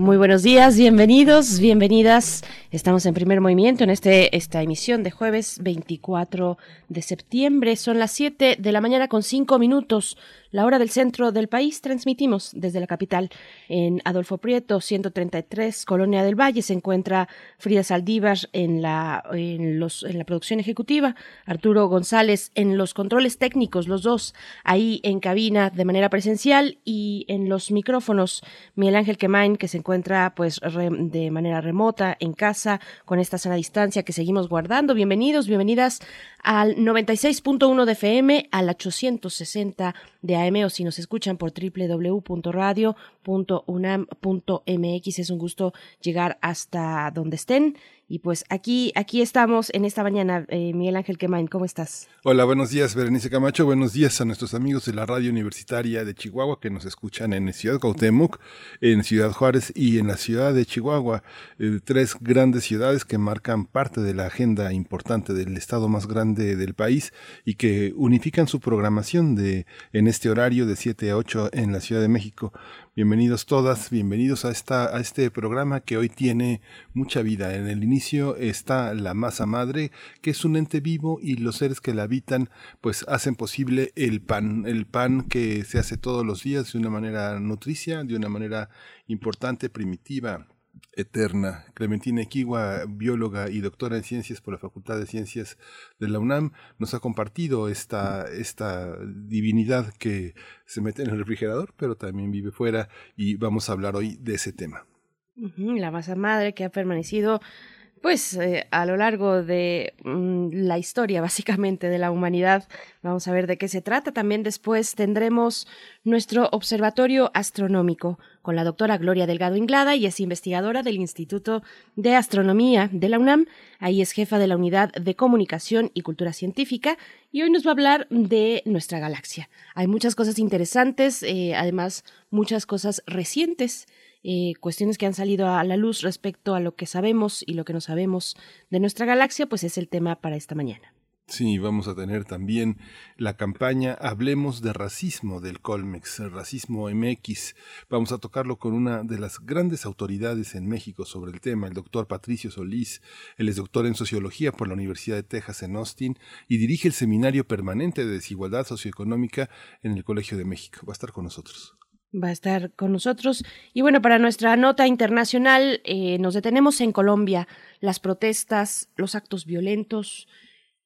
Muy buenos días, bienvenidos, bienvenidas. Estamos en primer movimiento en este, esta emisión de jueves 24 de septiembre. Son las 7 de la mañana con 5 minutos la hora del centro del país. Transmitimos desde la capital en Adolfo Prieto, 133, Colonia del Valle. Se encuentra Frida Saldívar en la, en, los, en la producción ejecutiva, Arturo González en los controles técnicos, los dos ahí en cabina de manera presencial y en los micrófonos Miguel Ángel Quemain, que se encuentra pues de manera remota en casa con esta sana distancia que seguimos guardando. Bienvenidos, bienvenidas al 96.1 de FM, al 860 de AM o si nos escuchan por www.radio.unam.mx. Es un gusto llegar hasta donde estén y pues aquí, aquí estamos en esta mañana. Eh, Miguel Ángel Quemain, ¿cómo estás? Hola, buenos días, Berenice Camacho. Buenos días a nuestros amigos de la radio universitaria de Chihuahua que nos escuchan en Ciudad Cuauhtémoc, en Ciudad Juárez y en la ciudad de Chihuahua. Eh, tres grandes ciudades que marcan parte de la agenda importante del estado más grande del país y que unifican su programación de, en este horario de 7 a 8 en la Ciudad de México. Bienvenidos todas, bienvenidos a, esta, a este programa que hoy tiene mucha vida. En el inicio está la masa madre, que es un ente vivo y los seres que la habitan pues hacen posible el pan, el pan que se hace todos los días de una manera nutricia, de una manera importante, primitiva, eterna. Clementina Equigua, bióloga y doctora en ciencias por la Facultad de Ciencias de la UNAM, nos ha compartido esta, esta divinidad que se mete en el refrigerador, pero también vive fuera y vamos a hablar hoy de ese tema. La masa madre que ha permanecido pues eh, a lo largo de mm, la historia básicamente de la humanidad. Vamos a ver de qué se trata. También después tendremos nuestro observatorio astronómico con la doctora Gloria Delgado Inglada y es investigadora del Instituto de Astronomía de la UNAM. Ahí es jefa de la Unidad de Comunicación y Cultura Científica y hoy nos va a hablar de nuestra galaxia. Hay muchas cosas interesantes, eh, además muchas cosas recientes eh, cuestiones que han salido a la luz respecto a lo que sabemos y lo que no sabemos de nuestra galaxia, pues es el tema para esta mañana. Sí, vamos a tener también la campaña Hablemos de Racismo del Colmex, el Racismo MX. Vamos a tocarlo con una de las grandes autoridades en México sobre el tema, el doctor Patricio Solís. Él es doctor en Sociología por la Universidad de Texas en Austin y dirige el Seminario Permanente de Desigualdad Socioeconómica en el Colegio de México. Va a estar con nosotros va a estar con nosotros. Y bueno, para nuestra nota internacional, eh, nos detenemos en Colombia. Las protestas, los actos violentos.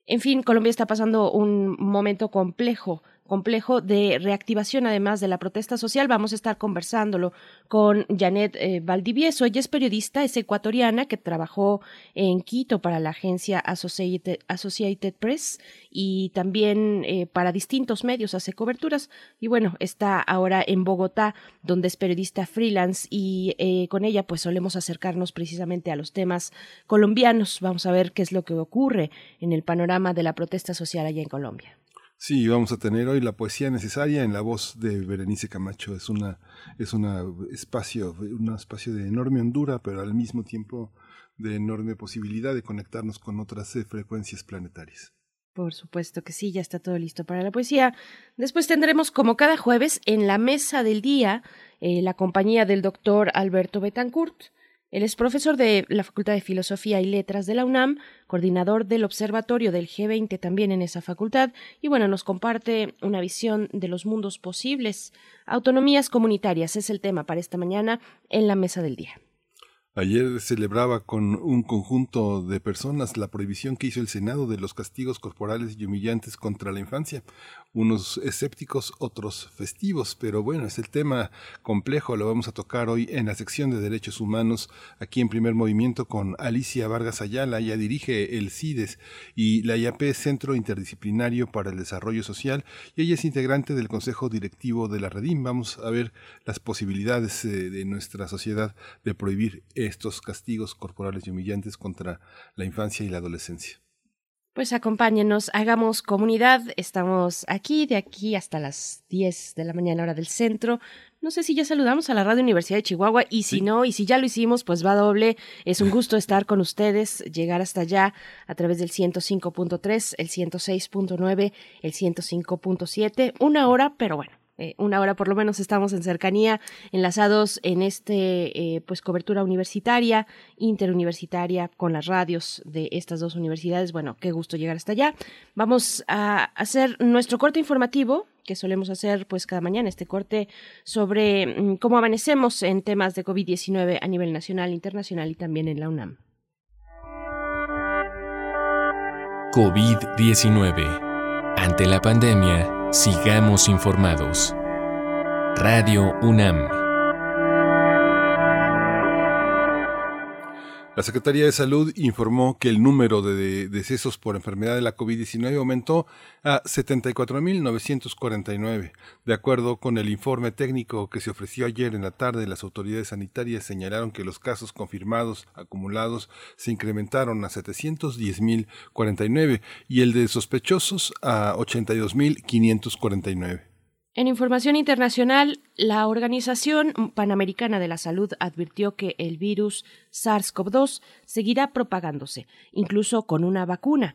En fin, Colombia está pasando un momento complejo complejo de reactivación, además de la protesta social. Vamos a estar conversándolo con Janet eh, Valdivieso. Ella es periodista, es ecuatoriana que trabajó en Quito para la agencia Associated, Press y también eh, para distintos medios hace coberturas. Y bueno, está ahora en Bogotá, donde es periodista freelance y eh, con ella pues solemos acercarnos precisamente a los temas colombianos. Vamos a ver qué es lo que ocurre en el panorama de la protesta social allá en Colombia. Sí, vamos a tener hoy la poesía necesaria en la voz de Berenice Camacho. Es una es espacio, un espacio de enorme hondura, pero al mismo tiempo de enorme posibilidad de conectarnos con otras eh, frecuencias planetarias. Por supuesto que sí, ya está todo listo para la poesía. Después tendremos, como cada jueves, en la mesa del día, eh, la compañía del doctor Alberto Betancourt. Él es profesor de la Facultad de Filosofía y Letras de la UNAM, coordinador del Observatorio del G20 también en esa facultad, y bueno, nos comparte una visión de los mundos posibles. Autonomías comunitarias es el tema para esta mañana en la mesa del día. Ayer celebraba con un conjunto de personas la prohibición que hizo el Senado de los castigos corporales y humillantes contra la infancia. Unos escépticos, otros festivos, pero bueno, es el tema complejo, lo vamos a tocar hoy en la sección de Derechos Humanos, aquí en primer movimiento con Alicia Vargas Ayala, ella dirige el CIDES y la IAP Centro Interdisciplinario para el Desarrollo Social, y ella es integrante del Consejo Directivo de la Redim. Vamos a ver las posibilidades eh, de nuestra sociedad de prohibir estos castigos corporales y humillantes contra la infancia y la adolescencia. Pues acompáñenos, hagamos comunidad. Estamos aquí, de aquí hasta las 10 de la mañana, hora del centro. No sé si ya saludamos a la Radio Universidad de Chihuahua y si no, y si ya lo hicimos, pues va doble. Es un gusto estar con ustedes, llegar hasta allá a través del 105.3, el 106.9, el 105.7. Una hora, pero bueno, eh, una hora por lo menos estamos en cercanía, enlazados en este, eh, pues cobertura universitaria, interuniversitaria, con las radios de estas dos universidades. Bueno, qué gusto llegar hasta allá. Vamos a hacer nuestro corte informativo que solemos hacer pues cada mañana, este corte sobre mm, cómo amanecemos en temas de COVID-19 a nivel nacional, internacional y también en la UNAM. COVID-19. Ante la pandemia, Sigamos informados. Radio UNAM. La Secretaría de Salud informó que el número de decesos por enfermedad de la COVID-19 aumentó a 74.949. De acuerdo con el informe técnico que se ofreció ayer en la tarde, las autoridades sanitarias señalaron que los casos confirmados acumulados se incrementaron a 710.049 y el de sospechosos a 82.549. En información internacional, la Organización Panamericana de la Salud advirtió que el virus SARS-CoV-2 seguirá propagándose, incluso con una vacuna.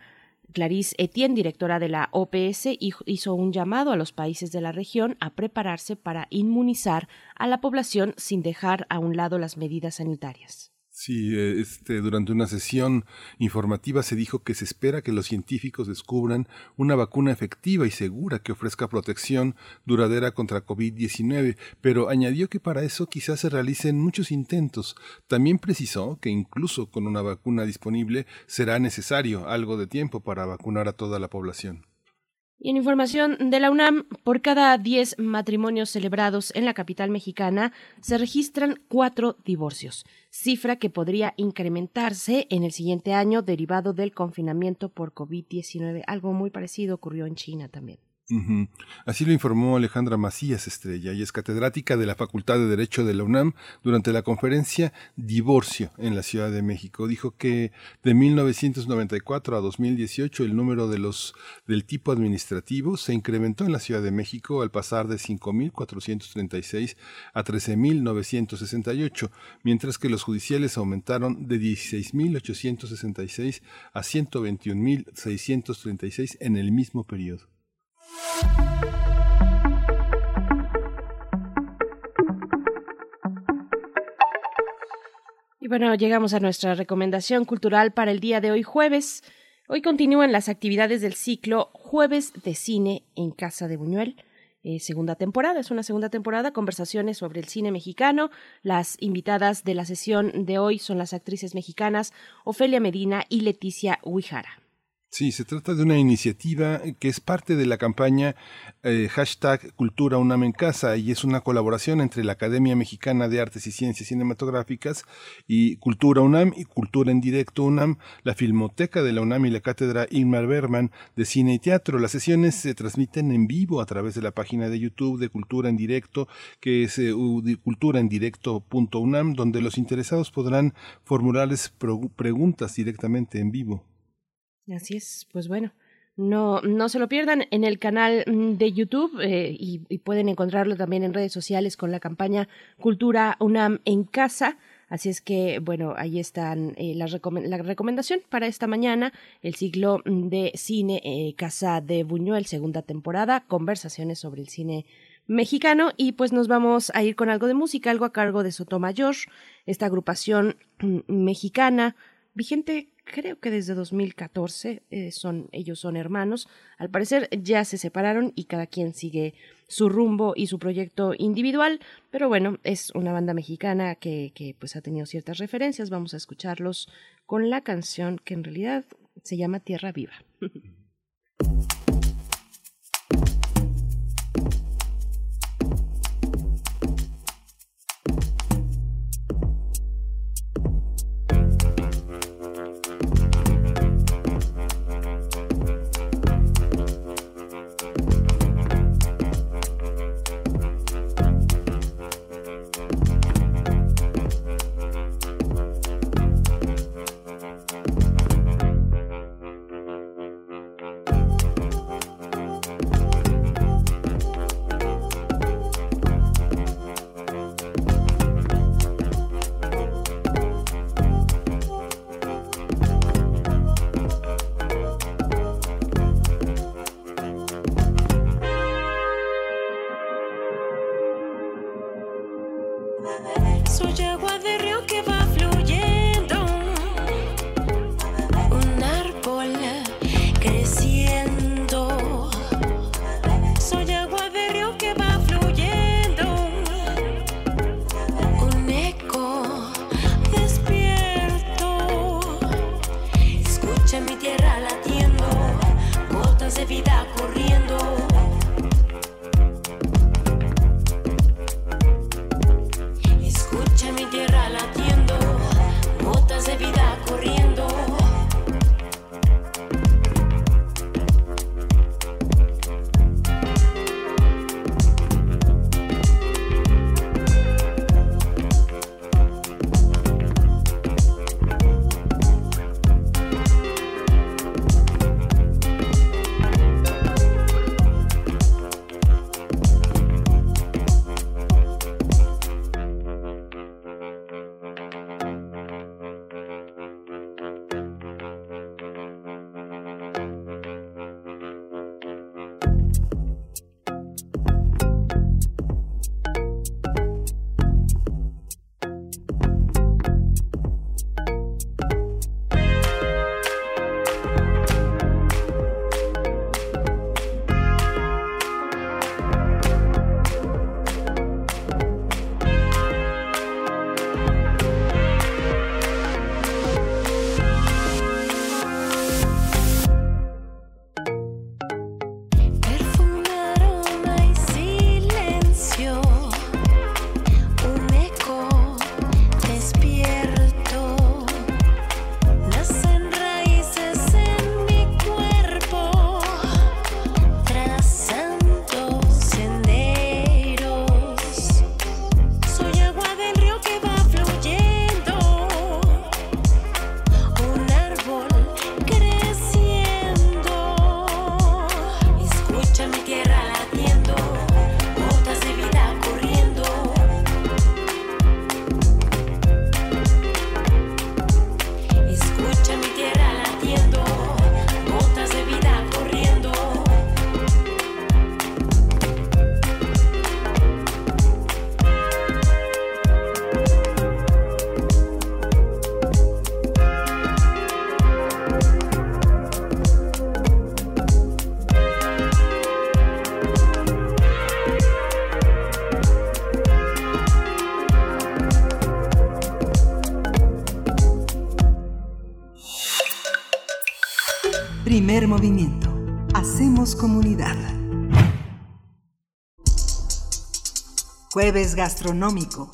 Clarice Etienne, directora de la OPS, hizo un llamado a los países de la región a prepararse para inmunizar a la población sin dejar a un lado las medidas sanitarias. Sí, eh, este, durante una sesión informativa se dijo que se espera que los científicos descubran una vacuna efectiva y segura que ofrezca protección duradera contra COVID-19, pero añadió que para eso quizás se realicen muchos intentos. También precisó que incluso con una vacuna disponible será necesario algo de tiempo para vacunar a toda la población. Y en información de la UNAM, por cada 10 matrimonios celebrados en la capital mexicana, se registran cuatro divorcios, cifra que podría incrementarse en el siguiente año derivado del confinamiento por COVID-19. Algo muy parecido ocurrió en China también. Así lo informó Alejandra Macías Estrella, y es catedrática de la Facultad de Derecho de la UNAM durante la conferencia Divorcio en la Ciudad de México. Dijo que de 1994 a 2018 el número de los del tipo administrativo se incrementó en la Ciudad de México al pasar de 5.436 a 13.968, mientras que los judiciales aumentaron de 16.866 a 121.636 en el mismo periodo. Y bueno, llegamos a nuestra recomendación cultural para el día de hoy jueves. Hoy continúan las actividades del ciclo Jueves de Cine en Casa de Buñuel. Eh, segunda temporada, es una segunda temporada, conversaciones sobre el cine mexicano. Las invitadas de la sesión de hoy son las actrices mexicanas Ofelia Medina y Leticia Huijara. Sí, se trata de una iniciativa que es parte de la campaña eh, hashtag Cultura UNAM en Casa y es una colaboración entre la Academia Mexicana de Artes y Ciencias Cinematográficas y Cultura UNAM y Cultura en Directo UNAM, la Filmoteca de la UNAM y la Cátedra Ingmar Berman de Cine y Teatro. Las sesiones se transmiten en vivo a través de la página de YouTube de Cultura en Directo, que es eh, culturaendirecto.unam, donde los interesados podrán formularles preguntas directamente en vivo. Así es, pues bueno. No, no se lo pierdan en el canal mm, de YouTube eh, y, pueden encontrarlo también en redes sociales con la campaña Cultura UNAM en casa. Así es que, bueno, ahí están eh, la, recomendación para esta mañana, el ciclo de cine eh, Casa de Buñuel, segunda temporada, conversaciones sobre el cine mexicano y pues nos vamos a ir con algo de música, algo a cargo de Sotomayor, esta agrupación mm, mexicana vigente creo que desde 2014 eh, son ellos son hermanos. Al parecer ya se separaron y cada quien sigue su rumbo y su proyecto individual. Pero bueno es una banda mexicana que, que pues ha tenido ciertas referencias. Vamos a escucharlos con la canción que en realidad se llama Tierra Viva Jueves Gastronómico.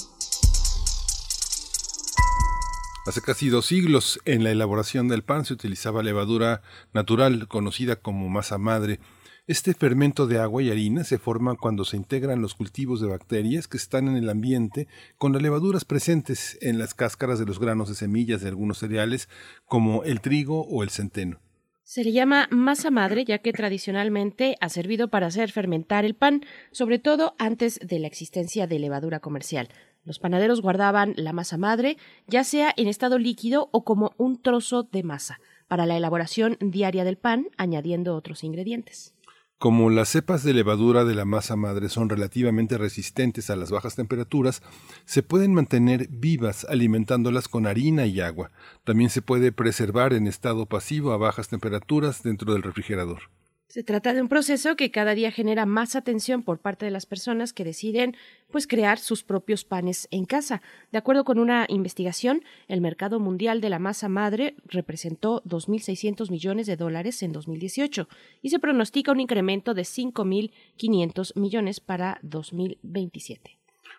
Hace casi dos siglos, en la elaboración del pan se utilizaba levadura natural, conocida como masa madre. Este fermento de agua y harina se forma cuando se integran los cultivos de bacterias que están en el ambiente con las levaduras presentes en las cáscaras de los granos de semillas de algunos cereales como el trigo o el centeno. Se le llama masa madre ya que tradicionalmente ha servido para hacer fermentar el pan, sobre todo antes de la existencia de levadura comercial. Los panaderos guardaban la masa madre, ya sea en estado líquido o como un trozo de masa, para la elaboración diaria del pan, añadiendo otros ingredientes. Como las cepas de levadura de la masa madre son relativamente resistentes a las bajas temperaturas, se pueden mantener vivas alimentándolas con harina y agua. También se puede preservar en estado pasivo a bajas temperaturas dentro del refrigerador. Se trata de un proceso que cada día genera más atención por parte de las personas que deciden pues crear sus propios panes en casa. De acuerdo con una investigación, el mercado mundial de la masa madre representó 2.600 millones de dólares en 2018 y se pronostica un incremento de 5.500 millones para 2027.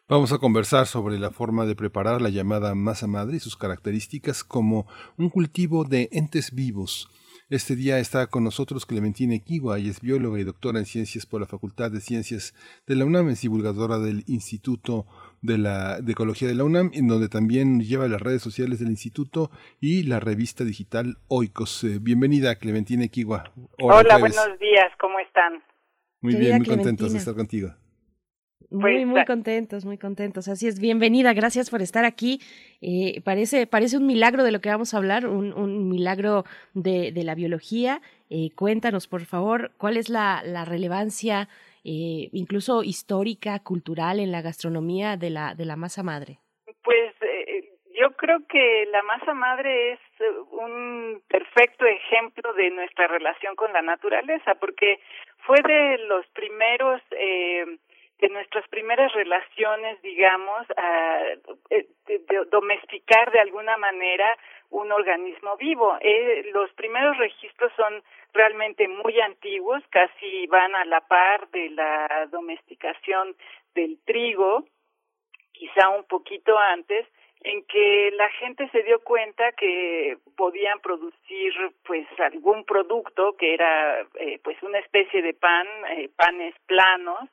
Vamos a conversar sobre la forma de preparar la llamada masa madre y sus características como un cultivo de entes vivos este día está con nosotros Clementina Equigua, ella es bióloga y doctora en ciencias por la Facultad de Ciencias de la UNAM, es divulgadora del Instituto de, la, de Ecología de la UNAM, en donde también lleva las redes sociales del instituto y la revista digital Oikos. Eh, bienvenida, Clementina Equigua. Hola, buenos días, ¿cómo están? Muy bien, muy contentos de estar contigo. Muy, muy contentos, muy contentos. Así es, bienvenida, gracias por estar aquí. Eh, parece, parece un milagro de lo que vamos a hablar, un, un milagro de, de, la biología. Eh, cuéntanos, por favor, cuál es la, la relevancia, eh, incluso histórica, cultural, en la gastronomía de la, de la masa madre. Pues creo que la masa madre es eh, un perfecto ejemplo de nuestra relación con la naturaleza, porque fue de los primeros eh, de nuestras primeras relaciones, digamos, a, eh, domesticar de alguna manera un organismo vivo. Eh, los primeros registros son realmente muy antiguos, casi van a la par de la domesticación del trigo, quizá un poquito antes, en que la gente se dio cuenta que podían producir pues algún producto que era eh, pues una especie de pan, eh, panes planos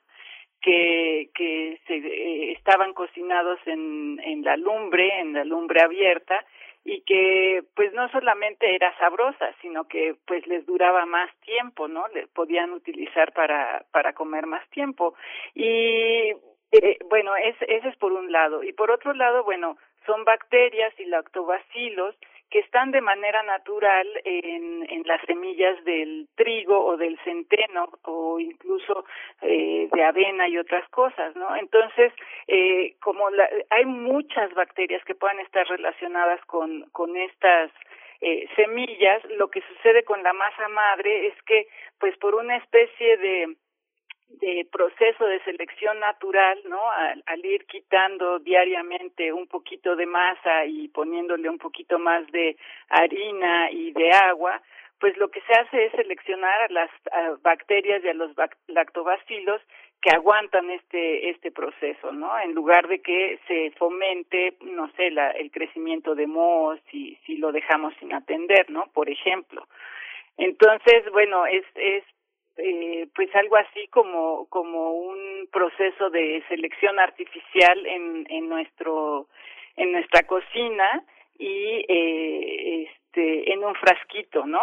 que, que se eh, estaban cocinados en, en la lumbre, en la lumbre abierta, y que pues no solamente era sabrosa, sino que pues les duraba más tiempo, ¿no? Le podían utilizar para para comer más tiempo. Y eh, bueno, es, ese es por un lado. Y por otro lado, bueno, son bacterias y lactobacilos que están de manera natural en, las semillas del trigo o del centeno o incluso eh, de avena y otras cosas, ¿no? Entonces, eh, como la, hay muchas bacterias que puedan estar relacionadas con, con estas eh, semillas, lo que sucede con la masa madre es que, pues por una especie de de proceso de selección natural, ¿no? Al, ir quitando diariamente un poquito de masa y poniéndole un poquito más de harina y de agua, pues lo que se hace es seleccionar a las bacterias y a los lactobacilos que aguantan este este proceso, ¿no? En lugar de que se fomente, no sé, la, el crecimiento de mohos si si lo dejamos sin atender, ¿no? Por ejemplo. Entonces, bueno, es es eh, pues algo así como como un proceso de selección artificial en en nuestro en nuestra cocina y eh, este en un frasquito no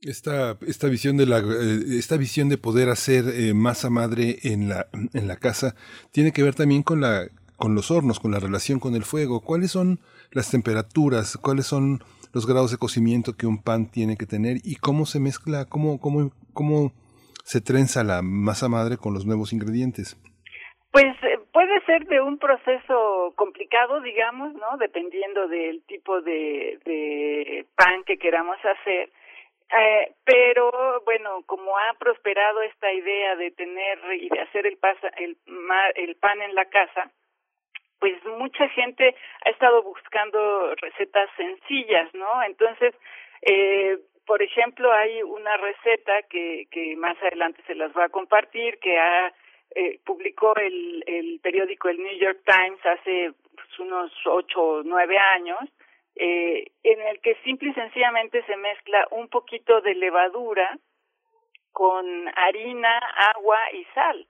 esta, esta visión de la eh, esta visión de poder hacer eh, masa madre en la en la casa tiene que ver también con la con los hornos con la relación con el fuego. Cuáles son las temperaturas cuáles son los grados de cocimiento que un pan tiene que tener y cómo se mezcla, cómo, cómo, cómo se trenza la masa madre con los nuevos ingredientes. Pues eh, puede ser de un proceso complicado, digamos, ¿no? Dependiendo del tipo de, de pan que queramos hacer. Eh, pero bueno, como ha prosperado esta idea de tener y de hacer el, pasa, el, el pan en la casa, pues mucha gente ha estado buscando recetas sencillas, ¿no? Entonces, eh, por ejemplo, hay una receta que, que más adelante se las va a compartir, que ha eh, publicó el, el periódico el New York Times hace pues, unos ocho o nueve años, eh, en el que simple y sencillamente se mezcla un poquito de levadura con harina, agua y sal.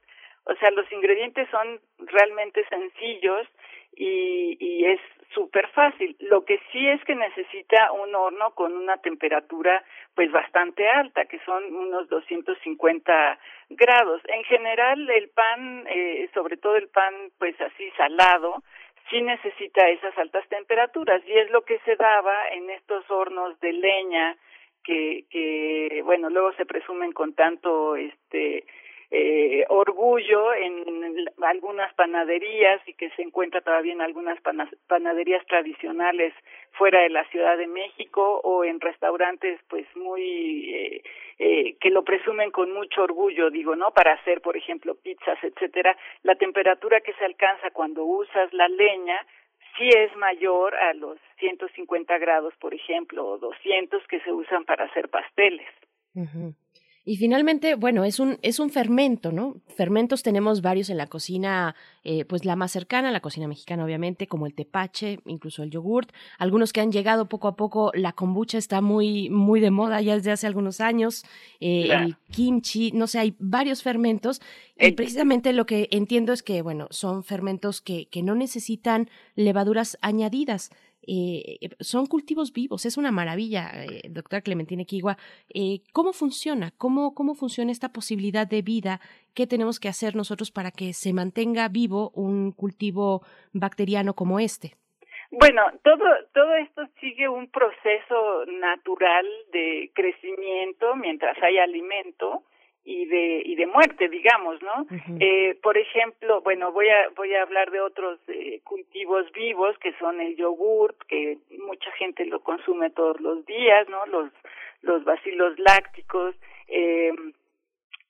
O sea, los ingredientes son realmente sencillos y, y es súper fácil. Lo que sí es que necesita un horno con una temperatura pues bastante alta, que son unos 250 grados. En general el pan, eh, sobre todo el pan pues así salado, sí necesita esas altas temperaturas y es lo que se daba en estos hornos de leña que, que bueno, luego se presumen con tanto este eh, orgullo en algunas panaderías y que se encuentra todavía en algunas panaderías tradicionales fuera de la Ciudad de México o en restaurantes pues muy eh, eh, que lo presumen con mucho orgullo digo no para hacer por ejemplo pizzas etcétera. La temperatura que se alcanza cuando usas la leña sí es mayor a los 150 grados por ejemplo o 200 que se usan para hacer pasteles y finalmente, bueno, es un, es un fermento, ¿no? Fermentos tenemos varios en la cocina, eh, pues la más cercana, la cocina mexicana, obviamente, como el tepache, incluso el yogurt. Algunos que han llegado poco a poco, la kombucha está muy, muy de moda ya desde hace algunos años, eh, el kimchi, no sé, hay varios fermentos. Y precisamente lo que entiendo es que, bueno, son fermentos que, que no necesitan levaduras añadidas. Eh, eh, son cultivos vivos, es una maravilla, eh, doctora Clementina Kigua. Eh, ¿Cómo funciona? ¿Cómo, ¿Cómo funciona esta posibilidad de vida? ¿Qué tenemos que hacer nosotros para que se mantenga vivo un cultivo bacteriano como este? Bueno, todo, todo esto sigue un proceso natural de crecimiento mientras hay alimento y de y de muerte digamos no eh, por ejemplo bueno voy a voy a hablar de otros eh, cultivos vivos que son el yogurt que mucha gente lo consume todos los días no los los bacilos lácticos eh,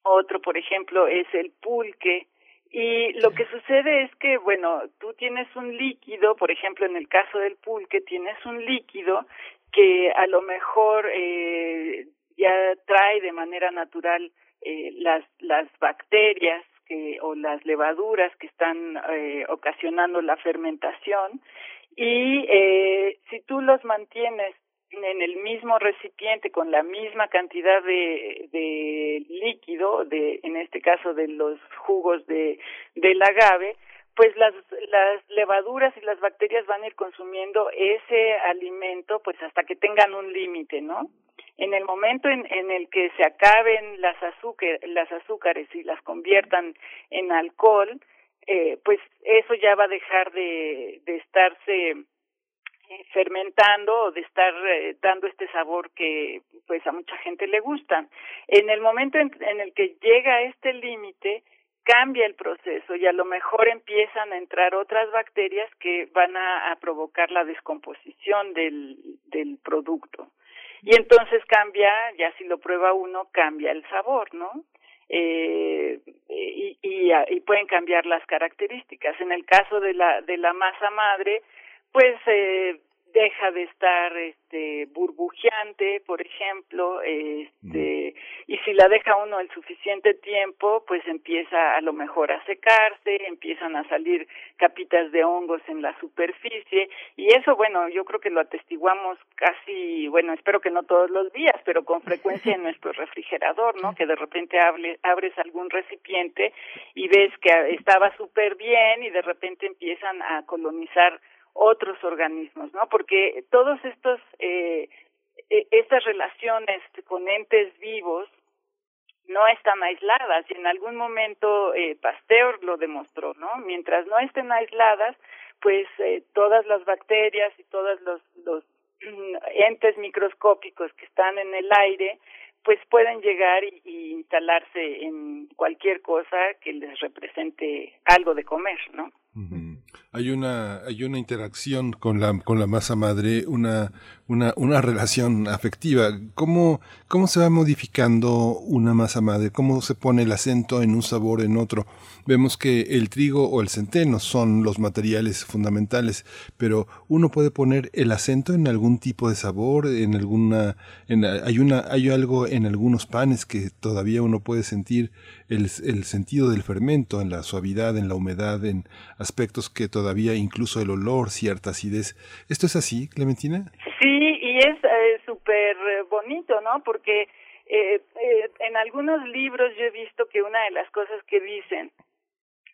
otro por ejemplo es el pulque. Y lo que sucede es que, bueno, tú tienes un líquido, por ejemplo, en el caso del pulque, tienes un líquido que a lo mejor eh, ya trae de manera natural eh, las, las bacterias que, o las levaduras que están eh, ocasionando la fermentación y eh, si tú los mantienes en el mismo recipiente con la misma cantidad de, de líquido, de, en este caso de los jugos de, del agave, pues las, las levaduras y las bacterias van a ir consumiendo ese alimento pues hasta que tengan un límite, ¿no? En el momento en, en el que se acaben las, azúcar, las azúcares y las conviertan en alcohol, eh, pues eso ya va a dejar de, de estarse eh, fermentando o de estar eh, dando este sabor que pues a mucha gente le gusta. En el momento en, el que llega a este límite, cambia el proceso y a lo mejor empiezan a entrar otras bacterias que van a, a provocar la descomposición del, del producto. Y entonces cambia, ya si lo prueba uno, cambia el sabor, ¿no? Eh, y, y, y pueden cambiar las características. En el caso de la, de la masa madre, pues eh, deja de estar este burbujeante, por ejemplo, este y si la deja uno el suficiente tiempo, pues empieza a lo mejor a secarse, empiezan a salir capitas de hongos en la superficie y eso bueno, yo creo que lo atestiguamos casi, bueno, espero que no todos los días, pero con frecuencia en nuestro refrigerador, ¿no? Que de repente hable, abres algún recipiente y ves que estaba súper bien y de repente empiezan a colonizar otros organismos, ¿no? Porque todos estos eh, e, estas relaciones con entes vivos no están aisladas y en algún momento eh, Pasteur lo demostró, ¿no? Mientras no estén aisladas, pues eh, todas las bacterias y todos los, los entes microscópicos que están en el aire, pues pueden llegar y, y instalarse en cualquier cosa que les represente algo de comer, ¿no? Hay una, hay una interacción con la, con la masa madre, una, una, una relación afectiva. ¿Cómo, ¿Cómo se va modificando una masa madre? ¿Cómo se pone el acento en un sabor en otro? Vemos que el trigo o el centeno son los materiales fundamentales, pero uno puede poner el acento en algún tipo de sabor, en alguna, en, hay una, hay algo en algunos panes que todavía uno puede sentir el, el sentido del fermento, en la suavidad, en la humedad, en aspectos que todavía incluso el olor, cierta acidez. ¿Esto es así, Clementina? Sí, y es eh, súper bonito, ¿no? Porque eh, eh, en algunos libros yo he visto que una de las cosas que dicen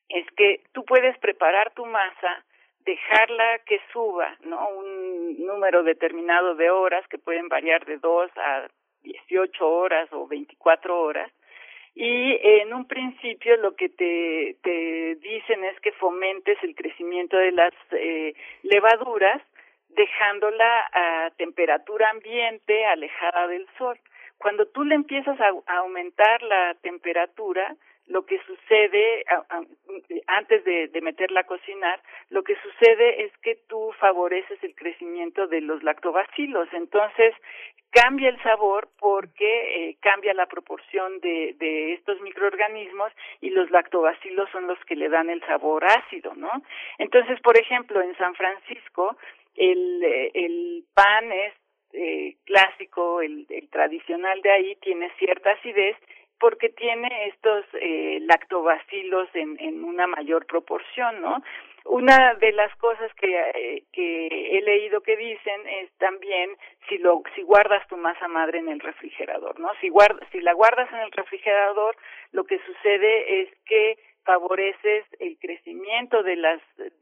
es que tú puedes preparar tu masa, dejarla que suba, ¿no? Un número determinado de horas que pueden variar de 2 a 18 horas o 24 horas y en un principio lo que te, te dicen es que fomentes el crecimiento de las eh, levaduras dejándola a temperatura ambiente alejada del sol. Cuando tú le empiezas a, aumentar la temperatura, lo que sucede antes de, de, meterla a cocinar, lo que sucede es que tú favoreces el crecimiento de los lactobacilos. Entonces, cambia el sabor porque eh, cambia la proporción de, de estos microorganismos y los lactobacilos son los que le dan el sabor ácido, ¿no? Entonces, por ejemplo, en San Francisco, el, pan es eh, clásico, el, tradicional de ahí, tiene cierta acidez porque tiene estos eh, lactobacilos en, una mayor proporción, ¿no? Una de las cosas que, eh, que he leído que dicen es también si lo si guardas tu masa madre en el refrigerador, ¿no? Si guardas si la guardas en el refrigerador, lo que sucede es que favoreces el crecimiento de las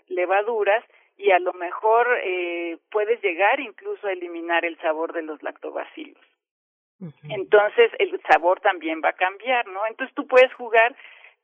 levaduras y a lo mejor eh, puedes llegar incluso a eliminar el sabor de los lactobacilos. Entonces el sabor también va a cambiar, ¿no? Entonces tú puedes jugar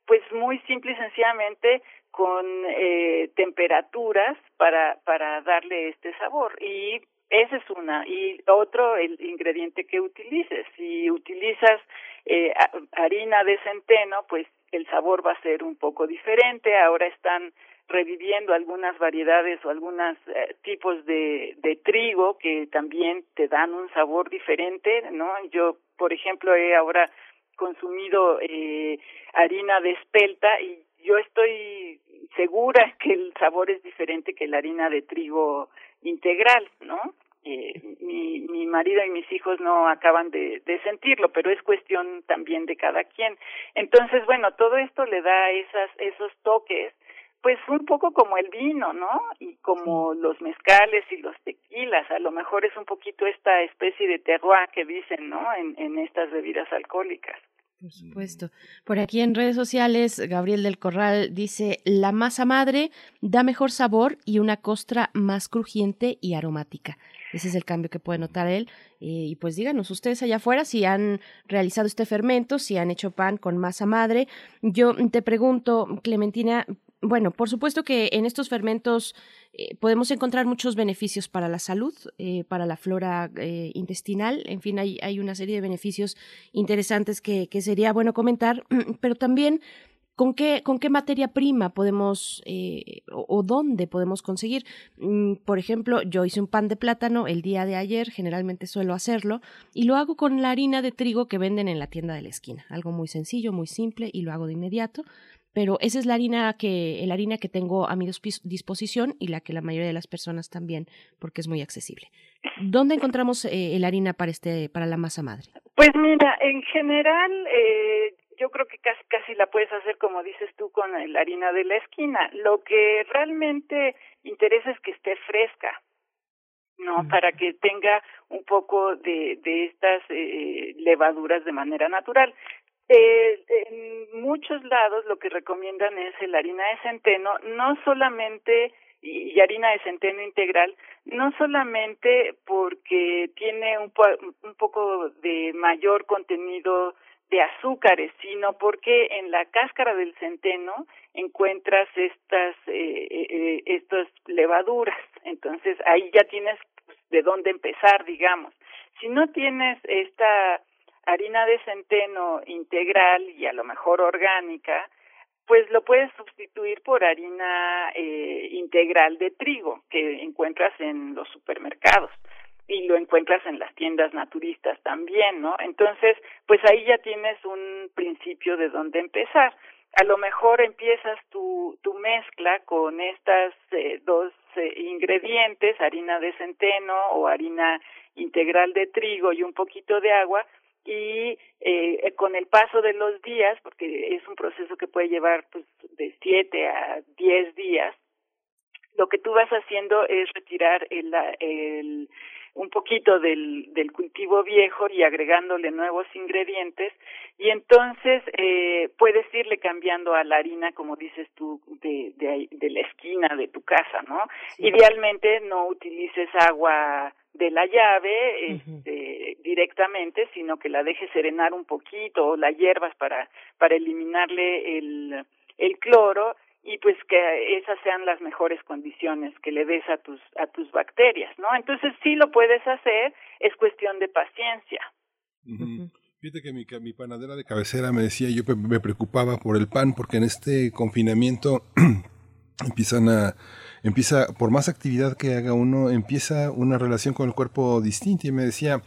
pues muy simple y sencillamente con eh, temperaturas para para darle este sabor y esa es una y otro el ingrediente que utilices si utilizas eh, harina de centeno, pues el sabor va a ser un poco diferente. Ahora están reviviendo algunas variedades o algunos eh, tipos de, de trigo que también te dan un sabor diferente, ¿no? Yo, por ejemplo, he ahora consumido eh, harina de espelta y yo estoy segura que el sabor es diferente que la harina de trigo integral, ¿no? Eh, mi, mi marido y mis hijos no acaban de, de sentirlo, pero es cuestión también de cada quien. Entonces, bueno, todo esto le da esas, esos toques pues un poco como el vino, ¿no? Y como los mezcales y los tequilas, a lo mejor es un poquito esta especie de terroir que dicen, ¿no? En, en estas bebidas alcohólicas. Por supuesto. Por aquí en redes sociales, Gabriel del Corral dice, la masa madre da mejor sabor y una costra más crujiente y aromática. Ese es el cambio que puede notar él. Eh, y pues díganos ustedes allá afuera si han realizado este fermento, si han hecho pan con masa madre. Yo te pregunto, Clementina, bueno, por supuesto que en estos fermentos eh, podemos encontrar muchos beneficios para la salud, eh, para la flora eh, intestinal, en fin, hay, una serie de beneficios interesantes que, sería bueno comentar, pero también con qué, con qué materia prima podemos o, o, dónde podemos conseguir. Mm, por ejemplo, yo hice un pan de plátano el día de ayer, generalmente suelo hacerlo, y lo hago con la harina de trigo que venden en la tienda de la esquina, algo muy sencillo, muy simple, y lo hago de inmediato pero esa es la harina que la harina que tengo a mi disposición y la que la mayoría de las personas también porque es muy accesible. ¿Dónde encontramos eh, la harina para este para la masa madre? Pues mira, en general eh, yo creo que casi casi la puedes hacer como dices tú con la harina de la esquina. Lo que realmente interesa es que esté fresca. ¿no? Para que tenga un poco de, de estas eh, levaduras de manera natural. Eh, en muchos lados lo que recomiendan es el harina de centeno, no solamente y, harina de centeno integral, no solamente porque tiene un, un poco de mayor contenido de azúcares, sino porque en la cáscara del centeno encuentras estas eh, eh, eh estas levaduras, entonces ahí ya tienes pues, de dónde empezar, digamos. Si no tienes esta harina de centeno integral y a lo mejor orgánica, pues lo puedes sustituir por harina eh, integral de trigo que encuentras en los supermercados y lo encuentras en las tiendas naturistas también, ¿no? Entonces, pues ahí ya tienes un principio de dónde empezar. A lo mejor empiezas tu, tu mezcla con estas eh, dos eh, ingredientes, harina de centeno o harina integral de trigo y un poquito de agua, y eh, con el paso de los días, porque es un proceso que puede llevar pues de siete a diez días, lo que tú vas haciendo es retirar el, el un poquito del, del cultivo viejo y agregándole nuevos ingredientes y entonces eh, puedes irle cambiando a la harina como dices tú de, de, de la esquina de tu casa no idealmente no utilices agua de la llave este, directamente, sino que la dejes serenar un poquito o la hierbas para, para eliminarle el, el cloro y pues que esas sean las mejores condiciones que le des a tus a tus bacterias, ¿no? Entonces sí lo puedes hacer, es cuestión de paciencia. Fíjate que mi, mi panadera de cabecera me decía, yo me preocupaba por el pan porque en este confinamiento empiezan a empieza, por más actividad que haga uno, empieza una relación con el cuerpo distinta. Y me decía,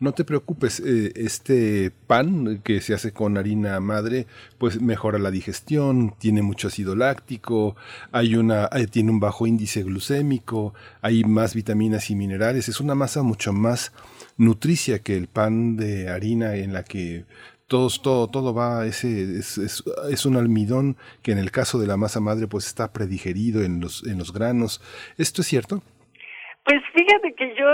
no te preocupes, eh, este pan que se hace con harina madre, pues mejora la digestión, tiene mucho ácido láctico, hay una, eh, tiene un bajo índice glucémico, hay más vitaminas y minerales, es una masa mucho más nutricia que el pan de harina en la que todos, todo, todo va, ese, es, es, un almidón que en el caso de la masa madre pues está predigerido en los, en los granos. ¿Esto es cierto? Pues fíjate que yo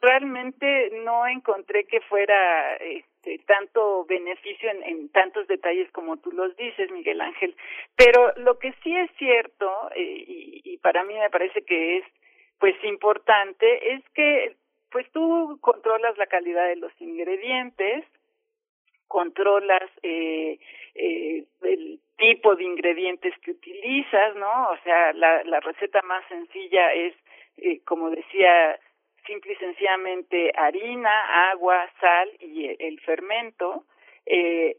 realmente no encontré que fuera este, tanto beneficio en, en, tantos detalles como tú los dices, Miguel Ángel. Pero lo que sí es cierto, eh, y, y para mí me parece que es pues importante, es que pues tú controlas la calidad de los ingredientes, controlas eh, eh, el tipo de ingredientes que utilizas, ¿no? O sea, la, la receta más sencilla es, eh, como decía, simple y sencillamente harina, agua, sal y el fermento. eh,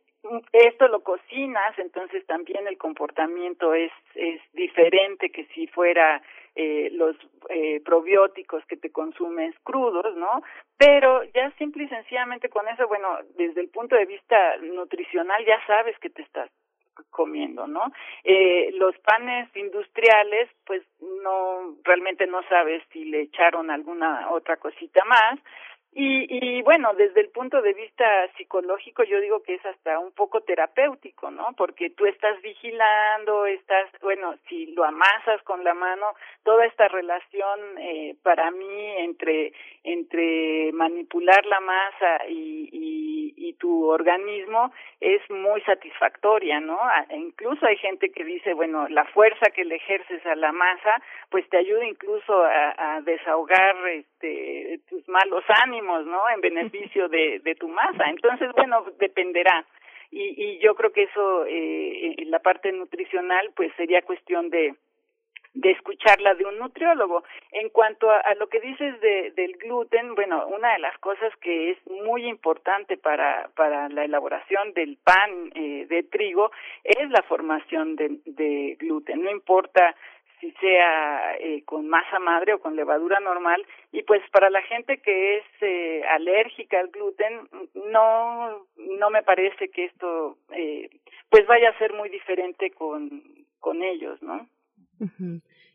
esto lo cocinas, entonces también el comportamiento es, es diferente que si fuera eh, los eh, probióticos que te consumes crudos, ¿no? Pero ya simple y sencillamente con eso, bueno, desde el punto de vista nutricional ya sabes que te estás comiendo, ¿no? Eh, los panes industriales, pues no, realmente no sabes si le echaron alguna otra cosita más, y, y bueno, desde el punto de vista psicológico, yo digo que es hasta un poco terapéutico, ¿no? Porque tú estás vigilando, estás, bueno, si lo amasas con la mano, toda esta relación eh, para mí entre entre manipular la masa y, y, y tu organismo es muy satisfactoria, ¿no? E incluso hay gente que dice, bueno, la fuerza que le ejerces a la masa, pues te ayuda incluso a, a desahogar este, tus malos ánimos ¿no? En beneficio de, de tu masa. Entonces, bueno, dependerá. Y, y yo creo que eso, eh, en la parte nutricional, pues sería cuestión de, de escucharla de un nutriólogo. En cuanto a, a lo que dices de, del gluten, bueno, una de las cosas que es muy importante para, para la elaboración del pan eh, de trigo es la formación de, de gluten. No importa sea eh, con masa madre o con levadura normal. Y pues para la gente que es eh, alérgica al gluten no no me parece que esto eh, pues vaya a ser muy diferente con con ellos no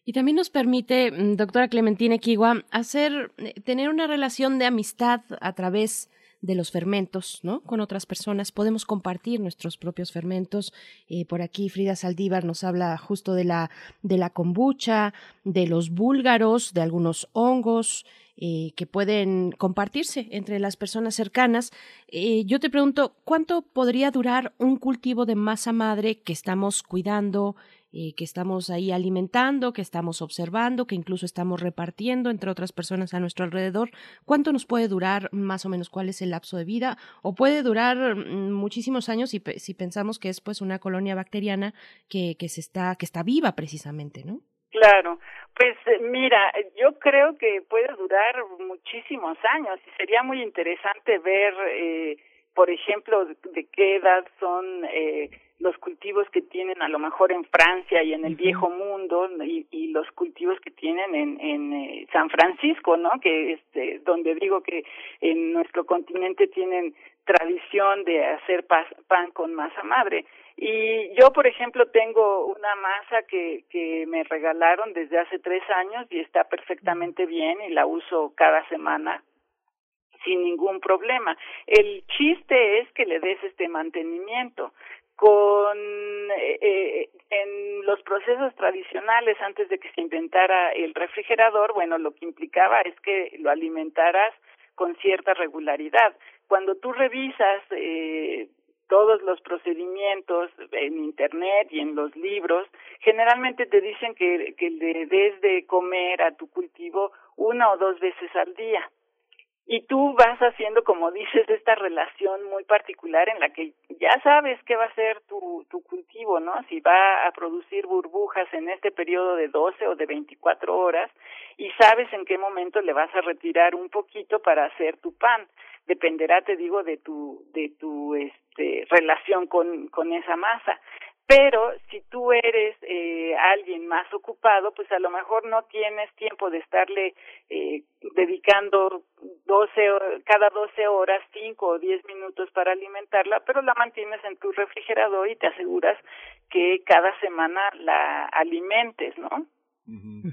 Y también nos permite, mm, doctora Clementina Kiwa, hacer, eh, tener una relación de amistad a través de los fermentos, ¿no? Con otras personas. Podemos compartir nuestros propios fermentos. Eh, por aquí Frida Saldívar nos habla justo de la, de la kombucha, de los búlgaros, de algunos hongos. Eh, que pueden compartirse entre las personas cercanas. Eh, yo te pregunto, ¿cuánto podría durar un cultivo de masa madre que estamos cuidando, eh, que estamos ahí alimentando, que estamos observando, que incluso estamos repartiendo entre otras personas a nuestro alrededor. ¿Cuánto nos puede durar más o menos? ¿Cuál es el lapso de vida? ¿O puede durar mm, muchísimos años si, si pensamos que es pues una colonia bacteriana que, que, se está, que está viva precisamente, ¿no? Claro, pues eh, mira, yo creo que puede durar muchísimos años y sería muy interesante ver, eh, por ejemplo, de qué edad son eh, los cultivos que tienen a lo mejor en Francia y en el viejo mundo y, y los cultivos que tienen en, en eh, San Francisco, ¿no? Que este, donde digo que en nuestro continente tienen tradición de hacer pan con masa madre. Y yo, por ejemplo, tengo una masa que, que me regalaron desde hace tres años y está perfectamente bien y la uso cada semana sin ningún problema. El chiste es que le des este mantenimiento con eh, eh, en los procesos tradicionales antes de que se inventara el refrigerador, bueno, lo que implicaba es que lo alimentaras con cierta regularidad. Cuando tú revisas eh, todos los procedimientos en internet y en los libros, generalmente te dicen que, que le des de comer a tu cultivo una o dos veces al día y tú vas haciendo, como dices, esta relación muy particular en la que ya sabes qué va a ser tu, cultivo, ¿no? Si va a producir burbujas en este periodo de 12 o de 24 horas y sabes en qué momento le vas a retirar un poquito para hacer tu pan. Dependerá, te digo, de tu, de tu este, relación con, con esa masa pero si tú eres eh, alguien más ocupado, pues a lo mejor no tienes tiempo de estarle eh, dedicando 12, cada 12 horas, 5 o 10 minutos para alimentarla, pero la mantienes en tu refrigerador y te aseguras que cada semana la alimentes, ¿no?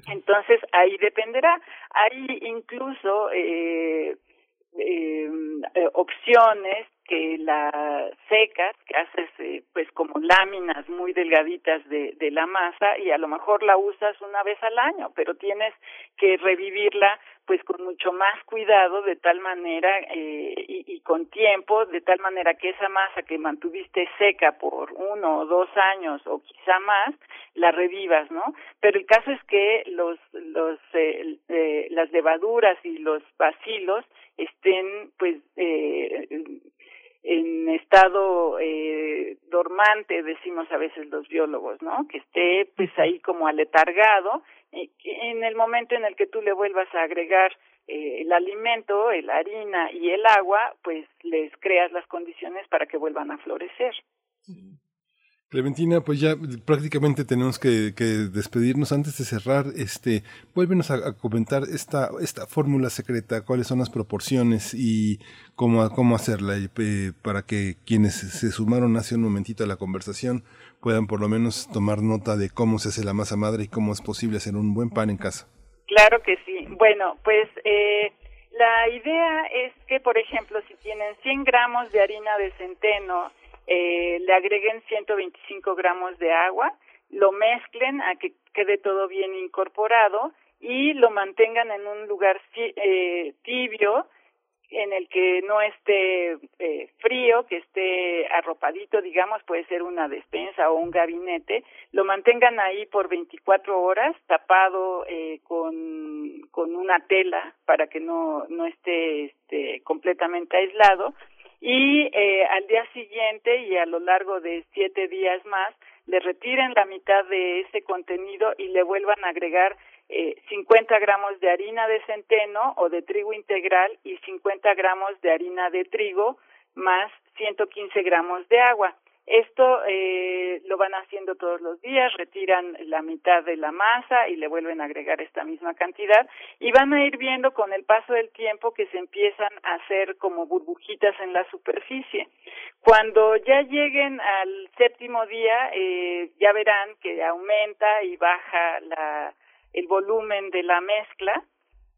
Entonces ahí dependerá. Hay incluso eh, eh, opciones que la secas, que haces eh, pues como láminas muy delgaditas de, de la masa y a lo mejor la usas una vez al año, pero tienes que revivirla pues con mucho más cuidado de tal manera eh, y, y con tiempo, de tal manera que esa masa que mantuviste seca por uno o dos años o quizá más, la revivas, ¿no? Pero el caso es que los, los, eh, eh, las levaduras y los bacilos estén pues eh, en estado eh, dormante, decimos a veces los biólogos, ¿no? Que esté pues ahí como aletargado, en el momento en el que tú le vuelvas a agregar eh, el alimento, la harina y el agua, pues les creas las condiciones para que vuelvan a florecer. Clementina, pues ya prácticamente tenemos que, despedirnos. Antes de cerrar, este, vuélvenos a, comentar esta, esta fórmula secreta, cuáles son las proporciones y cómo, cómo hacerla, eh, para que quienes se sumaron hace un momentito a la conversación puedan por lo menos tomar nota de cómo se hace la masa madre y cómo es posible hacer un buen pan en casa. Claro que sí. Bueno, pues eh, la idea es que, por ejemplo, si tienen 100 gramos de harina de centeno, eh, le agreguen 125 gramos de agua, lo mezclen a que quede todo bien incorporado y lo mantengan en un lugar eh, tibio en el que no esté eh, frío, que esté arropadito, digamos, puede ser una despensa o un gabinete, lo mantengan ahí por 24 horas, tapado eh, con, una tela para que no, no esté este, completamente aislado y eh, al día siguiente y a lo largo de siete días más le retiren la mitad de ese contenido y le vuelvan a agregar eh, 50 gramos de harina de centeno o de trigo integral y 50 gramos de harina de trigo más 115 gramos de agua. Esto eh, lo van haciendo todos los días, retiran la mitad de la masa y le vuelven a agregar esta misma cantidad y van a ir viendo con el paso del tiempo que se empiezan a hacer como burbujitas en la superficie. Cuando ya lleguen al séptimo día, eh, ya verán que aumenta y baja la, el volumen de la mezcla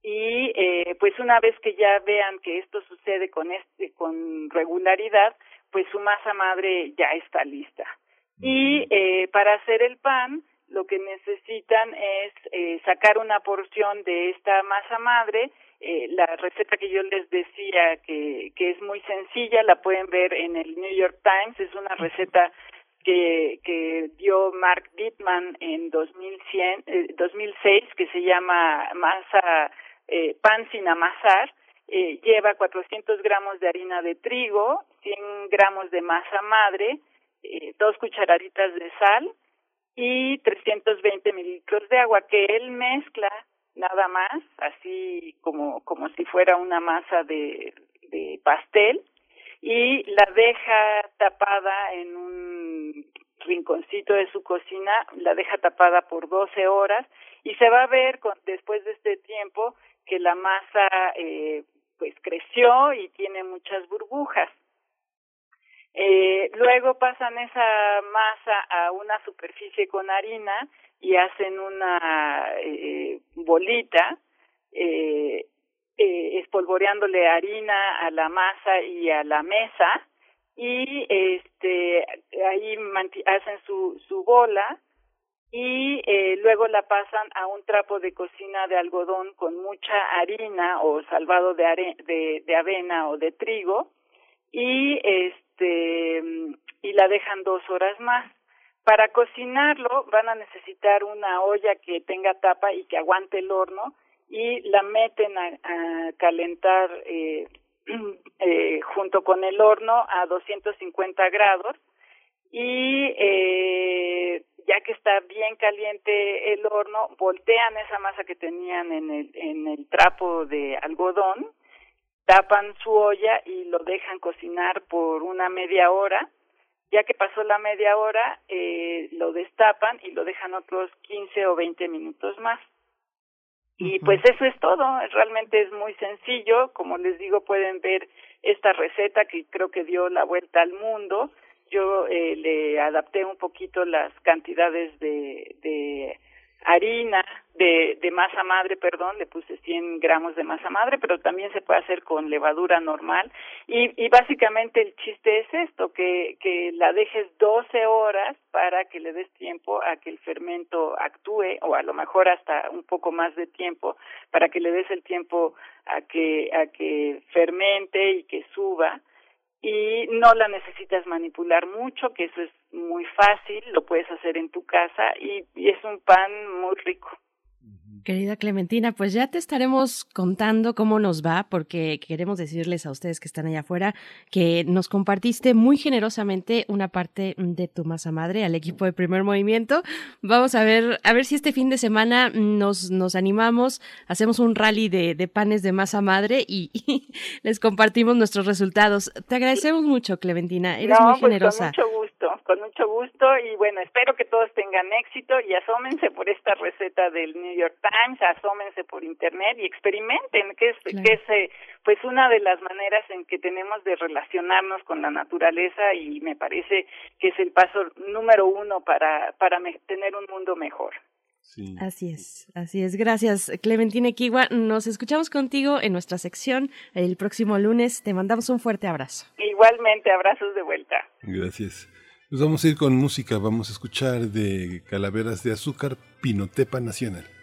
y eh, pues una vez que ya vean que esto sucede con este con regularidad pues su masa madre ya está lista. Y eh, para hacer el pan, lo que necesitan es eh, sacar una porción de esta masa madre. Eh, la receta que yo les decía que, que es muy sencilla, la pueden ver en el New York Times, es una receta que, que dio Mark Bittman en 2100, 2006 que se llama masa pan sin amasar eh, lleva 400 gramos de harina de trigo, 100 gramos de masa madre, eh, dos cucharaditas de sal y 320 mililitros de agua que él mezcla nada más, así como, como si fuera una masa de, de pastel y la deja tapada en un rinconcito de su cocina, la deja tapada por 12 horas y se va a ver con, después de este tiempo que la masa eh, pues creció y tiene muchas burbujas. Eh, luego pasan esa masa a una superficie con harina y hacen una eh, bolita, eh, eh, espolvoreándole harina a la masa y a la mesa y este ahí hacen su, su bola y eh, luego la pasan a un trapo de cocina de algodón con mucha harina o salvado de, avena o de trigo y este y la dejan dos horas más. Para cocinarlo van a necesitar una olla que tenga tapa y que aguante el horno y la meten a, a calentar eh, eh, junto con el horno a 250 grados y eh, ya que está bien caliente el horno, voltean esa masa que tenían en el, en el trapo de algodón, tapan su olla y lo dejan cocinar por una media hora. Ya que pasó la media hora, eh, lo destapan y lo dejan otros 15 o 20 minutos más. Y pues eso es todo, realmente es muy sencillo, como les digo, pueden ver esta receta que creo que dio la vuelta al mundo yo eh, le adapté un poquito las cantidades de, de harina, de, de masa madre, perdón, le puse 100 gramos de masa madre, pero también se puede hacer con levadura normal. Y, y básicamente el chiste es esto, que, que la dejes 12 horas para que le des tiempo a que el fermento actúe, o a lo mejor hasta un poco más de tiempo, para que le des el tiempo a que, a que fermente y que suba y no la necesitas manipular mucho, que eso es muy fácil, lo puedes hacer en tu casa y, es un pan muy rico. Querida Clementina, pues ya te estaremos contando cómo nos va, porque queremos decirles a ustedes que están allá afuera que nos compartiste muy generosamente una parte de tu masa madre al equipo de primer movimiento. Vamos a ver, a ver si este fin de semana nos, nos animamos, hacemos un rally de, panes de masa madre y, les compartimos nuestros resultados. Te agradecemos mucho, Clementina, eres muy pues generosa. con mucho gusto, con mucho gusto y bueno, espero que todos tengan éxito y asómense por esta receta del New York Times asómense por internet y experimenten, que es, que es eh, pues una de las maneras en que tenemos de relacionarnos con la naturaleza y me parece que es el paso número uno para, para tener un mundo mejor. Así es, así es. Gracias, Clementina Kiwa. Nos escuchamos contigo en nuestra sección el próximo lunes. Te mandamos un fuerte abrazo. Igualmente, abrazos de vuelta. Gracias. Nos vamos a ir con música. Vamos a escuchar de Calaveras de Azúcar, Pinotepa Nacional.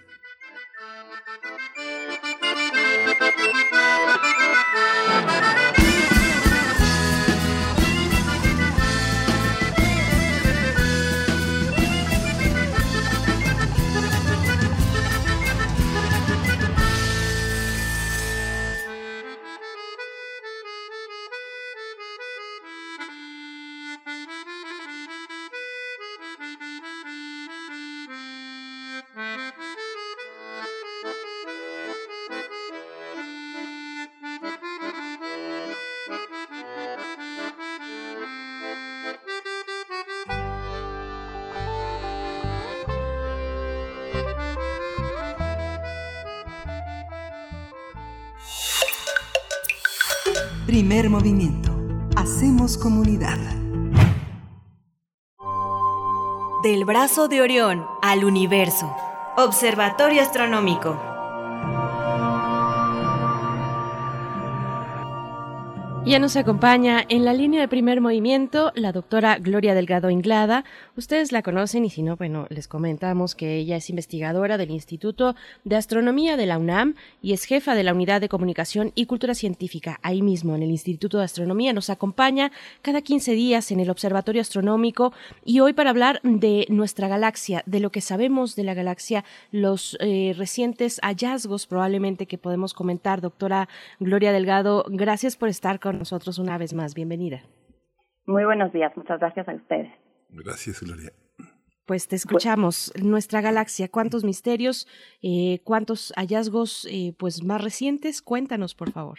Brazo de Orión al universo. Observatorio Astronómico. Ya nos acompaña en la línea de primer movimiento la doctora Gloria Delgado Inglada. Ustedes la conocen y si no, bueno, les comentamos que ella es investigadora del Instituto de Astronomía de la UNAM y es jefa de la Unidad de Comunicación y Cultura Científica. Ahí mismo, en el Instituto de Astronomía, nos acompaña cada 15 días en el Observatorio Astronómico y hoy para hablar de nuestra galaxia, de lo que sabemos de la galaxia, los eh, recientes hallazgos probablemente que podemos comentar. Doctora Gloria Delgado, gracias por estar con nosotros una vez más. Bienvenida. Muy buenos días, muchas gracias a ustedes. Gracias, Gloria. Pues te escuchamos. Nuestra galaxia, ¿cuántos misterios, eh, cuántos hallazgos eh, pues más recientes? Cuéntanos, por favor.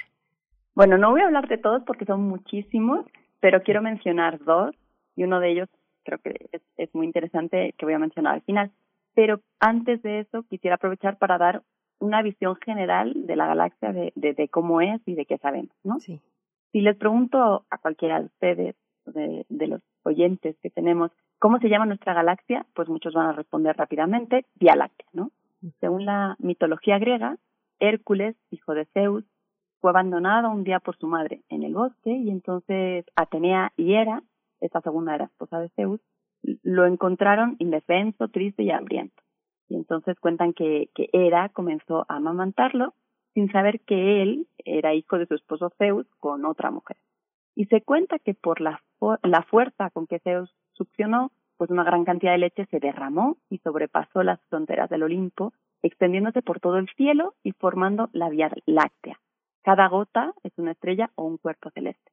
Bueno, no voy a hablar de todos porque son muchísimos, pero quiero mencionar dos y uno de ellos creo que es, muy interesante que voy a mencionar al final. Pero antes de eso, quisiera aprovechar para dar una visión general de la galaxia, de, de cómo es y de qué sabemos, ¿no? Sí. Si les pregunto a cualquiera de ustedes, de, los oyentes que tenemos, ¿cómo se llama nuestra galaxia? Pues muchos van a responder rápidamente, Vía Láctea, ¿no? Según la mitología griega, Hércules, hijo de Zeus, fue abandonado un día por su madre en el bosque y entonces Atenea y Hera, esta segunda era esposa de Zeus, lo encontraron indefenso, triste y hambriento. Y entonces cuentan que, que Hera comenzó a amamantarlo sin saber que él era hijo de su esposo Zeus con otra mujer. Y se cuenta que por la, fuerza con que Zeus succionó, pues una gran cantidad de leche se derramó y sobrepasó las fronteras del Olimpo, extendiéndose por todo el cielo y formando la Vía Láctea. Cada gota es una estrella o un cuerpo celeste.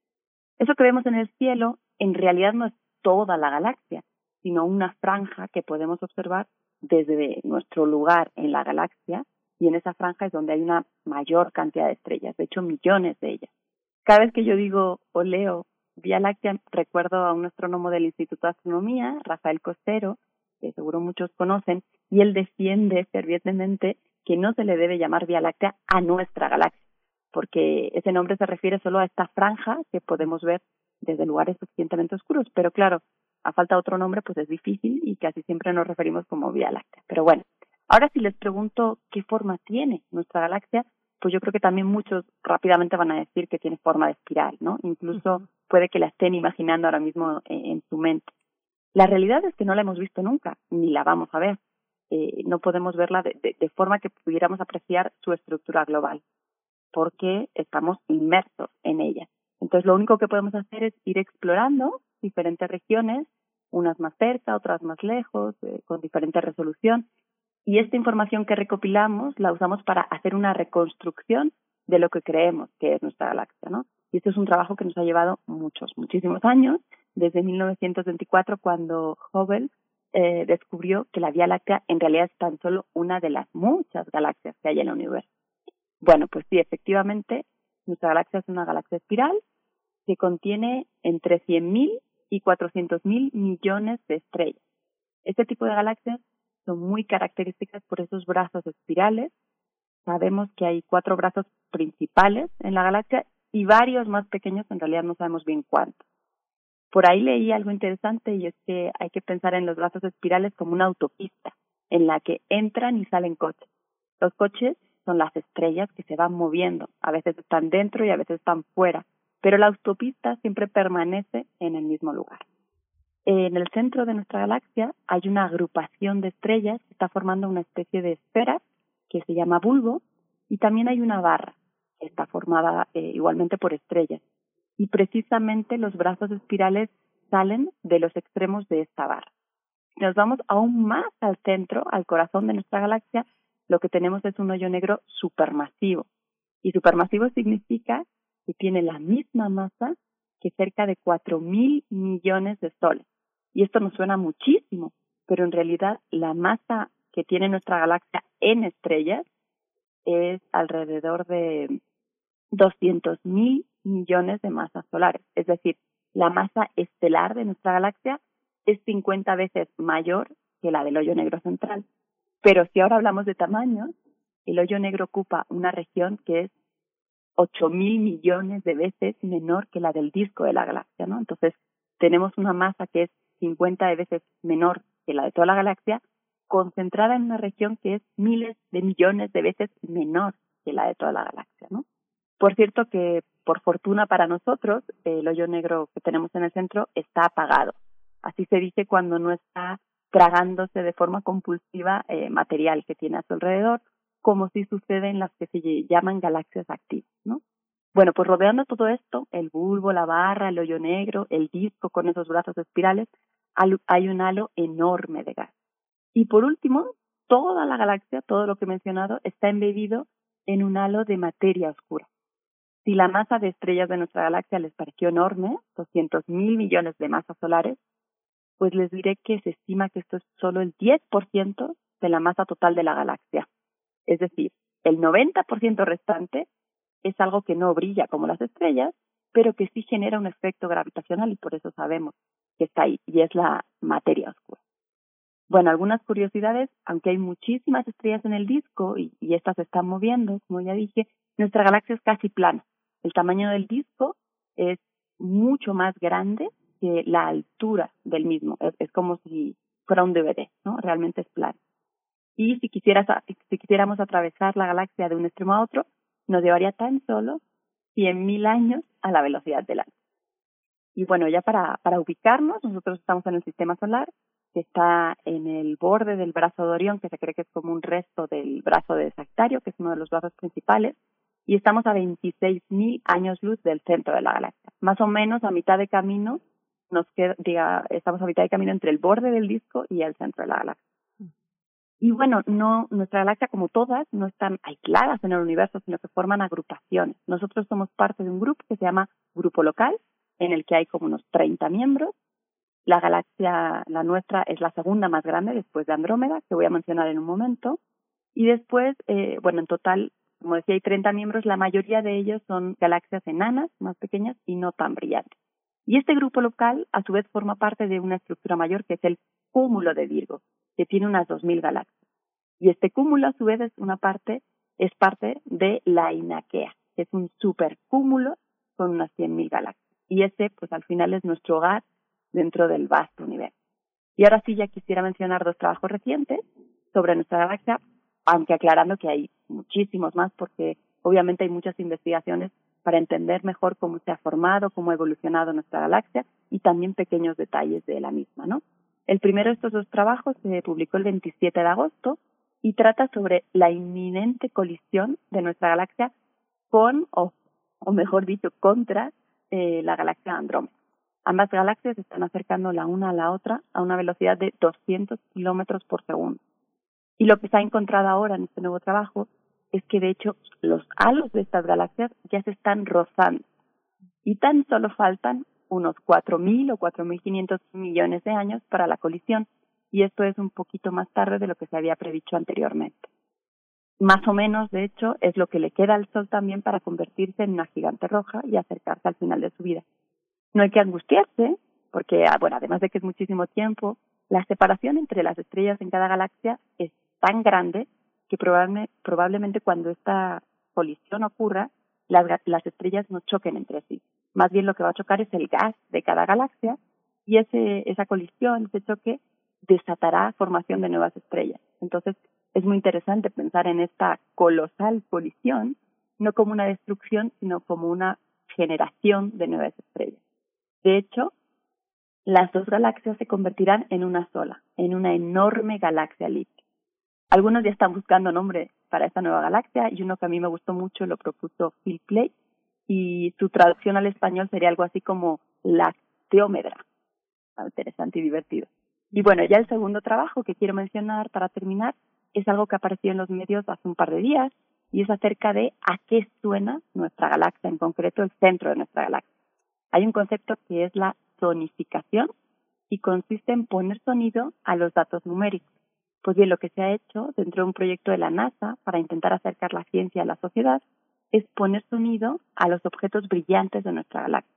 Eso que vemos en el cielo en realidad no es toda la galaxia, sino una franja que podemos observar desde nuestro lugar en la galaxia y en esa franja es donde hay una mayor cantidad de estrellas, de hecho millones de ellas. Cada vez que yo digo o leo Vía Láctea, recuerdo a un astrónomo del Instituto de Astronomía, Rafael Costero, que seguro muchos conocen, y él defiende fervientemente que no se le debe llamar Vía Láctea a nuestra galaxia, porque ese nombre se refiere solo a esta franja que podemos ver desde lugares suficientemente oscuros. Pero claro, a falta de otro nombre, pues es difícil y casi siempre nos referimos como Vía Láctea. Pero bueno, Ahora si les pregunto qué forma tiene nuestra galaxia, pues yo creo que también muchos rápidamente van a decir que tiene forma de espiral, ¿no? Incluso puede que la estén imaginando ahora mismo en, su mente. La realidad es que no la hemos visto nunca, ni la vamos a ver. Eh, no podemos verla de, de, forma que pudiéramos apreciar su estructura global, porque estamos inmersos en ella. Entonces, lo único que podemos hacer es ir explorando diferentes regiones, unas más cerca, otras más lejos, eh, con diferente resolución, Y esta información que recopilamos la usamos para hacer una reconstrucción de lo que creemos que es nuestra galaxia, ¿no? Y esto es un trabajo que nos ha llevado muchos, muchísimos años, desde 1924, cuando Hubble eh, descubrió que la Vía Láctea en realidad es tan solo una de las muchas galaxias que hay en el universo. Bueno, pues sí, efectivamente, nuestra galaxia es una galaxia espiral que contiene entre 100.000 y 400.000 millones de estrellas. Este tipo de galaxias son muy características por esos brazos espirales. Sabemos que hay cuatro brazos principales en la galaxia y varios más pequeños, en realidad no sabemos bien cuántos. Por ahí leí algo interesante y es que hay que pensar en los brazos espirales como una autopista en la que entran y salen coches. Los coches son las estrellas que se van moviendo, a veces están dentro y a veces están fuera, pero la autopista siempre permanece en el mismo lugar. En el centro de nuestra galaxia hay una agrupación de estrellas que está formando una especie de esfera que se llama bulbo y también hay una barra que está formada eh, igualmente por estrellas. Y precisamente los brazos espirales salen de los extremos de esta barra. Si nos vamos aún más al centro, al corazón de nuestra galaxia, lo que tenemos es un hoyo negro supermasivo. Y supermasivo significa que tiene la misma masa que cerca de cuatro mil millones de soles. Y esto nos suena muchísimo, pero en realidad la masa que tiene nuestra galaxia en estrellas es alrededor de 200 mil millones de masas solares. Es decir, la masa estelar de nuestra galaxia es 50 veces mayor que la del hoyo negro central. Pero si ahora hablamos de tamaño, el hoyo negro ocupa una región que es ocho mil millones de veces menor que la del disco de la galaxia, ¿no? Entonces, tenemos una masa que es 50 veces menor que la de toda la galaxia, concentrada en una región que es miles de millones de veces menor que la de toda la galaxia, ¿no? Por cierto que, por fortuna para nosotros, el hoyo negro que tenemos en el centro está apagado. Así se dice cuando no está tragándose de forma compulsiva eh, material que tiene a su alrededor, como si sucede en las que se llaman galaxias activas, ¿no? Bueno, pues rodeando todo esto, el bulbo, la barra, el hoyo negro, el disco con esos brazos espirales, hay un halo enorme de gas. Y por último, toda la galaxia, todo lo que he mencionado, está embebido en un halo de materia oscura. Si la masa de estrellas de nuestra galaxia les pareció enorme, 200 mil millones de masas solares, pues les diré que se estima que esto es solo el 10% de la masa total de la galaxia. Es decir, el 90% restante es algo que no brilla como las estrellas, pero que sí genera un efecto gravitacional y por eso sabemos que está ahí, y es la materia oscura. Bueno, algunas curiosidades, aunque hay muchísimas estrellas en el disco y, y estas se están moviendo, como ya dije, nuestra galaxia es casi plana. El tamaño del disco es mucho más grande que la altura del mismo. Es, como si fuera un DVD, ¿no? Realmente es plano. Y si, quisieras, si quisiéramos atravesar la galaxia de un extremo a otro, nos llevaría tan solo 100.000 años a la velocidad de la luz. Y bueno, ya para, para ubicarnos, nosotros estamos en el sistema solar, que está en el borde del brazo de Orión, que se cree que es como un resto del brazo de Sagitario, que es uno de los brazos principales, y estamos a 26.000 años luz del centro de la galaxia. Más o menos a mitad de camino nos queda, diga, estamos a mitad de camino entre el borde del disco y el centro de la galaxia. Y bueno, no, nuestra galaxia como todas no están aisladas en el universo, sino que forman agrupaciones. Nosotros somos parte de un grupo que se llama Grupo Local, en el que hay como unos 30 miembros. La galaxia, la nuestra, es la segunda más grande después de Andrómeda, que voy a mencionar en un momento. Y después, eh, bueno, en total, como decía, hay 30 miembros, la mayoría de ellos son galaxias enanas, más pequeñas y no tan brillantes. Y este grupo local, a su vez, forma parte de una estructura mayor que es el cúmulo de Virgo, que tiene unas 2.000 galaxias. Y este cúmulo, a su vez, es una parte, es parte de la Inaquea, que es un supercúmulo con unas 100.000 galaxias. Y ese, pues al final, es nuestro hogar dentro del vasto universo. Y ahora sí, ya quisiera mencionar dos trabajos recientes sobre nuestra galaxia, aunque aclarando que hay muchísimos más, porque obviamente hay muchas investigaciones para entender mejor cómo se ha formado, cómo ha evolucionado nuestra galaxia y también pequeños detalles de la misma, ¿no? El primero de estos dos trabajos se publicó el 27 de agosto y trata sobre la inminente colisión de nuestra galaxia con, o, mejor dicho, contra eh, la galaxia Andrómeda. Ambas galaxias están acercando la una a la otra a una velocidad de 200 kilómetros por segundo. Y lo que se ha encontrado ahora en este nuevo trabajo es que de hecho los halos de estas galaxias ya se están rozando y tan solo faltan unos 4.000 o 4.500 millones de años para la colisión y esto es un poquito más tarde de lo que se había predicho anteriormente. Más o menos, de hecho, es lo que le queda al Sol también para convertirse en una gigante roja y acercarse al final de su vida. No hay que angustiarse, porque, ah, bueno, además de que es muchísimo tiempo, la separación entre las estrellas en cada galaxia es tan grande que probablemente cuando esta colisión ocurra, las, las estrellas no choquen entre sí. Más bien lo que va a chocar es el gas de cada galaxia y ese, esa colisión, ese choque, desatará formación de nuevas estrellas. Entonces, es muy interesante pensar en esta colosal colisión, no como una destrucción, sino como una generación de nuevas estrellas. De hecho, las dos galaxias se convertirán en una sola, en una enorme galaxia elíptica. Algunos ya están buscando nombre para esta nueva galaxia y uno que a mí me gustó mucho lo propuso Phil Play y su traducción al español sería algo así como la teómedra. Interesante y divertido. Y bueno, ya el segundo trabajo que quiero mencionar para terminar es algo que apareció en los medios hace un par de días y es acerca de a qué suena nuestra galaxia, en concreto el centro de nuestra galaxia. Hay un concepto que es la sonificación y consiste en poner sonido a los datos numéricos. Pues bien, lo que se ha hecho dentro de un proyecto de la NASA para intentar acercar la ciencia a la sociedad es poner sonido a los objetos brillantes de nuestra galaxia.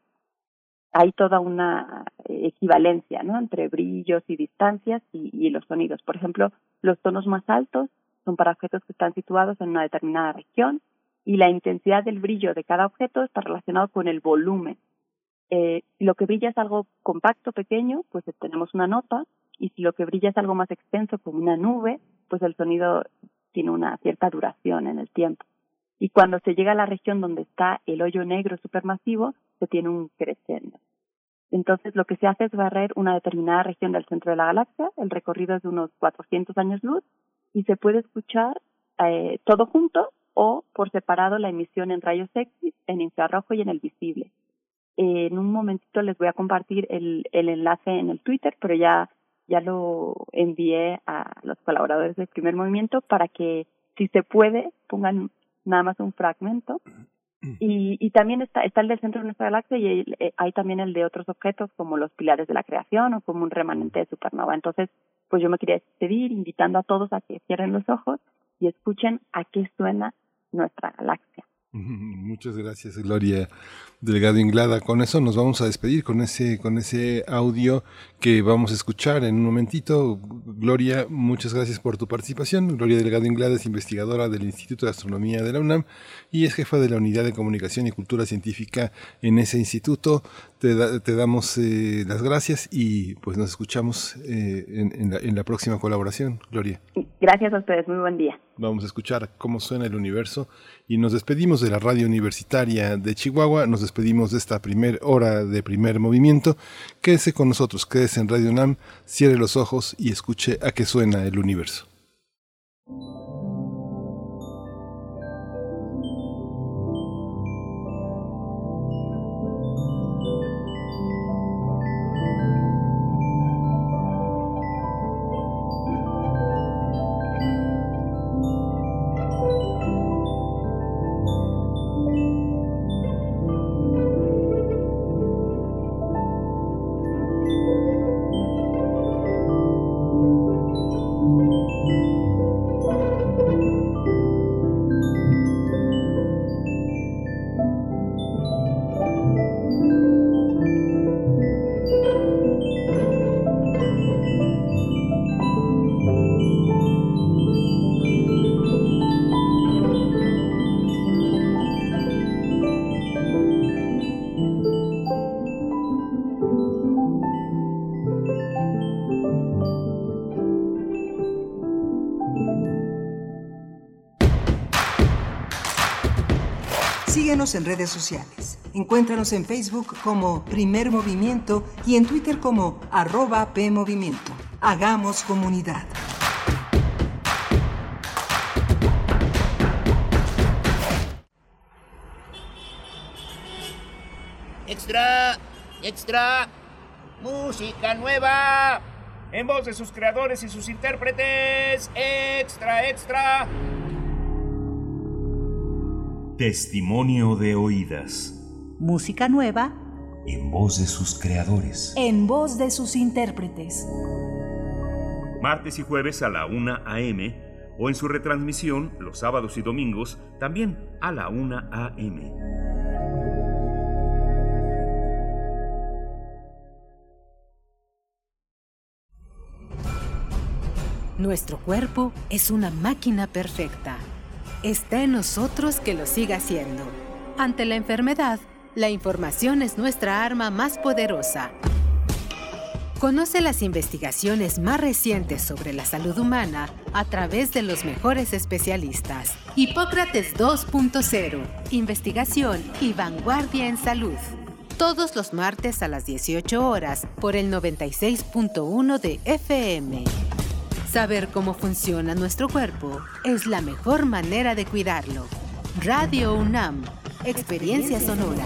Hay toda una equivalencia ¿no? entre brillos y distancias y, los sonidos. Por ejemplo, los tonos más altos son para objetos que están situados en una determinada región y la intensidad del brillo de cada objeto está relacionado con el volumen. Eh, si lo que brilla es algo compacto, pequeño, pues tenemos una nota, y si lo que brilla es algo más extenso, como una nube, pues el sonido tiene una cierta duración en el tiempo. Y cuando se llega a la región donde está el hoyo negro supermasivo, se tiene un crescendo. Entonces, lo que se hace es barrer una determinada región del centro de la galaxia, el recorrido es de unos 400 años luz, y se puede escuchar eh, todo junto o por separado la emisión en rayos X, en infrarrojo y en el visible. en un momentito les voy a compartir el, el enlace en el Twitter, pero ya, ya lo envié a los colaboradores del primer movimiento para que, si se puede, pongan nada más un fragmento y, y también está, está el del centro de nuestra galaxia y eh, hay, también el de otros objetos como los pilares de la creación o como un remanente de supernova. Entonces, pues yo me quería despedir invitando a todos a que cierren los ojos y escuchen a qué suena nuestra galaxia. Muchas gracias, Gloria Delgado Inglada. Con eso nos vamos a despedir con ese, con ese audio que vamos a escuchar en un momentito. Gloria, muchas gracias por tu participación. Gloria Delgado Inglada es investigadora del Instituto de Astronomía de la UNAM y es jefa de la Unidad de Comunicación y Cultura Científica en ese instituto. Te, te damos eh, las gracias y pues nos escuchamos eh, en, la, en la próxima colaboración. Gloria. Gracias a ustedes, muy buen día. Vamos a escuchar cómo suena el universo y nos despedimos de la radio universitaria de Chihuahua, nos despedimos de esta primera hora de primer movimiento. Quédese con nosotros, quédese en Radio UNAM, cierre los ojos y escuche a qué suena el universo. En redes sociales. Encuéntranos en Facebook como Primer Movimiento y en Twitter como arroba PMovimiento. Hagamos comunidad. Extra, extra, música nueva. en voz de sus creadores y sus intérpretes. Extra, extra. Testimonio de oídas. Música nueva. En voz de sus creadores. En voz de sus intérpretes. Martes y jueves a la 1 a.m. o en su retransmisión los sábados y domingos también a la 1 a.m. Nuestro cuerpo es una máquina perfecta. Está en nosotros que lo siga siendo. Ante la enfermedad, la información es nuestra arma más poderosa. Conoce las investigaciones más recientes sobre la salud humana a través de los mejores especialistas. Hipócrates 2.0. Investigación y vanguardia en salud. Todos los martes a las 18 horas por el 96.1 de FM. Saber cómo funciona nuestro cuerpo es la mejor manera de cuidarlo. Radio UNAM, Experiencia Sonora.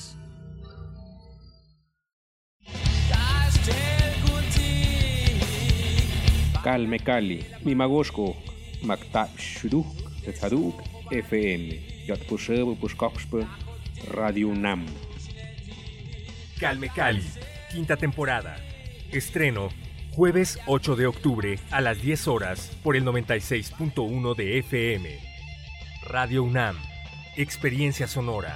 Calme Cali, Mimagoshko, Maktab Shuduk, Tetzaduk, FM, Yatpushebo Pushkoxpe, Radio UNAM. Calme Cali, quinta temporada. Estreno, jueves 8 de octubre a las 10 horas por el 96.1 de FM. Radio UNAM, experiencia sonora.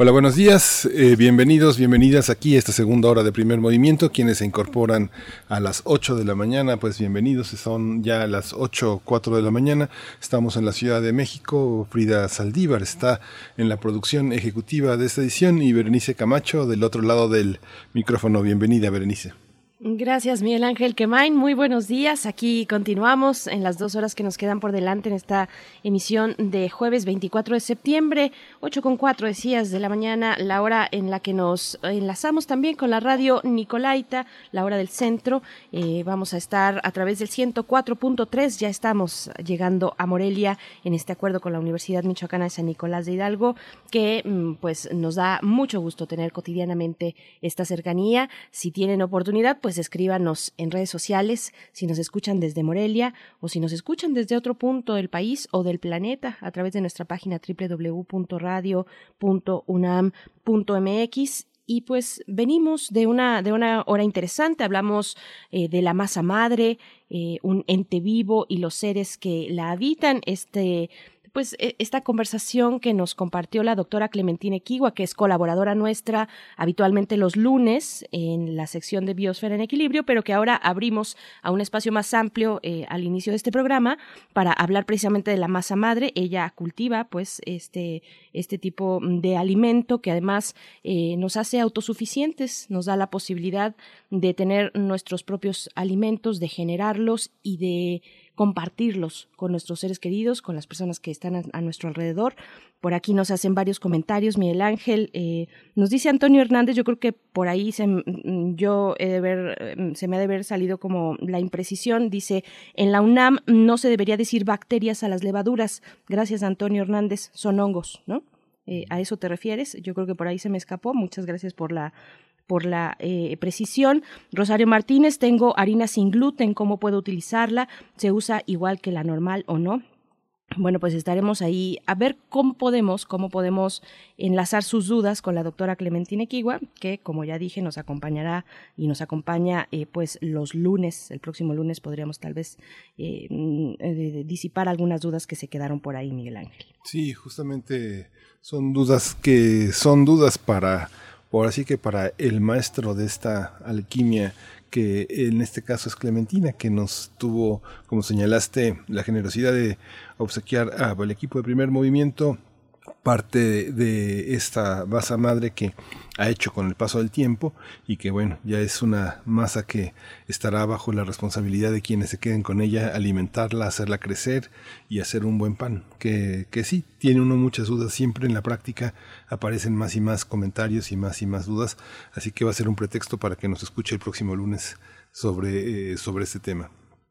Hola, buenos días, eh, bienvenidos, bienvenidas aquí a esta segunda hora de primer movimiento. Quienes se incorporan a las 8 de la mañana, pues bienvenidos, son ya las 8, 4 de la mañana. Estamos en la Ciudad de México. Frida Saldívar está en la producción ejecutiva de esta edición y Berenice Camacho del otro lado del micrófono. Bienvenida, Berenice. Gracias, Miguel Ángel Quemain. Muy buenos días. Aquí continuamos en las dos horas que nos quedan por delante en esta emisión de jueves 24 de septiembre, 8 con 4 decías de la mañana, la hora en la que nos enlazamos también con la radio Nicolaita, la hora del centro. Eh, vamos a estar a través del 104.3. Ya estamos llegando a Morelia en este acuerdo con la Universidad Michoacana de San Nicolás de Hidalgo, que pues nos da mucho gusto tener cotidianamente esta cercanía. Si tienen oportunidad, pues escríbanos en redes sociales si nos escuchan desde Morelia o si nos escuchan desde otro punto del país o del planeta a través de nuestra página www.radio.unam.mx y pues venimos de una, de una hora interesante, hablamos eh, de la masa madre, eh, un ente vivo y los seres que la habitan, este pues e, esta conversación que nos compartió la doctora Clementina Equigua, que es colaboradora nuestra habitualmente los lunes en la sección de Biosfera en Equilibrio, pero que ahora abrimos a un espacio más amplio eh, al inicio de este programa para hablar precisamente de la masa madre. Ella cultiva pues este, este tipo de alimento que además eh, nos hace autosuficientes, nos da la posibilidad de tener nuestros propios alimentos, de generarlos y de compartirlos con nuestros seres queridos, con las personas que están a, nuestro alrededor. Por aquí nos hacen varios comentarios. Miguel Ángel eh, nos dice Antonio Hernández, yo creo que por ahí se, mm, yo he de ver, mm, se me ha de haber salido como la imprecisión. Dice, en la UNAM no se debería decir bacterias a las levaduras. Gracias, Antonio Hernández. Son hongos, ¿no? Eh, ¿A eso te refieres? Yo creo que por ahí se me escapó. Muchas gracias por la por la eh, precisión. Rosario Martínez, tengo harina sin gluten, ¿cómo puedo utilizarla? ¿Se usa igual que la normal o no? Bueno, pues estaremos ahí a ver cómo podemos, cómo podemos enlazar sus dudas con la doctora Clementina Equigua, que como ya dije nos acompañará y nos acompaña eh, pues los lunes, el próximo lunes podríamos tal vez eh, mm, disipar algunas dudas que se quedaron por ahí, Miguel Ángel. Sí, justamente son dudas que son dudas para por así que para el maestro de esta alquimia, que en este caso es Clementina, que nos tuvo, como señalaste, la generosidad de obsequiar al equipo de primer movimiento parte de esta masa madre que ha hecho con el paso del tiempo y que bueno, ya es una masa que estará bajo la responsabilidad de quienes se queden con ella, alimentarla, hacerla crecer y hacer un buen pan. Que, que sí, tiene uno muchas dudas, siempre en la práctica aparecen más y más comentarios y más y más dudas, así que va a ser un pretexto para que nos escuche el próximo lunes sobre, eh, sobre este tema.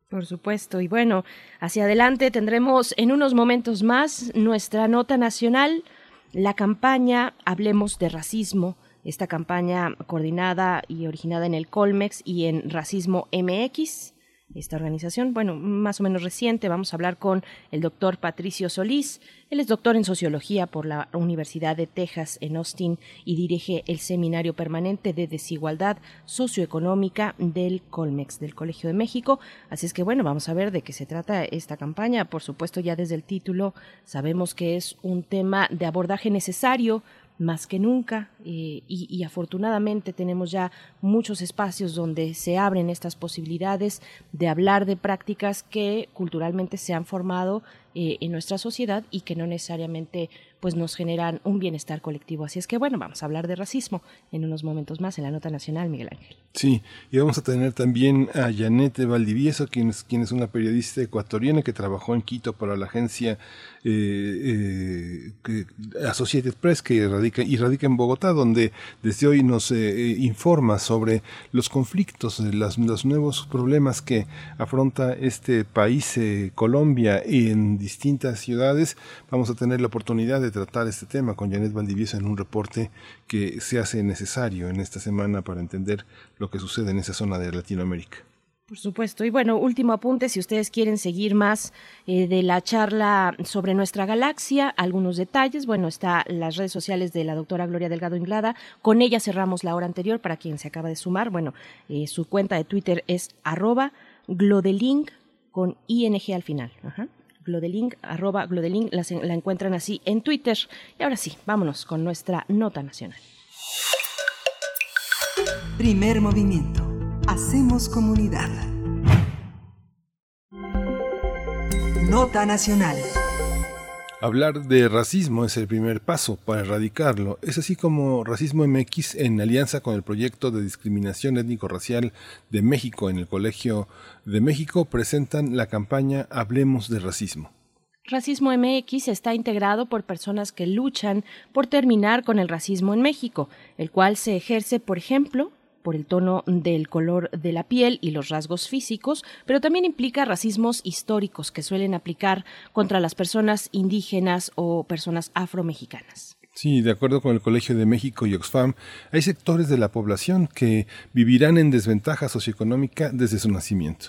Por supuesto. Y bueno, hacia adelante tendremos en unos momentos más nuestra nota nacional, la campaña Hablemos de Racismo, esta campaña coordinada y originada en el Colmex y en Racismo MX esta organización, bueno, más o menos reciente. Vamos a hablar con el doctor Patricio Solís. Él es doctor en sociología por la Universidad de Texas en Austin y dirige el Seminario Permanente de Desigualdad Socioeconómica del Colmex, del Colegio de México. Así es que, bueno, vamos a ver de qué se trata esta campaña. Por supuesto, ya desde el título sabemos que es un tema de abordaje necesario más que nunca eh, y, afortunadamente tenemos ya muchos espacios donde se abren estas posibilidades de hablar de prácticas que culturalmente se han formado eh, en nuestra sociedad y que no necesariamente pues nos generan un bienestar colectivo. Así es que bueno, vamos a hablar de racismo en unos momentos más en la nota nacional, Miguel Ángel. Sí, y vamos a tener también a Janete Valdivieso, quien es, quien es una periodista ecuatoriana que trabajó en Quito para la agencia eh, eh, Associated Press, que radica, y radica en Bogotá, donde desde hoy nos eh, informa sobre los conflictos, las, los nuevos problemas que afronta este país, Colombia, en distintas ciudades. Vamos a tener la oportunidad de tratar este tema con Janet Valdivieso en un reporte que se hace necesario en esta semana para entender lo que sucede en esa zona de Latinoamérica. Por supuesto. Y bueno, último apunte, si ustedes quieren seguir más eh, de la charla sobre nuestra galaxia, algunos detalles, bueno, está las redes sociales de la doctora Gloria Delgado Inglada. Con ella cerramos la hora anterior para quien se acaba de sumar. Bueno, eh, su cuenta de Twitter es arroba glodelink con ing al final. Ajá. Glodelink, arroba Glodelink, la, la encuentran así en Twitter. Y ahora sí, vámonos con nuestra nota nacional. Primer movimiento. Hacemos comunidad. Nota nacional. Hablar de racismo es el primer paso para erradicarlo. Es así como Racismo MX, en alianza con el proyecto de discriminación étnico-racial de México en el Colegio de México, presentan la campaña Hablemos de Racismo. Racismo MX está integrado por personas que luchan por terminar con el racismo en México, el cual se ejerce, por ejemplo, por el tono del color de la piel y los rasgos físicos, pero también implica racismos históricos que suelen aplicar contra las personas indígenas o personas afromexicanas. Sí, de acuerdo con el Colegio de México y Oxfam, hay sectores de la población que vivirán en desventaja socioeconómica desde su nacimiento.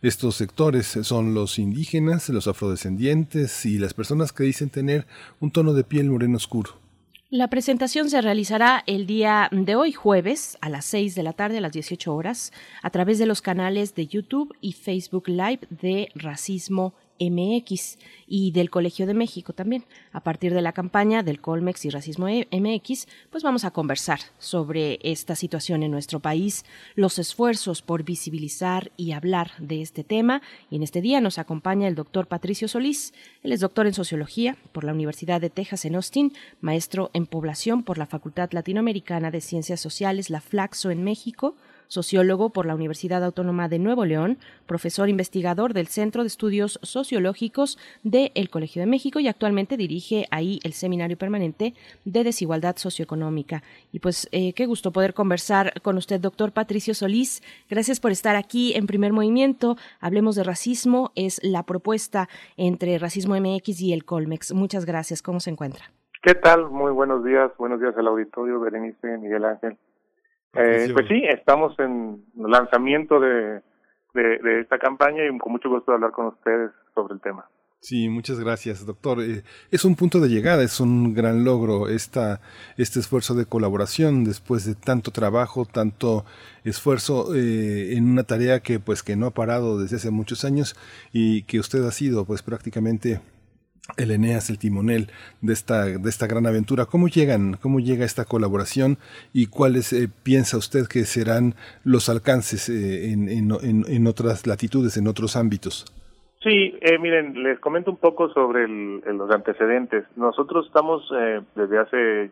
Estos sectores son los indígenas, los afrodescendientes y las personas que dicen tener un tono de piel moreno oscuro. La presentación se realizará el día de hoy, jueves, a las 6 de la tarde, a las 18 horas, a través de los canales de YouTube y Facebook Live de Racismo MX y del Colegio de México también. A partir de la campaña del Colmex y Racismo e MX, pues vamos a conversar sobre esta situación en nuestro país, los esfuerzos por visibilizar y hablar de este tema. Y en este día nos acompaña el doctor Patricio Solís. Él es doctor en Sociología por la Universidad de Texas en Austin, maestro en Población por la Facultad Latinoamericana de Ciencias Sociales, la Flaxo en México, sociólogo por la Universidad Autónoma de Nuevo León, profesor investigador del Centro de Estudios Sociológicos del Colegio de México y actualmente dirige ahí el Seminario Permanente de Desigualdad Socioeconómica. Y pues eh, qué gusto poder conversar con usted, doctor Patricio Solís. Gracias por estar aquí en primer movimiento. Hablemos de racismo, es la propuesta entre Racismo MX y el Colmex. Muchas gracias. ¿Cómo se encuentra? ¿Qué tal? Muy buenos días. Buenos días al auditorio, Berenice, Miguel Ángel. Eh, pues sí, estamos en lanzamiento de, de, esta campaña y con mucho gusto de hablar con ustedes sobre el tema. Sí, muchas gracias, doctor. Eh, es un punto de llegada, es un gran logro esta, este esfuerzo de colaboración después de tanto trabajo, tanto esfuerzo eh, en una tarea que pues que no ha parado desde hace muchos años y que usted ha sido pues prácticamente el Eneas, el timonel de esta, de esta gran aventura. ¿Cómo llegan, cómo llega esta colaboración y cuáles eh, piensa usted que serán los alcances eh, en, en, en, otras latitudes, en otros ámbitos? Sí, eh, miren, les comento un poco sobre los antecedentes. Nosotros estamos desde hace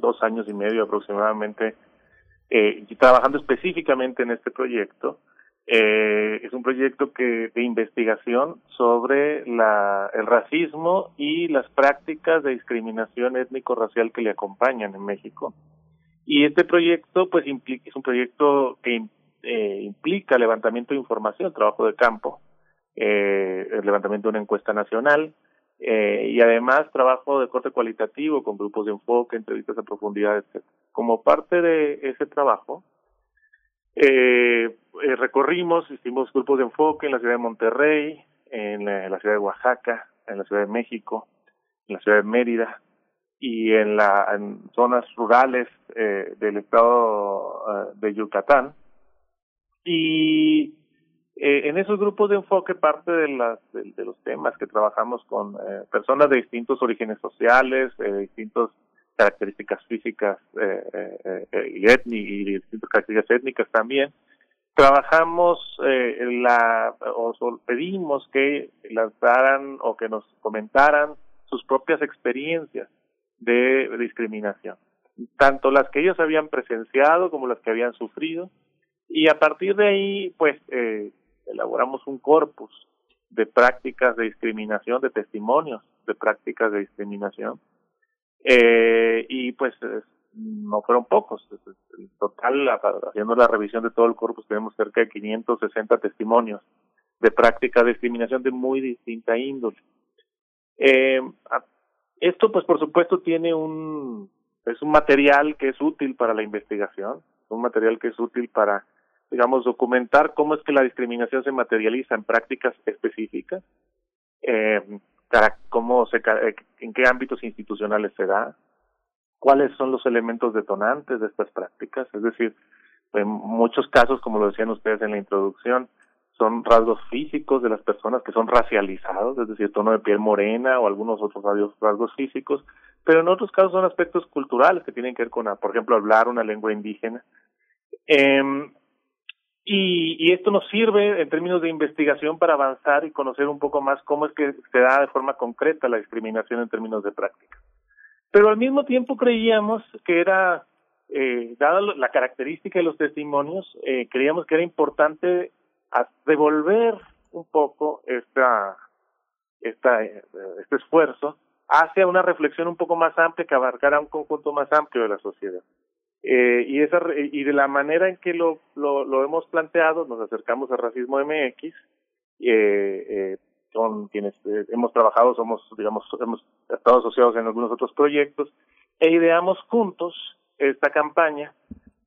dos años y medio aproximadamente trabajando específicamente en este proyecto eh, es un proyecto que de investigación sobre la, el racismo y las prácticas de discriminación étnico-racial que le acompañan en México. Y este proyecto, pues, implica, es un proyecto que eh, implica levantamiento de información, trabajo de campo, eh, el levantamiento de una encuesta nacional eh, y además trabajo de corte cualitativo con grupos de enfoque, entrevistas a profundidad, etc. Como parte de ese trabajo, eh, eh, recorrimos, hicimos grupos de enfoque en la ciudad de Monterrey, en la, ciudad de Oaxaca, en la ciudad de México, en la ciudad de Mérida y en, la, zonas rurales eh, del estado eh, de Yucatán. Y eh, en esos grupos de enfoque parte de, las, de, los temas que trabajamos con eh, personas de distintos orígenes sociales, de distintos características físicas eh, eh, eh, y, y distintas características étnicas también. Trabajamos eh, la, o pedimos que lanzaran o que nos comentaran sus propias experiencias de discriminación, tanto las que ellos habían presenciado como las que habían sufrido, y a partir de ahí, pues, eh, elaboramos un corpus de prácticas de discriminación, de testimonios de prácticas de discriminación, eh, y pues no fueron pocos. En total, haciendo la revisión de todo el corpus, tenemos cerca de 560 testimonios de práctica de discriminación de muy distinta índole. Eh, esto, pues, por supuesto, tiene un es un material que es útil para la investigación, un material que es útil para, digamos, documentar cómo es que la discriminación se materializa en prácticas específicas. Eh, cómo se, eh, en qué ámbitos institucionales se da, cuáles son los elementos detonantes de estas prácticas, es decir, en muchos casos, como lo decían ustedes en la introducción, son rasgos físicos de las personas que son racializados, es decir, tono de piel morena o algunos otros rasgos físicos, pero en otros casos son aspectos culturales que tienen que ver con, por ejemplo, hablar una lengua indígena. Eh, y, y esto nos sirve en términos de investigación para avanzar y conocer un poco más cómo es que se da de forma concreta la discriminación en términos de práctica. Pero al mismo tiempo creíamos que era, eh, dada la característica de los testimonios, eh, creíamos que era importante devolver un poco esta, esta, eh, este esfuerzo hacia una reflexión un poco más amplia que abarcara un conjunto más amplio de la sociedad. Eh, y, esa, y de la manera en que lo, lo, lo hemos planteado, nos acercamos al racismo MX, eh, eh, con quienes eh, hemos trabajado, somos, digamos, hemos estado asociados en algunos otros proyectos, e ideamos juntos esta campaña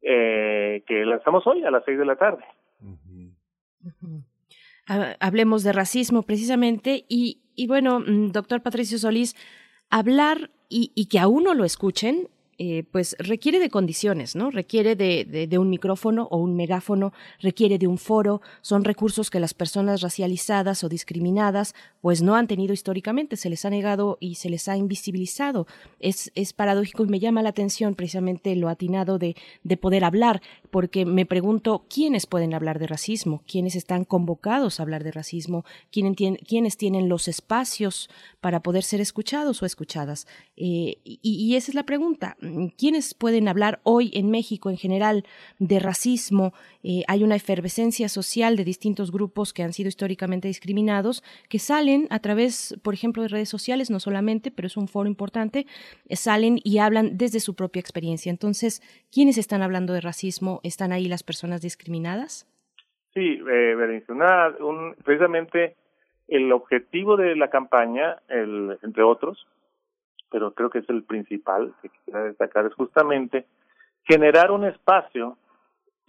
eh, que lanzamos hoy a las seis de la tarde. Hablemos de racismo precisamente y, y bueno, mm, doctor Patricio Solís, hablar y, y que a uno lo escuchen eh, pues requiere de condiciones, ¿no? Requiere de, de, un micrófono o un megáfono, requiere de un foro, son recursos que las personas racializadas o discriminadas pues no han tenido históricamente, se les ha negado y se les ha invisibilizado. Es, es paradójico y me llama la atención precisamente lo atinado de, de poder hablar, porque me pregunto quiénes pueden hablar de racismo, quiénes están convocados a hablar de racismo, quiénes, tienen, quiénes tienen los espacios para poder ser escuchados o escuchadas. Eh, y, esa es la pregunta ¿quiénes pueden hablar hoy en México en general de racismo? Eh, hay una efervescencia social de distintos grupos que han sido históricamente discriminados, que salen a través, por ejemplo, de redes sociales, no solamente, pero es un foro importante, eh, salen y hablan desde su propia experiencia. Entonces, ¿quiénes están hablando de racismo? ¿Están ahí las personas discriminadas? Sí, eh, un, precisamente el objetivo de la campaña, el, entre otros, pero creo que es el principal que quisiera destacar, es justamente generar un espacio,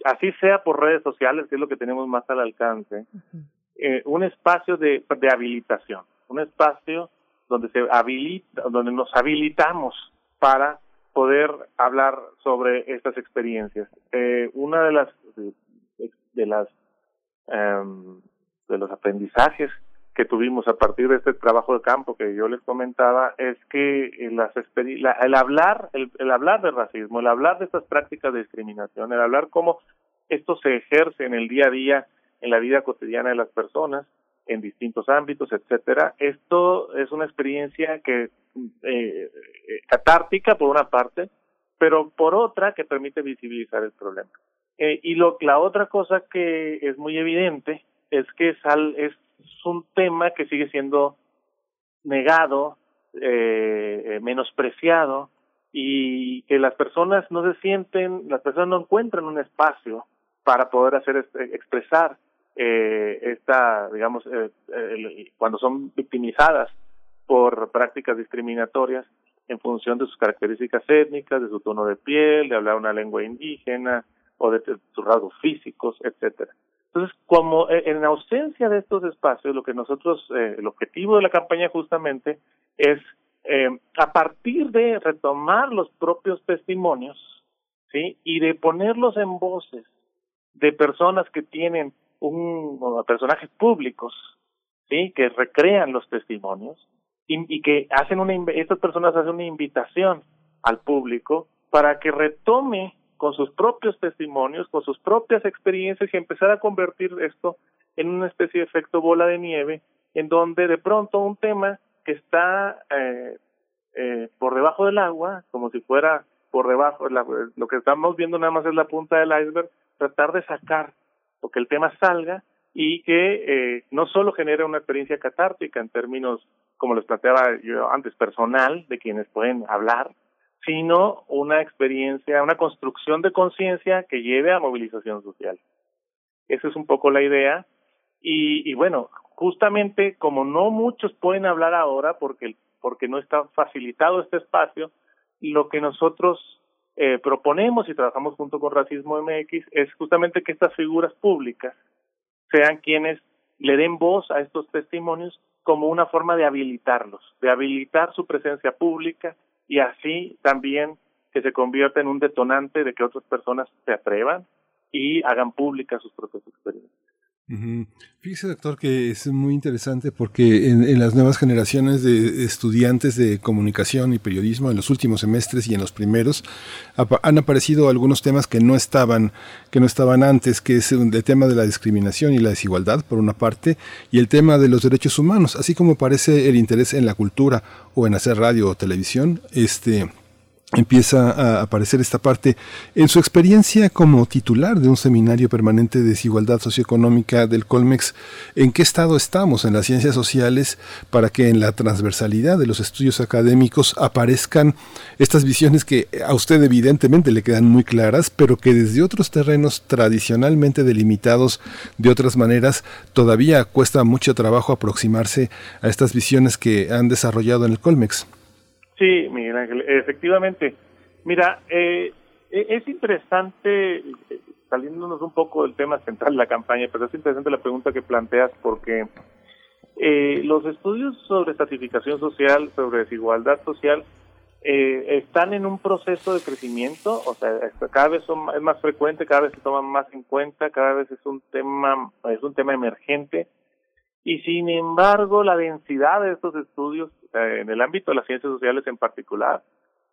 así sea por redes sociales, que es lo que tenemos más al alcance, eh, un espacio de, de habilitación, un espacio donde se habilita, donde nos habilitamos para poder hablar sobre estas experiencias. Eh, una de las de, de las um, de los aprendizajes que tuvimos a partir de este trabajo de campo que yo les comentaba es que las el hablar el, el, hablar de racismo el hablar de estas prácticas de discriminación el hablar cómo esto se ejerce en el día a día en la vida cotidiana de las personas en distintos ámbitos etcétera esto es una experiencia que eh, catártica por una parte pero por otra que permite visibilizar el problema. Eh, y lo la otra cosa que es muy evidente es que sal, es es un tema que sigue siendo negado, eh, eh, menospreciado y que las personas no se sienten, las personas no encuentran un espacio para poder hacer expresar eh, esta, digamos, eh, cuando son victimizadas por prácticas discriminatorias en función de sus características étnicas, de su tono de piel, de hablar una lengua indígena o de sus rasgos físicos, etcétera. Entonces, como eh, en ausencia de estos espacios, lo que nosotros, eh, el objetivo de la campaña justamente es, eh, a partir de retomar los propios testimonios, ¿sí? Y de ponerlos en voces de personas que tienen un, personajes públicos, ¿sí? Que recrean los testimonios y, y que hacen una, estas personas hacen una invitación al público para que retome con sus propios testimonios, con sus propias experiencias y empezar a convertir esto en una especie de efecto bola de nieve, en donde de pronto un tema que está eh, eh, por debajo del agua, como si fuera por debajo, lo que estamos viendo nada más es la punta del iceberg, tratar de sacar o que el tema salga y que eh, no solo genere una experiencia catártica en términos, como les planteaba yo antes, personal, de quienes pueden hablar, sino una experiencia, una construcción de conciencia que lleve a movilización social. Esa es un poco la idea. Y, bueno, justamente como no muchos pueden hablar ahora porque, porque no está facilitado este espacio, lo que nosotros eh, proponemos y trabajamos junto con Racismo MX es justamente que estas figuras públicas sean quienes le den voz a estos testimonios como una forma de habilitarlos, de habilitar su presencia pública, y así también que se convierta en un detonante de que otras personas se atrevan y hagan públicas sus propias experiencias. Fíjese, doctor, que es muy interesante porque en, las nuevas generaciones de estudiantes de comunicación y periodismo, en los últimos semestres y en los primeros, han aparecido algunos temas que no estaban, que no estaban antes, que es el tema de la discriminación y la desigualdad, por una parte, y el tema de los derechos humanos, así como parece el interés en la cultura o en hacer radio o televisión, este empieza a aparecer esta parte. En su experiencia como titular de un seminario permanente de desigualdad socioeconómica del Colmex, ¿en qué estado estamos en las ciencias sociales para que en la transversalidad de los estudios académicos aparezcan estas visiones que a usted evidentemente le quedan muy claras, pero que desde otros terrenos tradicionalmente delimitados de otras maneras todavía cuesta mucho trabajo aproximarse a estas visiones que han desarrollado en el Colmex? Sí, Miguel Ángel, efectivamente. Mira, eh, e, es interesante, eh, saliéndonos un poco del tema central de la campaña, pero es interesante la pregunta que planteas porque eh, los estudios sobre estratificación social, sobre desigualdad social, eh, están en un proceso de crecimiento, o sea, cada vez son, es más frecuente, cada vez se toman más en cuenta, cada vez es un tema, es un tema emergente, y sin embargo la densidad de estos estudios en el ámbito de las ciencias sociales en particular,